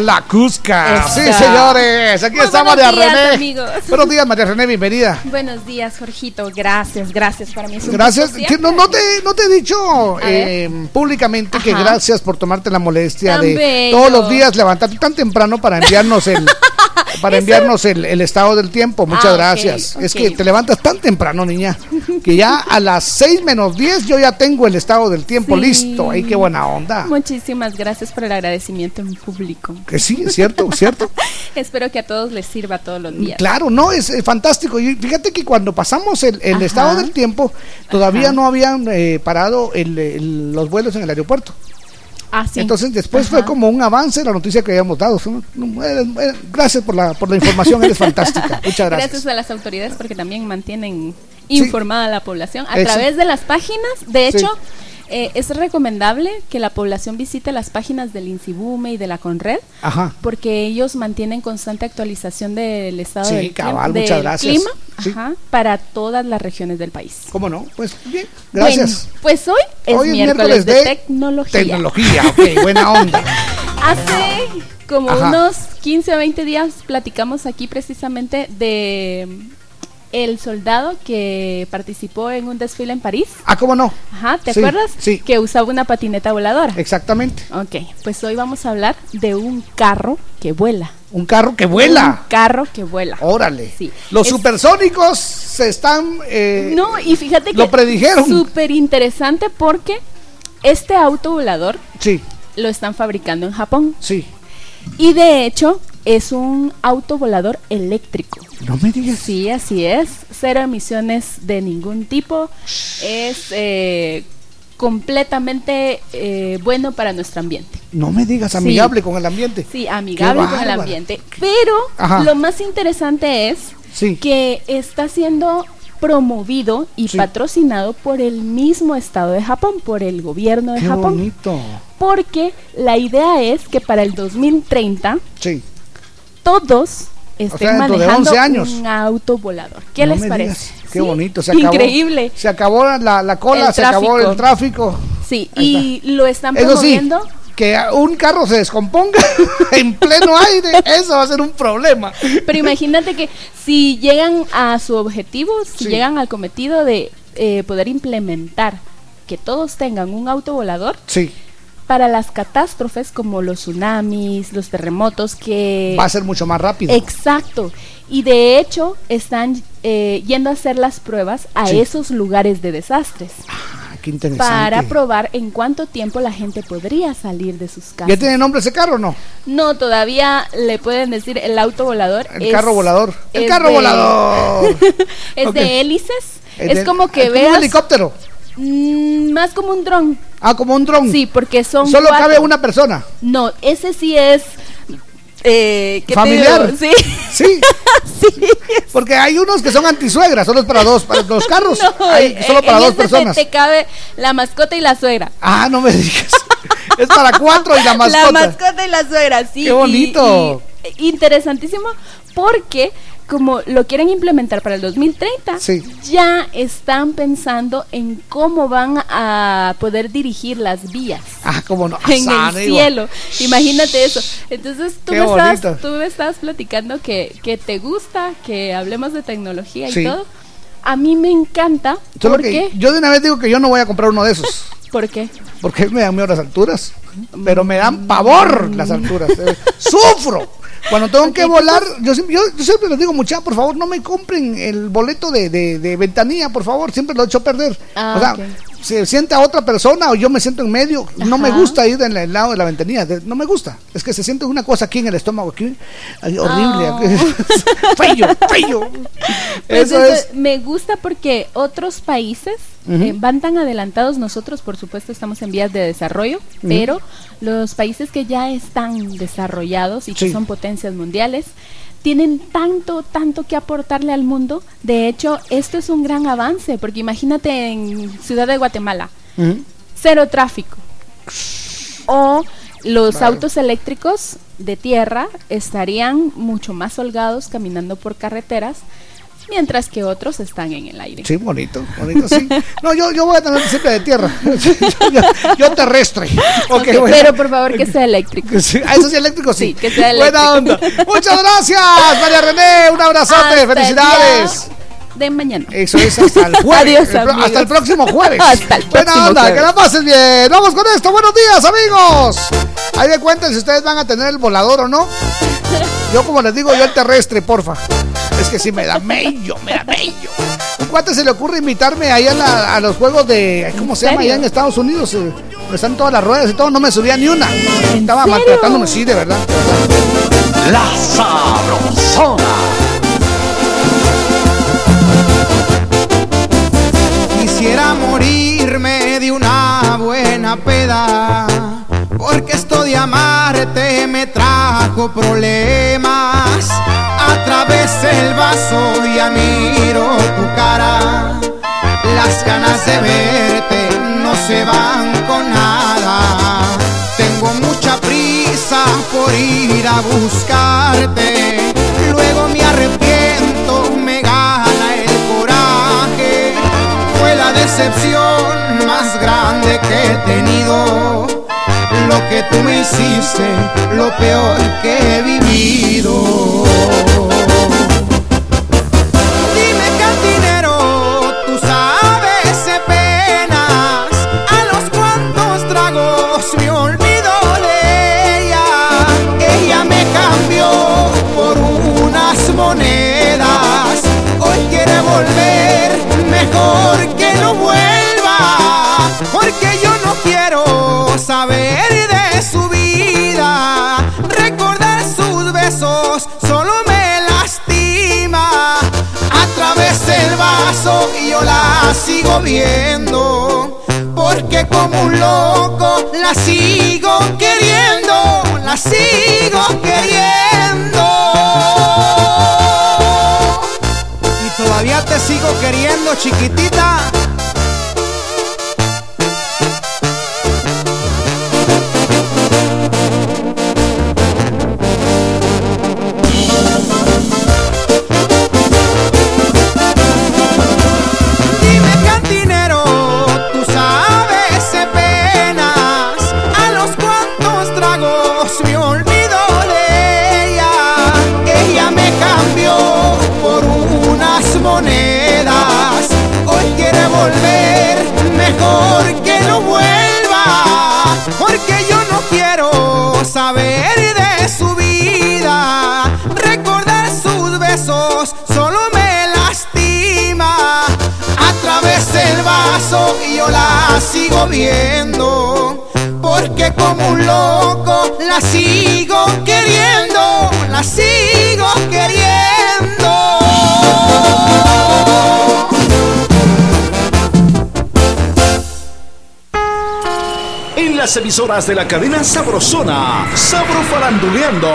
la Cusca. Sí, señores, aquí Muy está María días, René. amigos. Buenos días, María René, bienvenida. Buenos días, Jorgito. Gracias, gracias. Para mí es un Gracias. Que no, no te, no te he dicho eh, públicamente que gracias por tomarte la molestia Tan de bello. todos los días levantarte tan temprano para enviarnos el para enviarnos el, el estado del tiempo. Muchas Ah, gracias. Es ok. que te levantas tan temprano, niña, que ya a las 6 menos 10 yo ya tengo el estado del tiempo Sí. listo. Ay, qué buena onda. Muchísimas gracias por el agradecimiento en público. Que sí, es cierto, es cierto. Espero que a todos les sirva todos los días. Claro, no, es, eh, fantástico. Y fíjate que cuando pasamos el, el estado del tiempo, todavía Ajá. no habían eh, parado el- los vuelos en el aeropuerto. Ah, sí. Entonces después Ajá. fue como un avance la noticia que habíamos dado. Eres- eres- gracias por la, por la información, eres fantástica. Muchas gracias. Gracias a las autoridades porque también mantienen informada a la población a Eso. través de las páginas. De Sí. Eh, es recomendable que la población visite las páginas del Insibume y de la Conred Ajá. porque ellos mantienen constante actualización del estado Sí, del, clima- cabal, del muchas gracias. clima Sí. ajá, para todas las regiones del país. ¿Cómo no? Pues bien, gracias. Bueno, pues hoy es Hoy es miércoles, miércoles de, de tecnología. Tecnología, ok, buena onda. Hace como Ajá. unos 15 o 20 días platicamos aquí precisamente de el soldado que participó en un desfile en París. Ah, ¿cómo no? Ajá, ¿te Sí, acuerdas? sí. Que usaba una patineta voladora. Exactamente. Ok, pues hoy vamos a hablar de un carro que vuela. Un carro que vuela. Un carro que vuela. Órale. Sí. Los Es- supersónicos se están. eh, No, y fíjate que lo predijeron. súper interesante porque este auto volador Sí, lo están fabricando en Japón. sí. Y de hecho es un auto volador eléctrico. No me digas. Sí, así es. Cero emisiones de ningún tipo. Es eh, completamente eh, bueno para nuestro ambiente. No me digas, Sí. amigable con el ambiente. Sí, amigable Qué con el ambiente. Pero Ajá. lo más interesante es Sí. que está siendo promovido y Sí. patrocinado por el mismo estado de Japón, por el gobierno de Qué Japón. bonito. Porque la idea es que para el 2030 Sí. Todos estén sea, dentro de manejando 11 años. un auto volador. ¿Qué No les parece? digas. Qué Sí, bonito. Se acabó. Increíble. Se acabó la, la cola, El se acabó el tráfico. Sí, Ahí y lo están Eso sí, promoviendo. que un carro se descomponga en pleno aire, eso va a ser un problema. Pero imagínate que si llegan a su objetivo, si Sí. llegan al cometido de eh, poder implementar que todos tengan un auto volador, Sí, para las catástrofes como los tsunamis, los terremotos, que... va a ser mucho más rápido. Exacto. Y de hecho están eh, yendo a hacer las pruebas a Sí. esos lugares de desastres Ah, qué interesante. para probar en cuánto tiempo la gente podría salir de sus casas. ¿Ya tiene nombre ese carro o no? No, todavía le pueden decir el auto volador. El es- carro volador. El carro de- volador. es de hélices. Es Es, de- como que como un veas. helicóptero. Mm, más como un dron. Ah, como un dron. Sí, porque son. Solo cuatro. cabe una persona. No, ese sí es. eh, ¿qué te Familiar. digo? Sí. Sí. Porque hay unos que son antisuegras, solo es para dos, para los carros. No, hay solo en- para en dos ese te- personas. Te, cabe la mascota y la suegra. Ah, no me digas. es para cuatro y la mascota. La mascota y la suegra, sí. Qué y- bonito. y- interesantísimo porque como lo quieren implementar para el 2030, Sí. ya están pensando en cómo van a poder dirigir las vías Ah, cómo no. en Ah, el digo. cielo. Imagínate eso. Entonces tú Qué me, estabas, tú me estabas platicando que, que te gusta que hablemos de tecnología y Sí. todo. A mí me encanta Solo porque que yo de una vez digo que yo no voy a comprar uno de esos. ¿Por qué? Porque me dan miedo las alturas. Pero me dan pavor las alturas. ¡Sufro! Cuando tengo que volar, yo, siempre- yo, yo siempre les digo, muchachos, por favor, no me compren el boleto de, de, de ventanilla, por favor, siempre lo he hecho perder. Ah, o sea. Se siente a otra persona o yo me siento en medio. No me gusta ir en el lado de la ventanilla, de- no me gusta. Es que se siente una cosa aquí en el estómago, aquí, horrible. Oh. Pues Eso es. Me gusta porque otros países eh, van tan adelantados, nosotros por supuesto estamos en vías de desarrollo, pero los países que ya están desarrollados y que son potencias mundiales, tienen tanto, tanto que aportarle al mundo. De hecho, esto es un gran avance, porque imagínate en Ciudad de Guatemala, cero tráfico. O los autos eléctricos de tierra estarían mucho más holgados caminando por carreteras, mientras que otros están en el aire. Sí, bonito, bonito, sí. No, yo, yo voy a tener siempre de tierra. yo, yo terrestre. Ok, Ok, bueno. Pero por favor que sea eléctrico. Sí, ah, eso sí, eléctrico, sí. Sí, que sea eléctrico. Buena onda. Muchas gracias, María René. Un abrazote, Hasta felicidades. De mañana. Eso es hasta el jueves. Adiós, El hasta el próximo jueves. Hasta el Buena próximo onda, jueves. que la pases bien. Vamos con esto. Buenos días, amigos. Ahí me cuentan si ustedes van a tener el volador o no. Yo, como les digo, yo el terrestre, porfa. Que sí me da mello, me da mello. Un cuate se le ocurre invitarme ahí a, la- a los juegos de. ¿Cómo se llama? Allá en Estados Unidos. eh, donde están todas las ruedas y todo. No me subía ni una. Estaba maltratándome, sí, de verdad. de verdad. La Sabrosona. Quisiera morirme de una buena peda, porque esto de amarte me trajo problemas. A través del vaso ya miro tu cara, las ganas de verte no se van con nada. Tengo mucha prisa por ir a buscarte, luego me arrepiento, me gana el coraje fue la decepción más grande que he tenido. Lo que tú me hiciste, lo peor que he vivido. Quiero saber de su vida, recordar sus besos solo me lastima, a través del vaso yo la sigo viendo, porque como un loco la sigo queriendo, la sigo queriendo. Y todavía te sigo queriendo, chiquitita. Yo la sigo viendo, porque como un loco la sigo queriendo, la sigo queriendo. en las emisoras de la cadena Sabrosona. Sabro Faranduleando.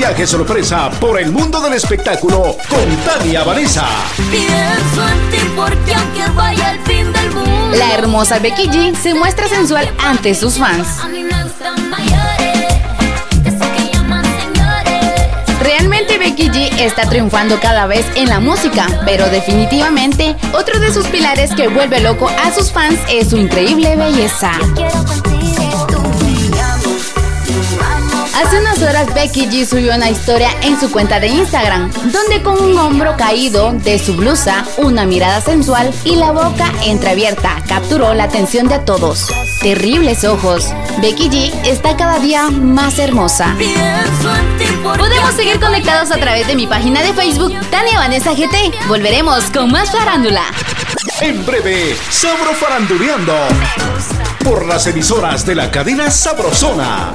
Viaje sorpresa por el mundo del espectáculo con Tania Vanessa. Pienso en ti porque aunque vaya al fin del mundo. La hermosa Becky G se muestra sensual ante sus fans. Realmente Becky G está triunfando cada vez en la música, pero definitivamente otro de sus pilares que vuelve loco a sus fans es su increíble belleza. Hace unas horas Becky G subió una historia en su cuenta de Instagram, donde con un hombro caído de su blusa, una mirada sensual y la boca entreabierta capturó la atención de todos. Terribles ojos. Becky G está cada día más hermosa. Podemos seguir conectados a través de mi página de Facebook, Tania Vanessa GT. Volveremos con más farándula. En breve, Sabro Faranduleando. Por las emisoras de la cadena Sabrosona.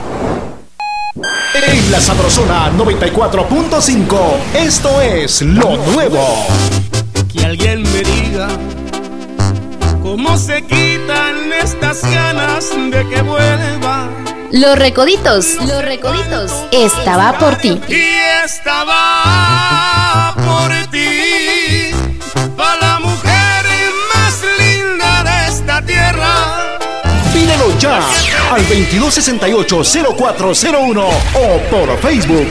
En la Sabrosona 94.5, esto es lo nuevo. Que alguien me diga cómo se quitan estas ganas de que vuelva. Los recoditos, los recoditos, estaba por ti. Y estaba por ti, Ya al 2268-0401 o por Facebook.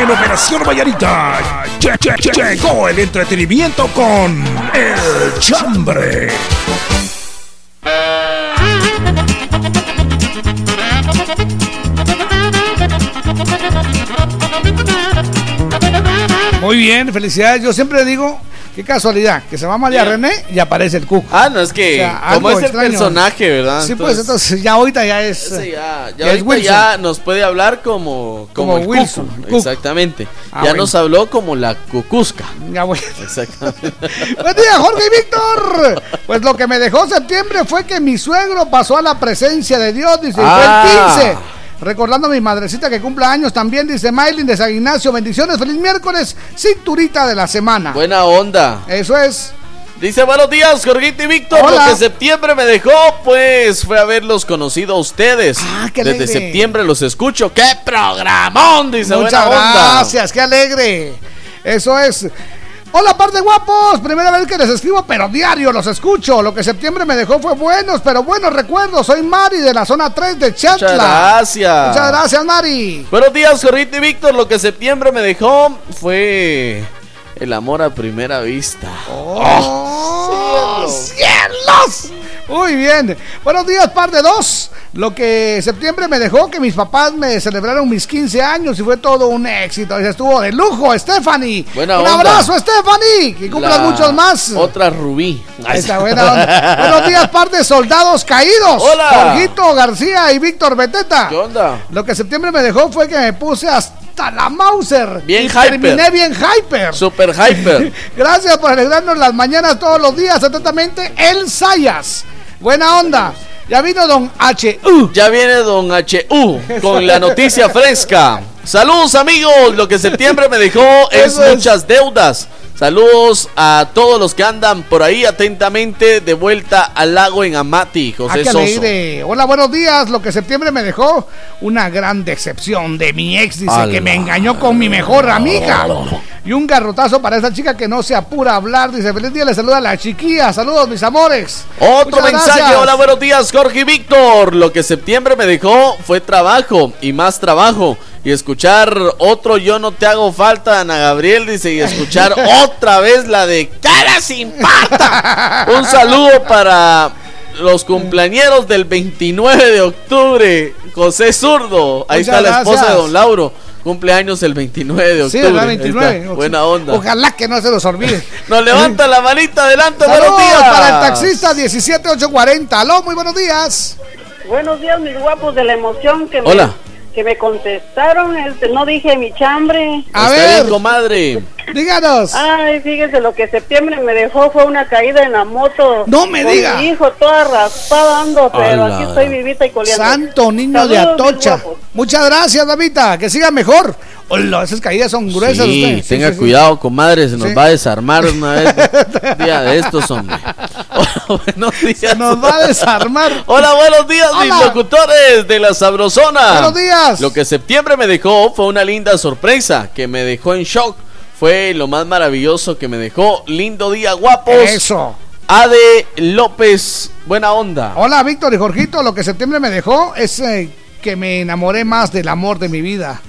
En Operación Vallarita lle- lle- lle- llegó el entretenimiento con El Chambre. Muy bien, felicidades. Yo siempre digo, qué casualidad, que se va María René y aparece el Cuco. Ah, no, es que como es el personaje, ¿verdad? Sí, pues entonces ya ahorita ya es. Ese ya, ya ya es ahorita Wilson. ya nos puede hablar como, como, Como el Wilson, Cuco, Cuco. Exactamente. Ah, ya bueno. nos habló como la cucusca. Ya voy. Exactamente. Buen día, Jorge y Víctor. Pues lo que me dejó septiembre fue que mi suegro pasó a la presencia de Dios, dice, Ah. fue el 15. Recordando a mi madrecita que cumple años también, dice Maylin de San Ignacio. Bendiciones, feliz miércoles, cinturita de la semana. Buena onda. Eso es. Dice buenos días, Jorgito y Víctor. Hola. Lo que septiembre me dejó, pues fue haberlos conocido a ustedes. Ah, qué Desde alegre. septiembre los escucho. ¡Qué programón! Dice Muchas buena onda. gracias, qué alegre. Eso es. Hola, par de guapos. Primera vez que les escribo, pero diario los escucho. Lo que septiembre me dejó fue buenos, pero buenos recuerdos. Soy Mari de la zona 3 de Chatla. Muchas gracias. Muchas gracias, Mari. Buenos días, Jorgito y Víctor. Lo que septiembre me dejó fue el amor a primera vista. ¡Oh, cielos! Muy bien. Buenos días, par de dos. Lo que septiembre me dejó que mis papás me celebraron mis 15 años y fue todo un éxito. Y estuvo de lujo, Stephanie. Buena un onda. abrazo, Stephanie. Que cumplan La muchos más. Otra Rubí. Está, buena onda. Buenos días, par de soldados caídos. Hola. Jorgito García y Víctor Beteta. ¿Qué onda? Lo que septiembre me dejó fue que me puse hasta la Mauser. Bien y hyper. Terminé bien hyper. Super hyper. Gracias por alegrarnos las mañanas todos los días. Atentamente, El Sayas. Buena onda. Ya vino Don H. Ya viene Don HU con la noticia fresca. Saludos amigos, lo que septiembre me dejó es. muchas deudas. Saludos a todos los que andan por ahí atentamente de vuelta al lago en Amati, Ah, José qué Soso. Hola, buenos días. Lo que septiembre me dejó una gran decepción de mi ex. Dice que me engañó con mi mejor amiga. Y un garrotazo para esa chica que no se apura a hablar. Dice, feliz día, le saluda a la chiquilla. Saludos, mis amores. Otro Muchas mensaje, gracias. hola, buenos días, Jorge y Víctor. Lo que septiembre me dejó fue trabajo y más trabajo. Y escuchar otro Yo no te hago falta, Ana Gabriel dice, y escuchar otra vez la de Cara sin pata. Un saludo para los cumpleañeros del 29 de octubre, José Zurdo. Ahí Muchas está la esposa gracias. de Don Lauro. Cumpleaños el 29 de octubre. ¿verdad? Ahí 29. está. Buena onda. Ojalá que no se los olvide. Nos levanta la manita adelante, buenos días. para el taxista 17840. Aló, muy buenos días. Buenos días, mis guapos de la emoción que me, Hola. Que me contestaron. Este, no dije mi chambre. A ver. comadre. Díganos. Ay, fíjese, lo que septiembre me dejó fue una caída en la moto. No me con diga. Mi hijo toda raspada ando, pero aquí estoy vivita y coleando. Santo niño de Saludos, Atocha. Muchas gracias, Davita. Que siga mejor. Hola, esas caídas son gruesas. Sí, usted. Tenga sí, sí. cuidado, comadre, se nos va a desarmar una vez. Día de estos, hombre. Hola, buenos días. Nos va a desarmar. Hola, buenos días, mis Hola. locutores de la Sabrosona. Buenos días. Lo que septiembre me dejó fue una linda sorpresa que me dejó en shock. Fue lo más maravilloso que me dejó. Lindo día, guapos. Eso. Ade López, buena onda. Hola, Víctor y Jorgito. Lo que septiembre me dejó es eh, que me enamoré más del amor de mi vida.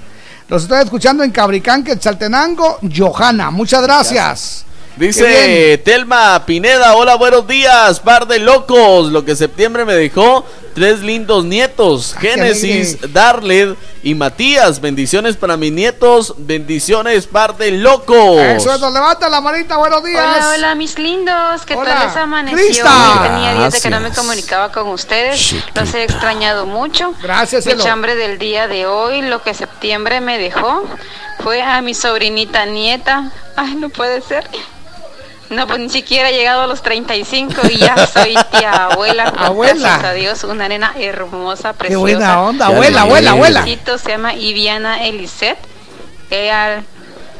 Los estoy escuchando en Cabricán, Quetzaltenango, Johanna. Muchas gracias. Dice. Telma Pineda, hola, buenos días, par de locos. Lo que septiembre me dejó, tres lindos nietos, qué Génesis. Darled y Matías. Bendiciones para mis nietos, bendiciones, par de locos. Eso es, levanta la manita. Buenos días. Hola, hola, mis lindos. ¿Qué Hola. tal les amaneció? Crista. Tenía días de que no me comunicaba con ustedes. Los he extrañado mucho. Gracias, Mi cielo. chambre del día de hoy, lo que septiembre me dejó, fue a mi sobrinita nieta. Ay, no puede ser. No, pues ni siquiera he llegado a los 35 y ya soy tía abuela. Abuela. Gracias a Dios, una nena hermosa, preciosa. buena onda, Qué abuela, abuela, abuela. Se llama Iviana Elisette. Ella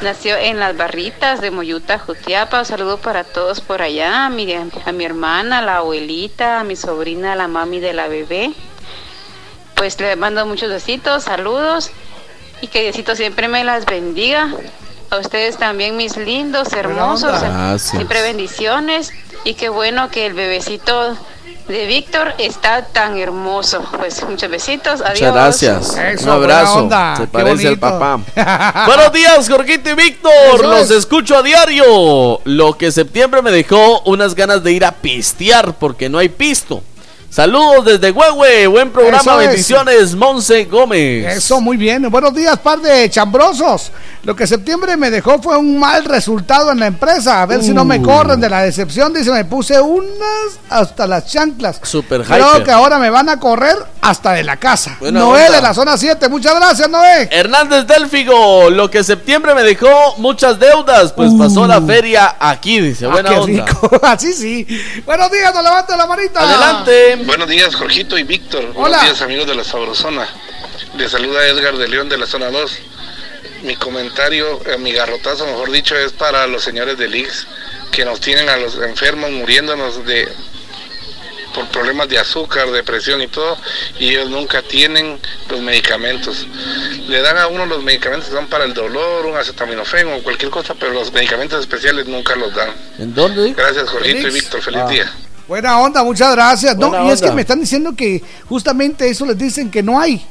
nació en las barritas de Moyuta, Jutiapa. Un saludo para todos por allá. A mi, a mi hermana, a la abuelita, a mi sobrina, a la mami de la bebé. Pues le mando muchos besitos, saludos y que Diosito siempre me las bendiga. A ustedes también, mis lindos, hermosos. Gracias. Siempre bendiciones. Y qué bueno que el bebecito de Víctor está tan hermoso. Pues muchos besitos. Adiós. Muchas gracias. Eso, Un abrazo. Se parece al papá. Buenos días, Jorgito y Víctor. Los es. escucho a diario. Lo que septiembre me dejó unas ganas de ir a pistear porque no hay pisto. Saludos desde Huehue. Buen programa. Eso es. Bendiciones, Monse Gómez. Eso, muy bien. Buenos días, par de chambrosos. Lo que septiembre me dejó fue un mal resultado en la empresa. A ver si no me Uh. corren de la decepción. Dice, me puse unas hasta las chanclas. Super Creo hyper. que ahora me van a correr hasta de la casa. Buena Noé onda. de la zona 7. Muchas gracias, Noé. Hernández Delfigo, lo que septiembre me dejó muchas deudas, pues pasó la feria aquí, dice. Uh. Ah, Buena qué onda. rico. Así sí. Buenos días, nos levanta la manita. Adelante. Buenos días, Jorgito y Víctor. Hola. Buenos días, amigos de la Sabrosona. Les saluda Edgar de León de la zona 2. Mi comentario, eh, mi garrotazo, mejor dicho, es para los señores del IX que nos tienen a los enfermos muriéndonos de por problemas de azúcar, depresión y todo, y ellos nunca tienen los medicamentos. Le dan a uno los medicamentos que son para el dolor, un acetaminofén o cualquier cosa, pero los medicamentos especiales nunca los dan. ¿En dónde? Gracias, Jorgito y. Víctor. Feliz Ah. día. Buena onda, muchas gracias. No, y es que me están diciendo que justamente eso les dicen que no hay.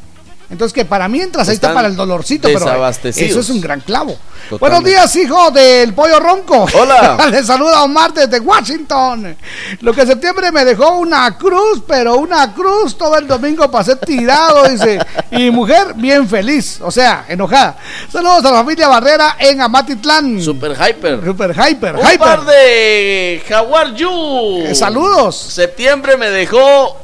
Entonces que para mientras ahí está para el dolorcito, pero desabastecidos. eso es un gran clavo. Totalmente. Buenos días, hijo del pollo ronco. Hola. Le saluda Omar desde Washington. Lo que septiembre me dejó una cruz, pero una cruz todo el domingo pasé tirado, dice. Y mujer bien feliz, o sea, enojada. Saludos a la familia Barrera en Amatitlán. Super hyper. Super hyper, Un hyper. par de Jaguar Yu. Eh, saludos. Septiembre me dejó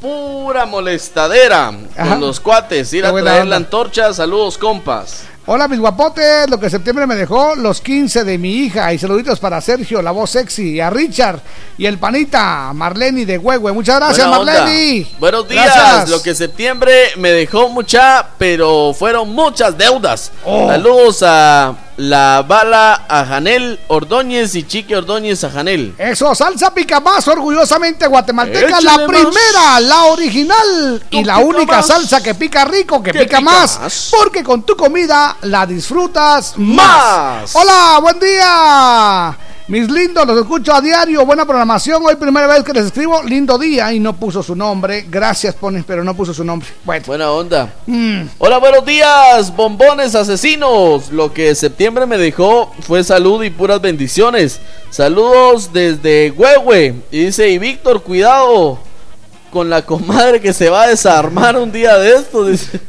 pura molestadera Ajá. con los cuates. Ir Qué a traer onda. la antorcha. Saludos, compas. Hola mis guapotes, lo que septiembre me dejó los 15 de mi hija y saluditos para Sergio, la voz sexy, y a Richard y el panita Marlene de Huehue. Muchas gracias. Marlene. Buenos días. Gracias. Lo que septiembre me dejó mucha, pero fueron muchas deudas. Oh. Saludos a la bala a Janel Ordóñez y Chique Ordóñez a Janel. Eso, salsa pica más, orgullosamente guatemalteca, Échale la más. primera, la original y la única más. salsa que pica rico, que Que pica, pica más, más. porque con tu comida la disfrutas más. Más. Hola, buen día. Mis lindos, los escucho a diario, buena programación. Hoy primera vez que les escribo, lindo día y no puso su nombre. Gracias, pones, pero no puso su nombre. Bueno, Buena onda. mm, Hola, buenos días, bombones asesinos. Lo que septiembre me dejó fue salud y puras bendiciones. Saludos desde Huehue. Y dice, y Víctor, cuidado con la comadre que se va a desarmar un día de esto. Dice.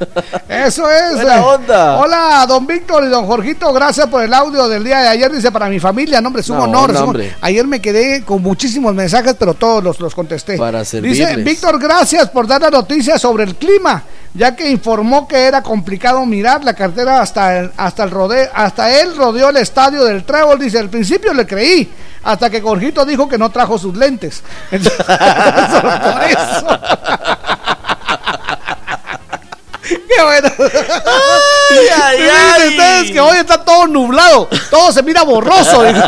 Eso es. Buena eh. onda. Hola, don Víctor y don Jorgito. Gracias por el audio del día de ayer. Dice para mi familia. Nombre, es un No, honor. no, hombre. Ayer me quedé con muchísimos mensajes, pero todos los, los contesté. Para Dice servirles. Víctor, gracias por dar la noticia sobre el clima, ya que informó que era complicado mirar la cartera hasta el, hasta el rodeo, hasta él rodeó el estadio del Trébol. Dice, al principio le creí, hasta que Jorgito dijo que no trajo sus lentes. Entonces, por eso. Qué bueno. ay, ay. ustedes que hoy está todo nublado, todo se mira borroso. dijo.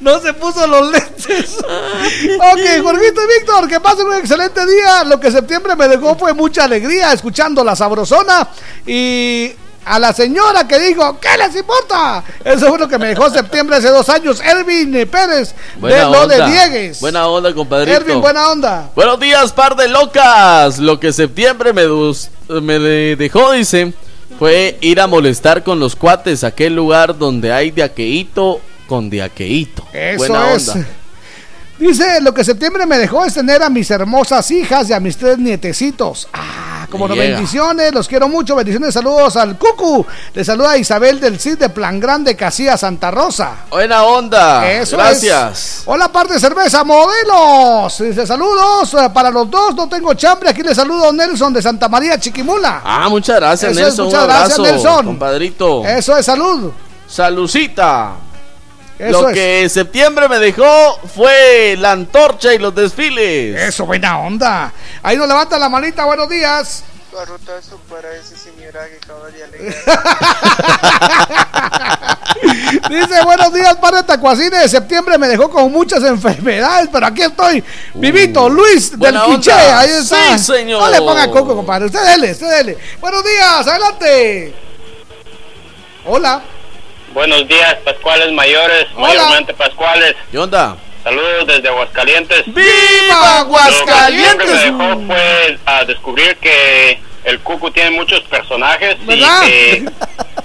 No se puso los lentes. Ok, Jorgito y Víctor, que pasen un excelente día. Lo que septiembre me dejó fue mucha alegría escuchando la sabrosona y a la señora que dijo, ¿qué les importa? Eso fue lo que me dejó septiembre hace dos años. Ervin Pérez, de lo de Diegues. Buena onda, compadrito. Ervin, buena onda. Buenos días, par de locas. Lo que septiembre me, me de- dejó, dice, fue ir a molestar con los cuates a aquel lugar donde hay de aqueíto con de aqueíto. Eso Buena es. onda. Dice, lo que septiembre me dejó es tener a mis hermosas hijas y a mis tres nietecitos. Ah, como no, bendiciones, los quiero mucho, bendiciones, saludos al Cucu. Le saluda Isabel del CID de Plan Grande, Casilla Santa Rosa. Buena onda. Eso Gracias. es. Hola, parte de cerveza, modelos. Dice, saludos eh, para los dos, no tengo chambre. Aquí le saludo a Nelson de Santa María, Chiquimula. Ah, muchas gracias, Eso es, Nelson. muchas Un gracias, Nelson. compadrito. Eso es salud. Salucita. Eso Lo es. que septiembre me dejó fue la antorcha y los desfiles. Eso, buena onda. Ahí nos levanta la manita, buenos días. Garrotazo para ese señor que acaba de alegar. Dice, buenos días, padre Tacuacine. De septiembre me dejó con muchas enfermedades, pero aquí estoy. Vivito, Luis del onda. Ahí está. Sí, señor. No le ponga coco, compadre. Usted dele, usted dele. Buenos días, adelante. Hola. Buenos días, Pascuales Mayores, Hola. mayormente Pascuales. ¿Qué onda? Saludos desde Aguascalientes. ¡Viva Aguascalientes! Lo que siempre me dejó fue a descubrir que el Cucu tiene muchos personajes ¿Verdad? y que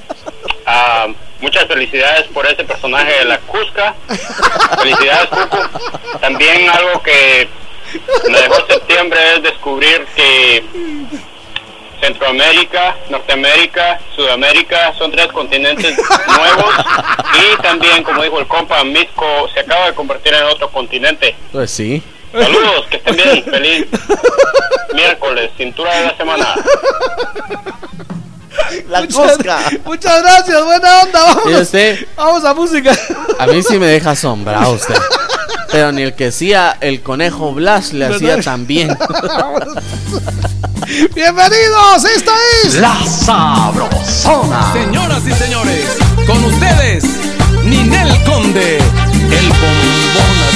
ah, muchas felicidades por ese personaje de la Cusca. felicidades, Cucu. También algo que me dejó septiembre es descubrir que Centroamérica, Norteamérica, Sudamérica son tres continentes nuevos y también, como dijo el compa, Misco se acaba de convertir en otro continente. Pues sí. Saludos, que estén bien, feliz miércoles, cintura de la semana. La muchas, cosca. muchas gracias, buena onda. Usted, vamos a música. a mí sí me deja asombrado usted. Pero ni el que hacía el conejo Blas le hacía tan bien. Bienvenidos, esta es La Sabrosona. Señoras y señores, con ustedes, Ninel Conde, el bombón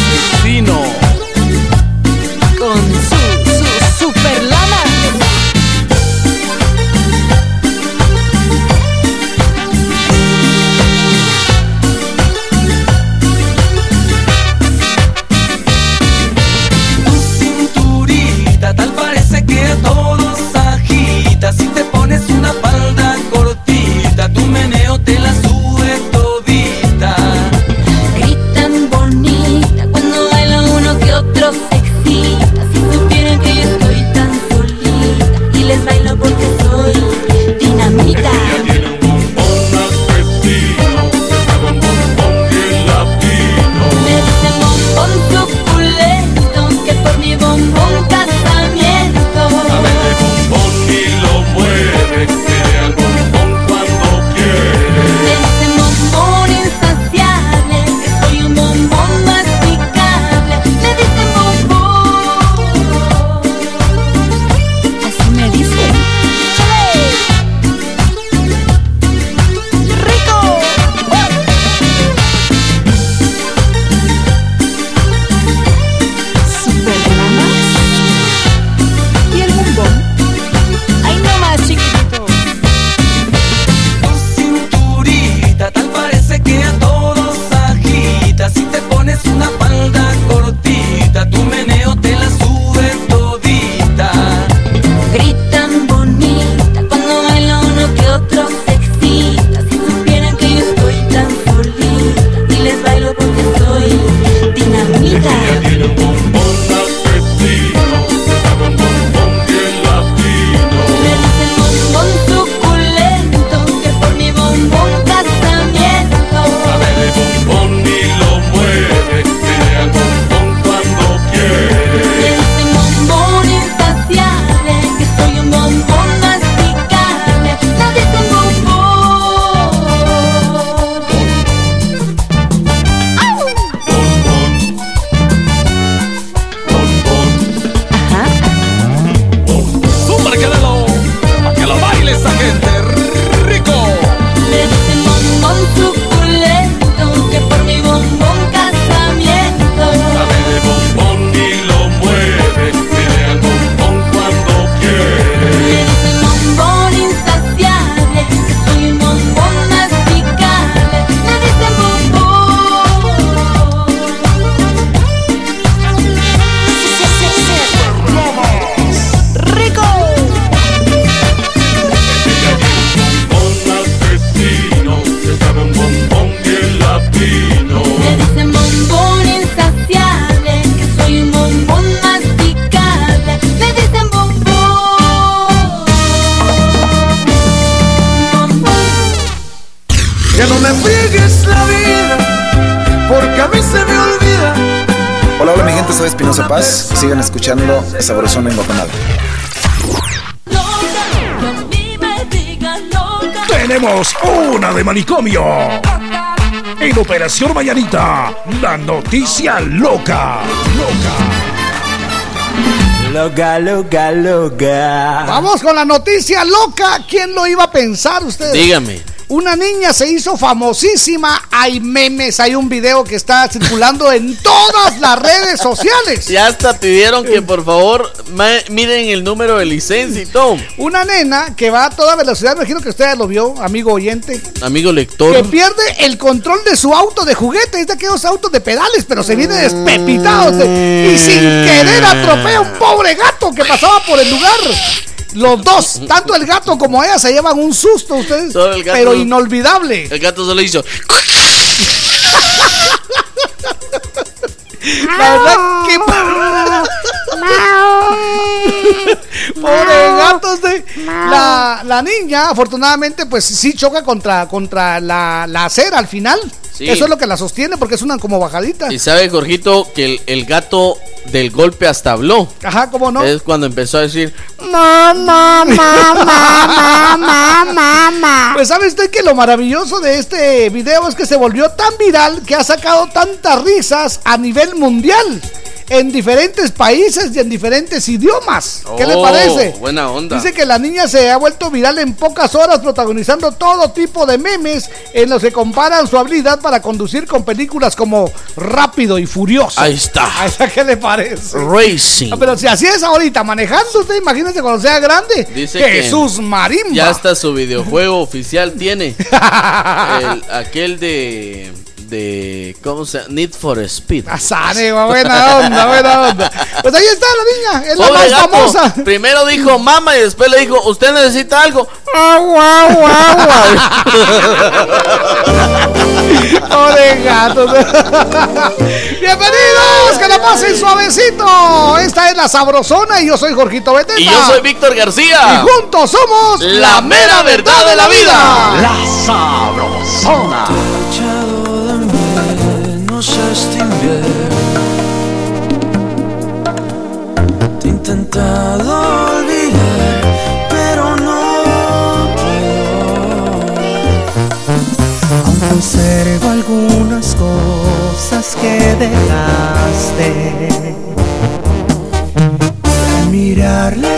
manicomio. En Operación Mañanita, la noticia loca. Loca, loca, loca. Vamos con la noticia loca. ¿Quién lo iba a pensar ustedes? Dígame. Una niña se hizo famosísima. Hay memes, hay un video que está circulando en todas las redes sociales. Ya hasta pidieron que por favor miren el número de licencia y todo. Una nena que va a toda velocidad, me imagino que usted ya lo vio, amigo oyente, Amigo lector. que pierde el control de su auto de juguete. Es de aquellos autos de pedales, pero se viene despepitado. Y sin querer atropella a un pobre gato que pasaba por el lugar. Los dos, tanto el gato como ella, se llevan un susto ustedes, Solo el gato- pero inolvidable. El gato solo hizo. La verdad que Pobre gatos de la, la niña, afortunadamente, pues sí choca contra, contra la, la acera al final. Sí. Eso es lo que la sostiene porque es una como bajadita. Y sabe, Jorgito, que el, el gato del golpe hasta habló. Ajá, ¿cómo no? Es cuando empezó a decir. Mamá, mamá, mamá, mamá. Pues sabe usted que lo maravilloso de este video es que se volvió tan viral que ha sacado tantas risas a nivel mundial. En diferentes países y en diferentes idiomas. ¿Qué le "Oh, parece? Buena onda. Dice que la niña se ha vuelto viral en pocas horas protagonizando todo tipo de memes en los que comparan su habilidad para conducir con películas como Rápido y Furioso. Ahí está. ¿A esa qué le parece? Racing. Ah, pero si así es ahorita, manejando usted, imagínese cuando sea grande. Dice que Jesús Marimba. Ya hasta su videojuego oficial tiene. El- aquel de. De. ¿Cómo se llama? Need for Speed. Sane, buena onda, buena onda. Pues ahí está la niña, es la más gato. famosa. Primero dijo mamá y después le dijo, ¿usted necesita algo? Pobre gato. Bienvenidos, que la pasen suavecito. Esta es la Sabrosona y yo soy Jorgito Beteta. Y yo soy Víctor García. Y juntos somos La mera verdad de la vida. La Sabrosona. Intentado olvidar, pero no puedo. Aún conservo algunas cosas que dejaste. Al mirarla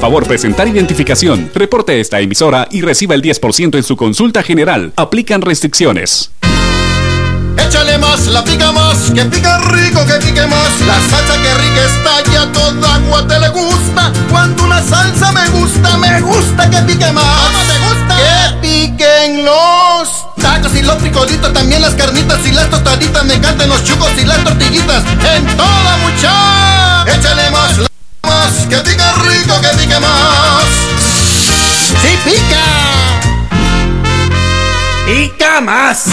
favor presentar identificación. Reporte esta emisora y reciba el 10% en su consulta general. Aplican restricciones. Échale más, la pica más, que pica rico, que pique más. La salsa que rica está ya toda agua te le gusta. Cuando una salsa me gusta, me gusta que pique más. ¿Cómo te gusta? Que piquen los tacos y los frijolitos, también las carnitas y las tostaditas. Me encantan los chucos y las tortillitas. En toda mucha, échale más, la más, que pica rico, que pique más. ¡Sí pica! Pica más.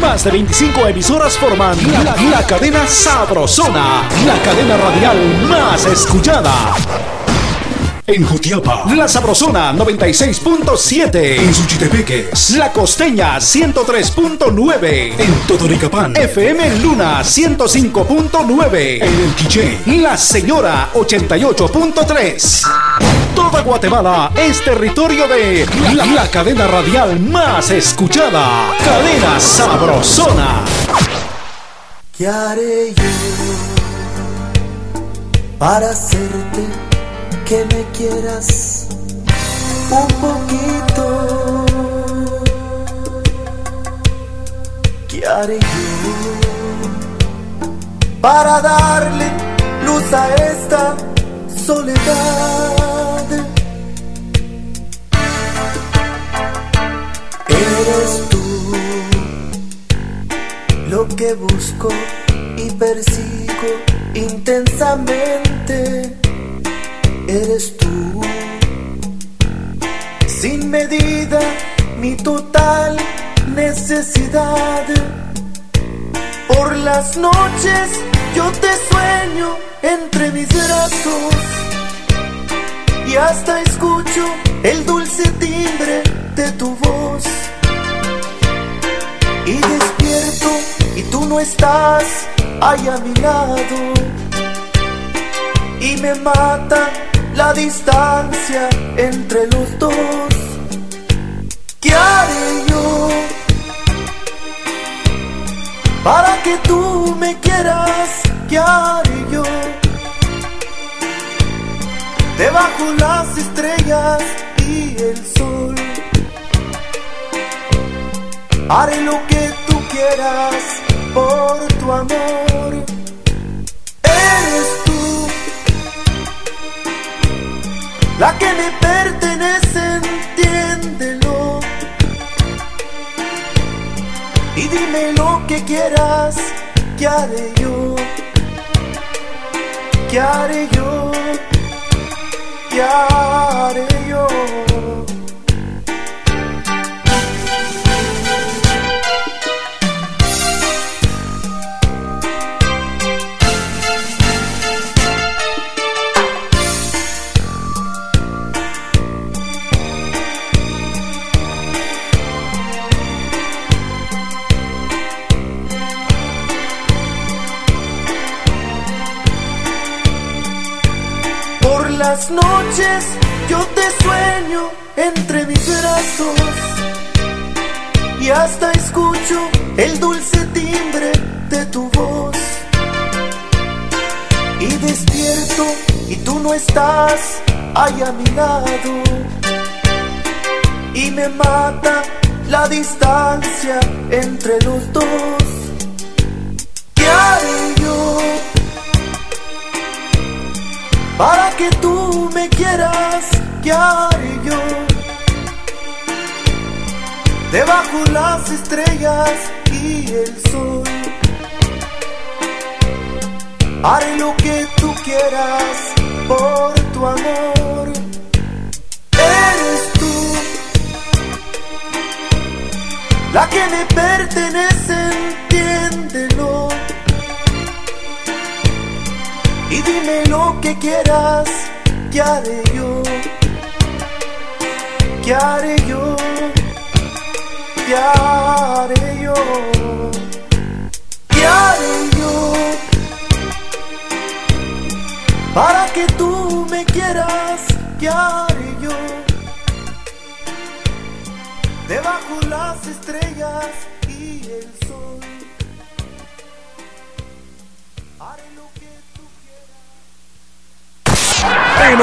Más de 25 emisoras forman la, la cadena Sabrosona, la cadena radial más escuchada. En Jutiapa, La Sabrosona 96.7. En Suchitepeques, La Costeña 103.9. En Totoricapán, FM Luna 105.9. En El Quiché, La Señora 88.3. Toda Guatemala es territorio de la, la cadena radial más escuchada. Cadena Sabrosona. ¿Qué haré yo para hacerte que me quieras un poquito? ¿Qué haré yo para darle luz a esta soledad? Eres tú lo que busco y persigo intensamente. Eres tú, sin medida, mi total necesidad. Por las noches yo te sueño entre mis brazos y hasta escucho el dulce timbre de tu voz. Y despierto y tú no estás ahí a mi lado. Y me mata la distancia entre los dos. ¿Qué haré yo para que tú me quieras? ¿Qué haré yo debajo las estrellas y el sol? Haré lo que tú quieras por tu amor. La que me pertenece, entiéndelo. Y dime lo que quieras, ¿qué haré yo? ¿Qué haré yo? ¿Qué haré yo? Noches yo te sueño entre mis brazos y hasta escucho el dulce timbre de tu voz. Y despierto y tú no estás ahí a mi lado. Y me mata la distancia entre los dos. Para que tú me quieras? ¿Qué haré yo? Debajo las estrellas y el sol. Haré lo que tú quieras por tu amor. Eres tú la que me pertenece, entiéndelo. Dime lo que quieras, ¿qué haré yo? ¿Qué haré yo? ¿Qué haré yo? ¿Qué haré yo? Para que tú me quieras, ¿qué haré yo? Debajo las estrellas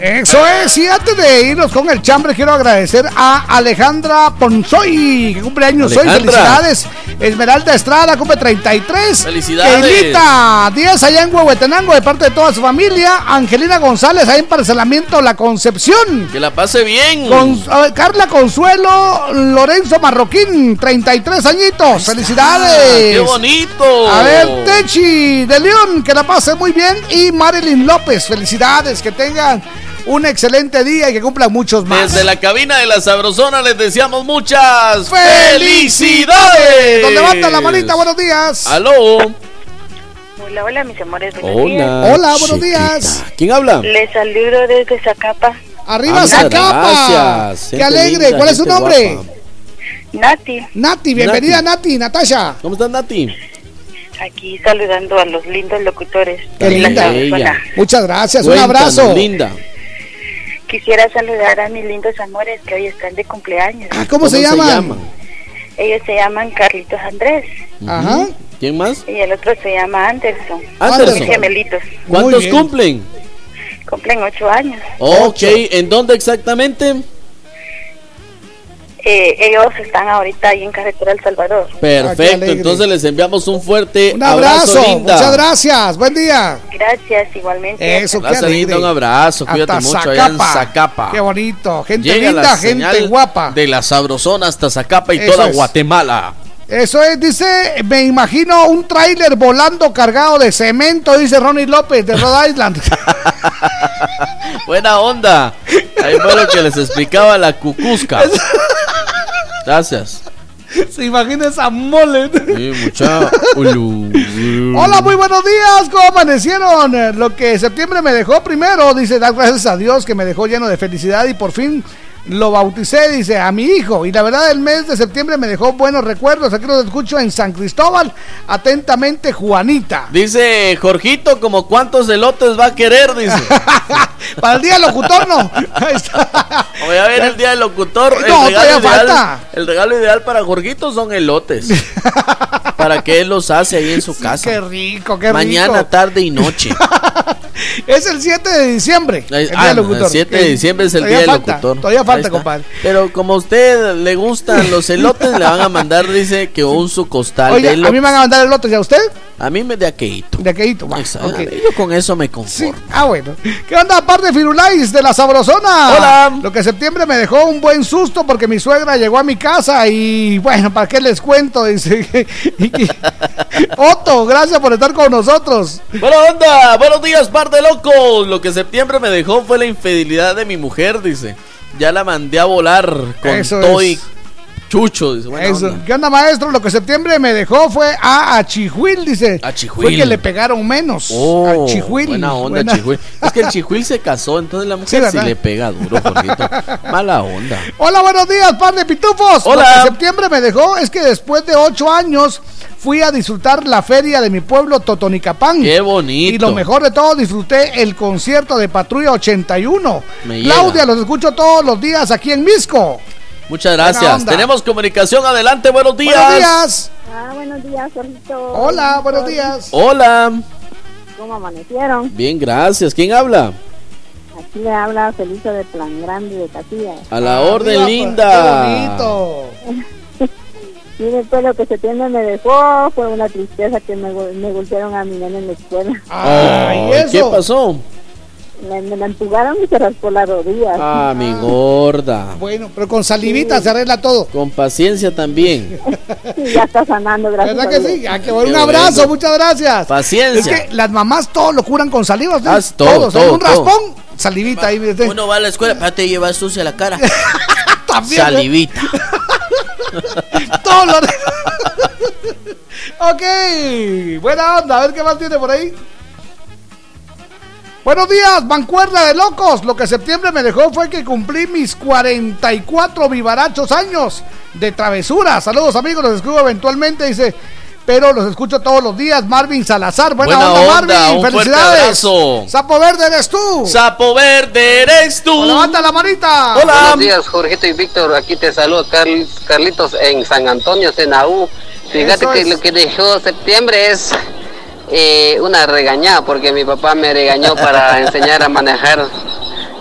Eso es, y antes de irnos con el chambre, quiero agradecer a Alejandra Ponzoy, que cumple años hoy. Felicidades. Esmeralda Estrada cumple 33. Felicidades. Keilita Díaz allá en Huehuetenango, de parte de toda su familia. Angelina González, ahí en Parcelamiento La Concepción. Que la pase bien. Con- ver, Carla Consuelo Lorenzo Marroquín, 33 añitos. Felicidades. ¡Qué bonito! A ver, Techi de León, que la pase muy bien. Y Marilyn López, felicidades, que tengan un excelente día y que cumplan muchos más. Desde la cabina de la Sabrosona les deseamos muchas ¡Felicidades! Don levanta la manita, buenos días. ¡Aló! Hola, hola, mis amores. buenos Hola. días. Hola, buenos días. ¿Quién habla? Les saludo desde Zacapa. Arriba, Zacapa. gracias. Qué Gente alegre. linda, ¿Cuál es su nombre? guapa. Nati, Nati, bienvenida Nati, Natasha. ¿Cómo estás, Nati? aquí saludando a los lindos locutores. Qué linda. Muchas gracias, un abrazo. linda. Quisiera saludar a mis lindos amores que hoy están de cumpleaños. Ah, ¿Cómo, se llaman? Ellos se llaman Carlitos Andrés Ajá. ¿Quién más? y el otro se llama Anderson. Anderson. Son gemelitos. ¿Cuántos cumplen? Cumplen ocho años. Ok, ¿en dónde exactamente? Eh, ellos están ahorita ahí en Carretera El Salvador. Qué Perfecto, entonces les enviamos un fuerte Un abrazo. linda. Muchas gracias. Buen día. Gracias, igualmente. Eso, qué Gracias, alegre. linda, un abrazo, cuídate Hasta mucho allá en Zacapa. Zacapa. Qué bonito. Gente Llega linda, la gente señal guapa. De la Sabrosona hasta Zacapa y Eso toda es. Guatemala. Eso es, dice, me imagino un tráiler volando cargado de cemento, dice Ronnie López de Rhode Island. Buena onda. Ahí fue lo que les explicaba la cucusca. Gracias. Se imagina esa mole. Sí, mucha. Hola, muy buenos días. ¿Cómo amanecieron? Eh, Lo que septiembre me dejó primero, dice, dar gracias a Dios que me dejó lleno de felicidad y por fin lo bauticé, dice, a mi hijo. Y la verdad, el mes de septiembre me dejó buenos recuerdos. Aquí los escucho en San Cristóbal. Atentamente, Juanita. Dice Jorgito, como cuántos elotes va a querer, dice. Para el día del locutor, no. Ahí está. Voy a ver el día del locutor. El, No, regalo todavía ideal, falta. el regalo ideal para Jorgito son elotes. para que él los hace ahí en su casa. Qué rico, qué Mañana, rico. tarde y noche. Es el 7 de diciembre. El día Ah, del no, locutor. el 7 de diciembre es el Todavía día del falta, locutor. Todavía falta, compadre. Pero como a usted le gustan los elotes, le van a mandar, dice, que un su costal Oiga, de a mí elotes. me van a mandar el lote, ¿y a usted? A mí me de aqueito. De aquelito, va. Yo con eso me conformo. Ah, bueno. ¿Qué onda, aparte de Firulais de la Sabrosona? Hola. Lo que septiembre me dejó un buen susto porque mi suegra llegó a mi casa y, bueno, ¿para qué les cuento? Dice. Otto, gracias por estar con nosotros. Buena onda, buenos días, par de locos. Lo que septiembre me dejó fue la infidelidad de mi mujer, dice. Ya la mandé a volar con Eso es. Chucho, dice. Eso. onda. ¿Qué onda, maestro? Lo que septiembre me dejó fue a Achihuil, dice. Achihuil. Fue que le pegaron menos. Oh, a Chihuil. buena onda, Buena- Chihuil. Es que el Chihuil se casó, entonces la mujer sí, le pega duro, Jorgito. Mala onda. Hola, buenos días, par de pitufos. Hola. Lo que septiembre me dejó es que después de ocho años fui a disfrutar la feria de mi pueblo Totonicapán. Qué bonito. Y lo mejor de todo, disfruté el concierto de Patrulla 81. Me Claudia, llega. los escucho todos los días aquí en Misco. Muchas gracias. Tenemos comunicación. Adelante, buenos días. Buenos días. Ah, buenos días, Jorgito. Hola, buenos días. Hola. ¿Cómo amanecieron? Bien, gracias. ¿Quién habla? Aquí le habla Felisa de Plan Grande de Casillas. A la orden, Arriba, linda. Qué bonito. Mire, pues lo que septiembre me dejó fue una tristeza que me, me golpearon a mi nena en la escuela. Ay, ¿Qué pasó? Me, me la empujaron y se raspó la rodilla. Ah, mi gorda. Bueno, pero con salivita se arregla todo. Con paciencia también. Sí, ya está sanando, gracias. ¿Verdad que sí? Ah. Un abrazo, bueno. muchas gracias. Paciencia. Es que las mamás todo lo curan con saliva. ¿sí? Haz todo, Todos, todo, Un todo. raspón, salivita ahí. Uno va a la escuela, pero te lleva sucia la cara. También, ¿eh? Salivita. Todo lo- ok, buena onda. A ver qué más tiene por ahí. Buenos días, mancuerda de locos. Lo que septiembre me dejó fue que cumplí mis 44 vivarachos años de travesura. Saludos amigos, los escribo eventualmente, dice. Pero los escucho todos los días. Marvin Salazar, buena, Buena onda, onda, Marvin. un Felicidades. abrazo. Sapo Verde eres tú. Sapo verde eres tú. Levanta la manita. Buenos días, Jorgito y Víctor. Aquí te saluda Carl- Carlitos en San Antonio, Senaú. Fíjate Eso que es. lo que dejó septiembre es eh, una regañada, porque mi papá me regañó para enseñar a manejar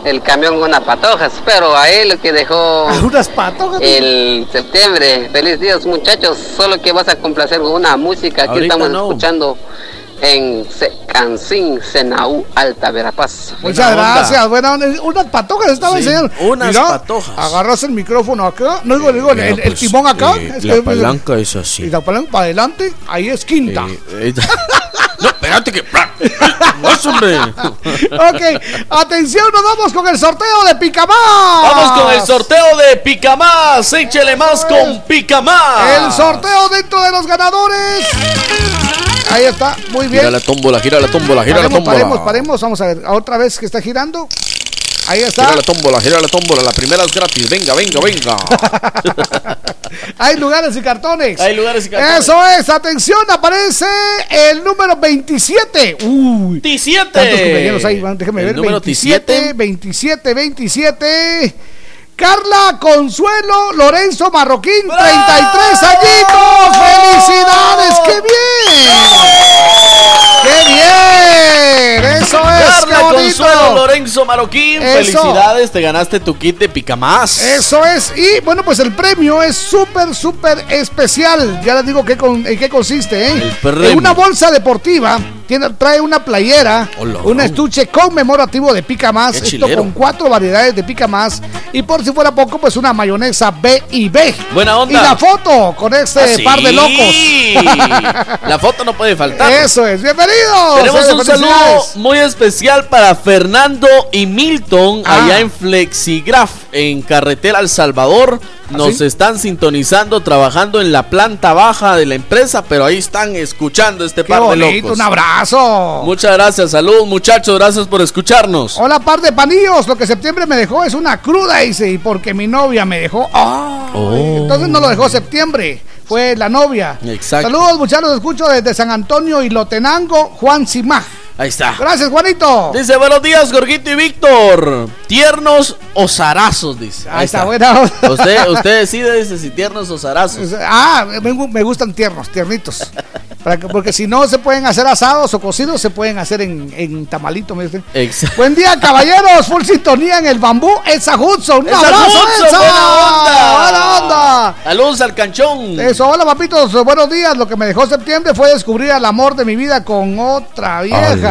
el camión con unas patojas. Pero a él lo que dejó Unas patojas. el septiembre. Feliz días, muchachos. Solo que vas a complacer con una música que estamos no. escuchando en Cancín, Senaú, Alta Verapaz. Muchas Buena gracias, buena onda. Unas patojas estaba Sí, enseñando. unas patojas. Agarras el micrófono acá, no digo, digo, el, el timón acá. es pues, eh, la que- palanca es Y así. la palanca para adelante, ahí es quinta. Eh, eh, no, espérate que. Ok, atención, nos vamos con el sorteo de Picamás. Vamos con el sorteo de Pica Más. Échele más con Pica Más. El sorteo dentro de los ganadores. Ahí está, muy bien. Gira la tómbola, gira la tómbola, gira la tómbola. paremos, paremos. Vamos a ver, otra vez que está girando. Ahí está. Gira la tómbola, gira la tómbola. La primera es gratis. Venga, venga, venga. Hay lugares y cartones. Hay lugares y cartones. Eso es, atención, aparece el número 27. Uy. 27. ¿Cuántos cumpleaños hay? Van, Déjeme El ver. número 27, 27, 27. Carla Consuelo Lorenzo Marroquín, 33 añitos. Consuelo Lorenzo Maroquín. Eso. Felicidades, te ganaste tu kit de Pica Más. Eso es, y bueno, pues el premio es súper, súper especial. Ya les digo qué con- en qué consiste, ¿eh? El premio. En una bolsa deportiva tiene, trae una playera, Hola, un estuche conmemorativo de Pica Más, esto chilero. con cuatro variedades de Pica Más, y por si fuera poco, pues una mayonesa B y B. Buena onda. Y la foto con este Ah, sí. par de locos. La foto no puede faltar. Eso es, bienvenidos. Tenemos Eh, un saludo muy especial para Fernando y Milton Ah. allá en Flexigraph, en Carretera El Salvador. Nos sí? están sintonizando, trabajando en la planta baja de la empresa, pero ahí están escuchando este Qué par de locos. un abrazo. Muchas gracias, saludos muchachos, gracias por escucharnos. Hola, par de panillos. Lo que septiembre me dejó es una cruda, dice, y porque mi novia me dejó. ¡Ah! Oh. Entonces no lo dejó septiembre, fue la novia. Exacto. Saludos, muchachos, escucho desde San Antonio y Lotenango, Juan Simá. Ahí está. Gracias, Juanito. Dice, buenos días, Gorgito y Víctor. ¿Tiernos o zarazos? Dice. Ahí está, buena. Usted, usted decide, dice, si tiernos o zarazos. Ah, me, me gustan tiernos, tiernitos. Para que- porque si no se pueden hacer asados o cocidos, se pueden hacer en, en tamalito. me dice. Exacto. Buen día, caballeros. Full sintonía en el bambú. Elsa Hudson. Un Elsa abrazo, Hudson, Elsa. buena onda. Buena onda. Saludos al canchón. Eso, hola papitos, buenos días. Lo que me dejó septiembre fue descubrir al amor de mi vida con otra vieja.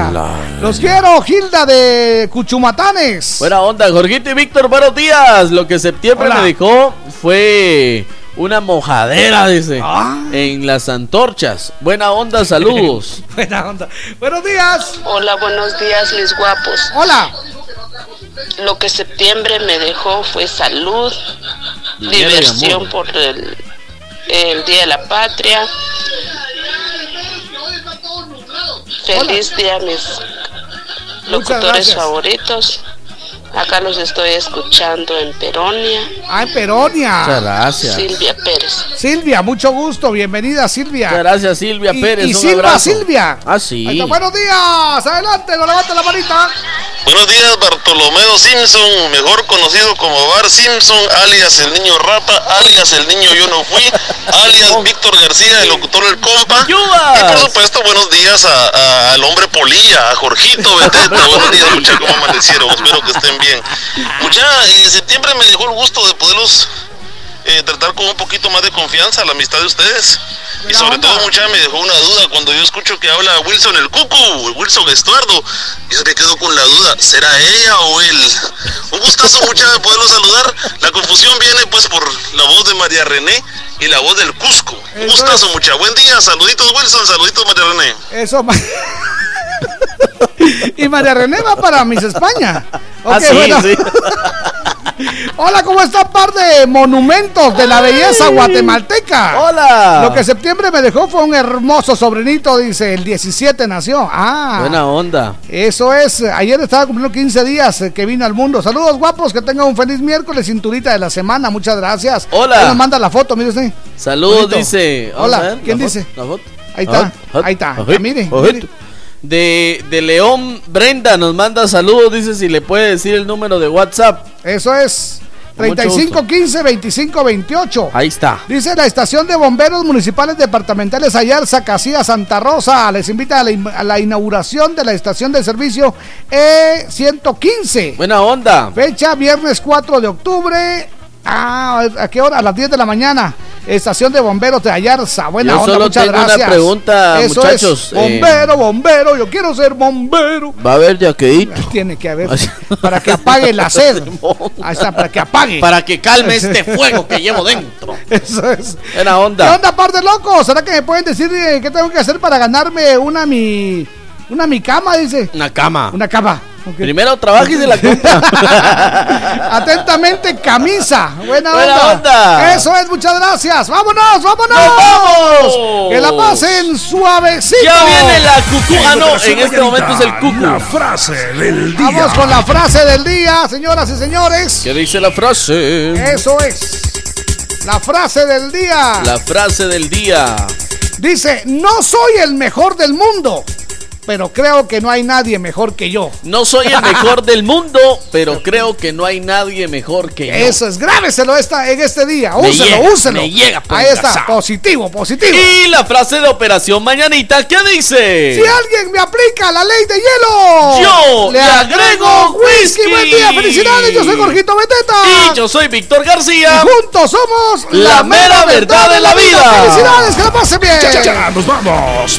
Los quiero, Gilda de Cuchumatanes. Buena onda, Jorgito y Víctor, buenos días. Lo que septiembre Hola. me dejó fue una mojadera, dice, Ah. en las antorchas. Buena onda, saludos. Buena onda. Buenos días. Hola, buenos días, mis guapos. Hola. Lo que septiembre me dejó fue salud, Dinero diversión por el, el Día de la Patria. Feliz día a mis locutores favoritos. Acá los estoy escuchando en Peronia. Ah, en Peronia. Muchas gracias. Silvia Pérez. Silvia, mucho gusto. Bienvenida, Silvia. Muchas gracias, Silvia Y- Pérez. Y, un Silva abrazo. Silvia. Ah, sí. Está. Buenos días. Adelante, no levanta la manita. Buenos días, Bartolomeo Simpson, mejor conocido como Bar Simpson, alias el niño Rapa, alias el niño Yo No Fui, alias Víctor García, el locutor del compa. Y por supuesto, buenos días a- a- al hombre Polilla, a Jorgito Beteta. buenos días, muchachos, ¿cómo amanecieron? Espero que estén bien. Mucha, eh, septiembre me dejó el gusto de poderlos eh, tratar con un poquito más de confianza la amistad de ustedes. Y sobre todo, mucha me dejó una duda cuando yo escucho que habla Wilson el Cucu, Wilson Estuardo. Yo me quedo con la duda, ¿será ella o él? Un gustazo, mucha de poderlo saludar. La confusión viene pues por la voz de María René y la voz del Cusco. Un gustazo, mucha. Buen día, saluditos Wilson, saluditos María René. Eso. y María René va para Miss España. Ah, sí, bueno. sí. Hola, ¿cómo está par de monumentos de la belleza guatemalteca? Hola. Lo que septiembre me dejó fue un hermoso sobrinito, dice, el 17 nació. Ah. Buena onda. Eso es, ayer estaba cumpliendo 15 días eh, que vino al mundo. Saludos guapos, que tengan un feliz miércoles, cinturita de la semana, muchas gracias. Hola. Ahí nos manda la foto, mire usted. Saludos, Bonito. dice. Hola, ¿quién dice? foto, la foto. Ahí está, Ah, ah, ahí está. mire, mire. De, de León Brenda nos manda saludos, dice si le puede decir el número de WhatsApp. Eso es Con mucho 3515 2528. Ahí está. Dice la estación de bomberos municipales departamentales Ayarza, Casilla, Santa Rosa. Les invita a la, a la inauguración de la estación de servicio E115. Buena onda. Fecha viernes 4 de octubre. Ah, ¿a qué hora? A las 10 de la mañana. Estación de bomberos de Ayarza. Buena Yo onda, solo muchas tengo una gracias. pregunta, Eso muchachos, Es. eh, Bombero, bombero, yo quiero ser bombero. Va a haber yaqueíto. Tiene que haber. para que apague la sed. Ahí está, para que apague. Para que calme este fuego que llevo dentro. Eso es. Buena ¿Qué onda. onda, par de locos? ¿Será que me pueden decir eh, qué tengo que hacer para ganarme una mi. Una mi cama, dice? Una cama. Una cama. Primero trabaja y se la compra. Atentamente, camisa. Buena, Buena onda. onda. Eso es, muchas gracias. ¡Vámonos, vámonos! vamos! Que la pasen suavecito. Ya viene la cucú. Ah, no, en este momento es el cucu. La frase del día. Vamos con la frase del día, señoras y señores. ¿Qué dice la frase? Eso es. La frase del día. La frase del día. Dice, no soy el mejor del mundo, pero creo que no hay nadie mejor que yo. No soy el mejor del mundo, pero creo que no hay nadie mejor que yo. Eso es, grábeselo esta, en este día. Me Úselo, llega, úselo. me llega por Ahí está, positivo, positivo. Y la frase de Operación Mañanita, ¿qué dice? Si alguien me aplica la ley de hielo, Yo le le agrego whisky. whisky. Buen día, felicidades. Yo soy Jorgito Beteta. Y yo soy Víctor García. Y juntos somos La mera verdad de la vida. Felicidades, que la pasen bien. Ya, ya, ya, nos vamos.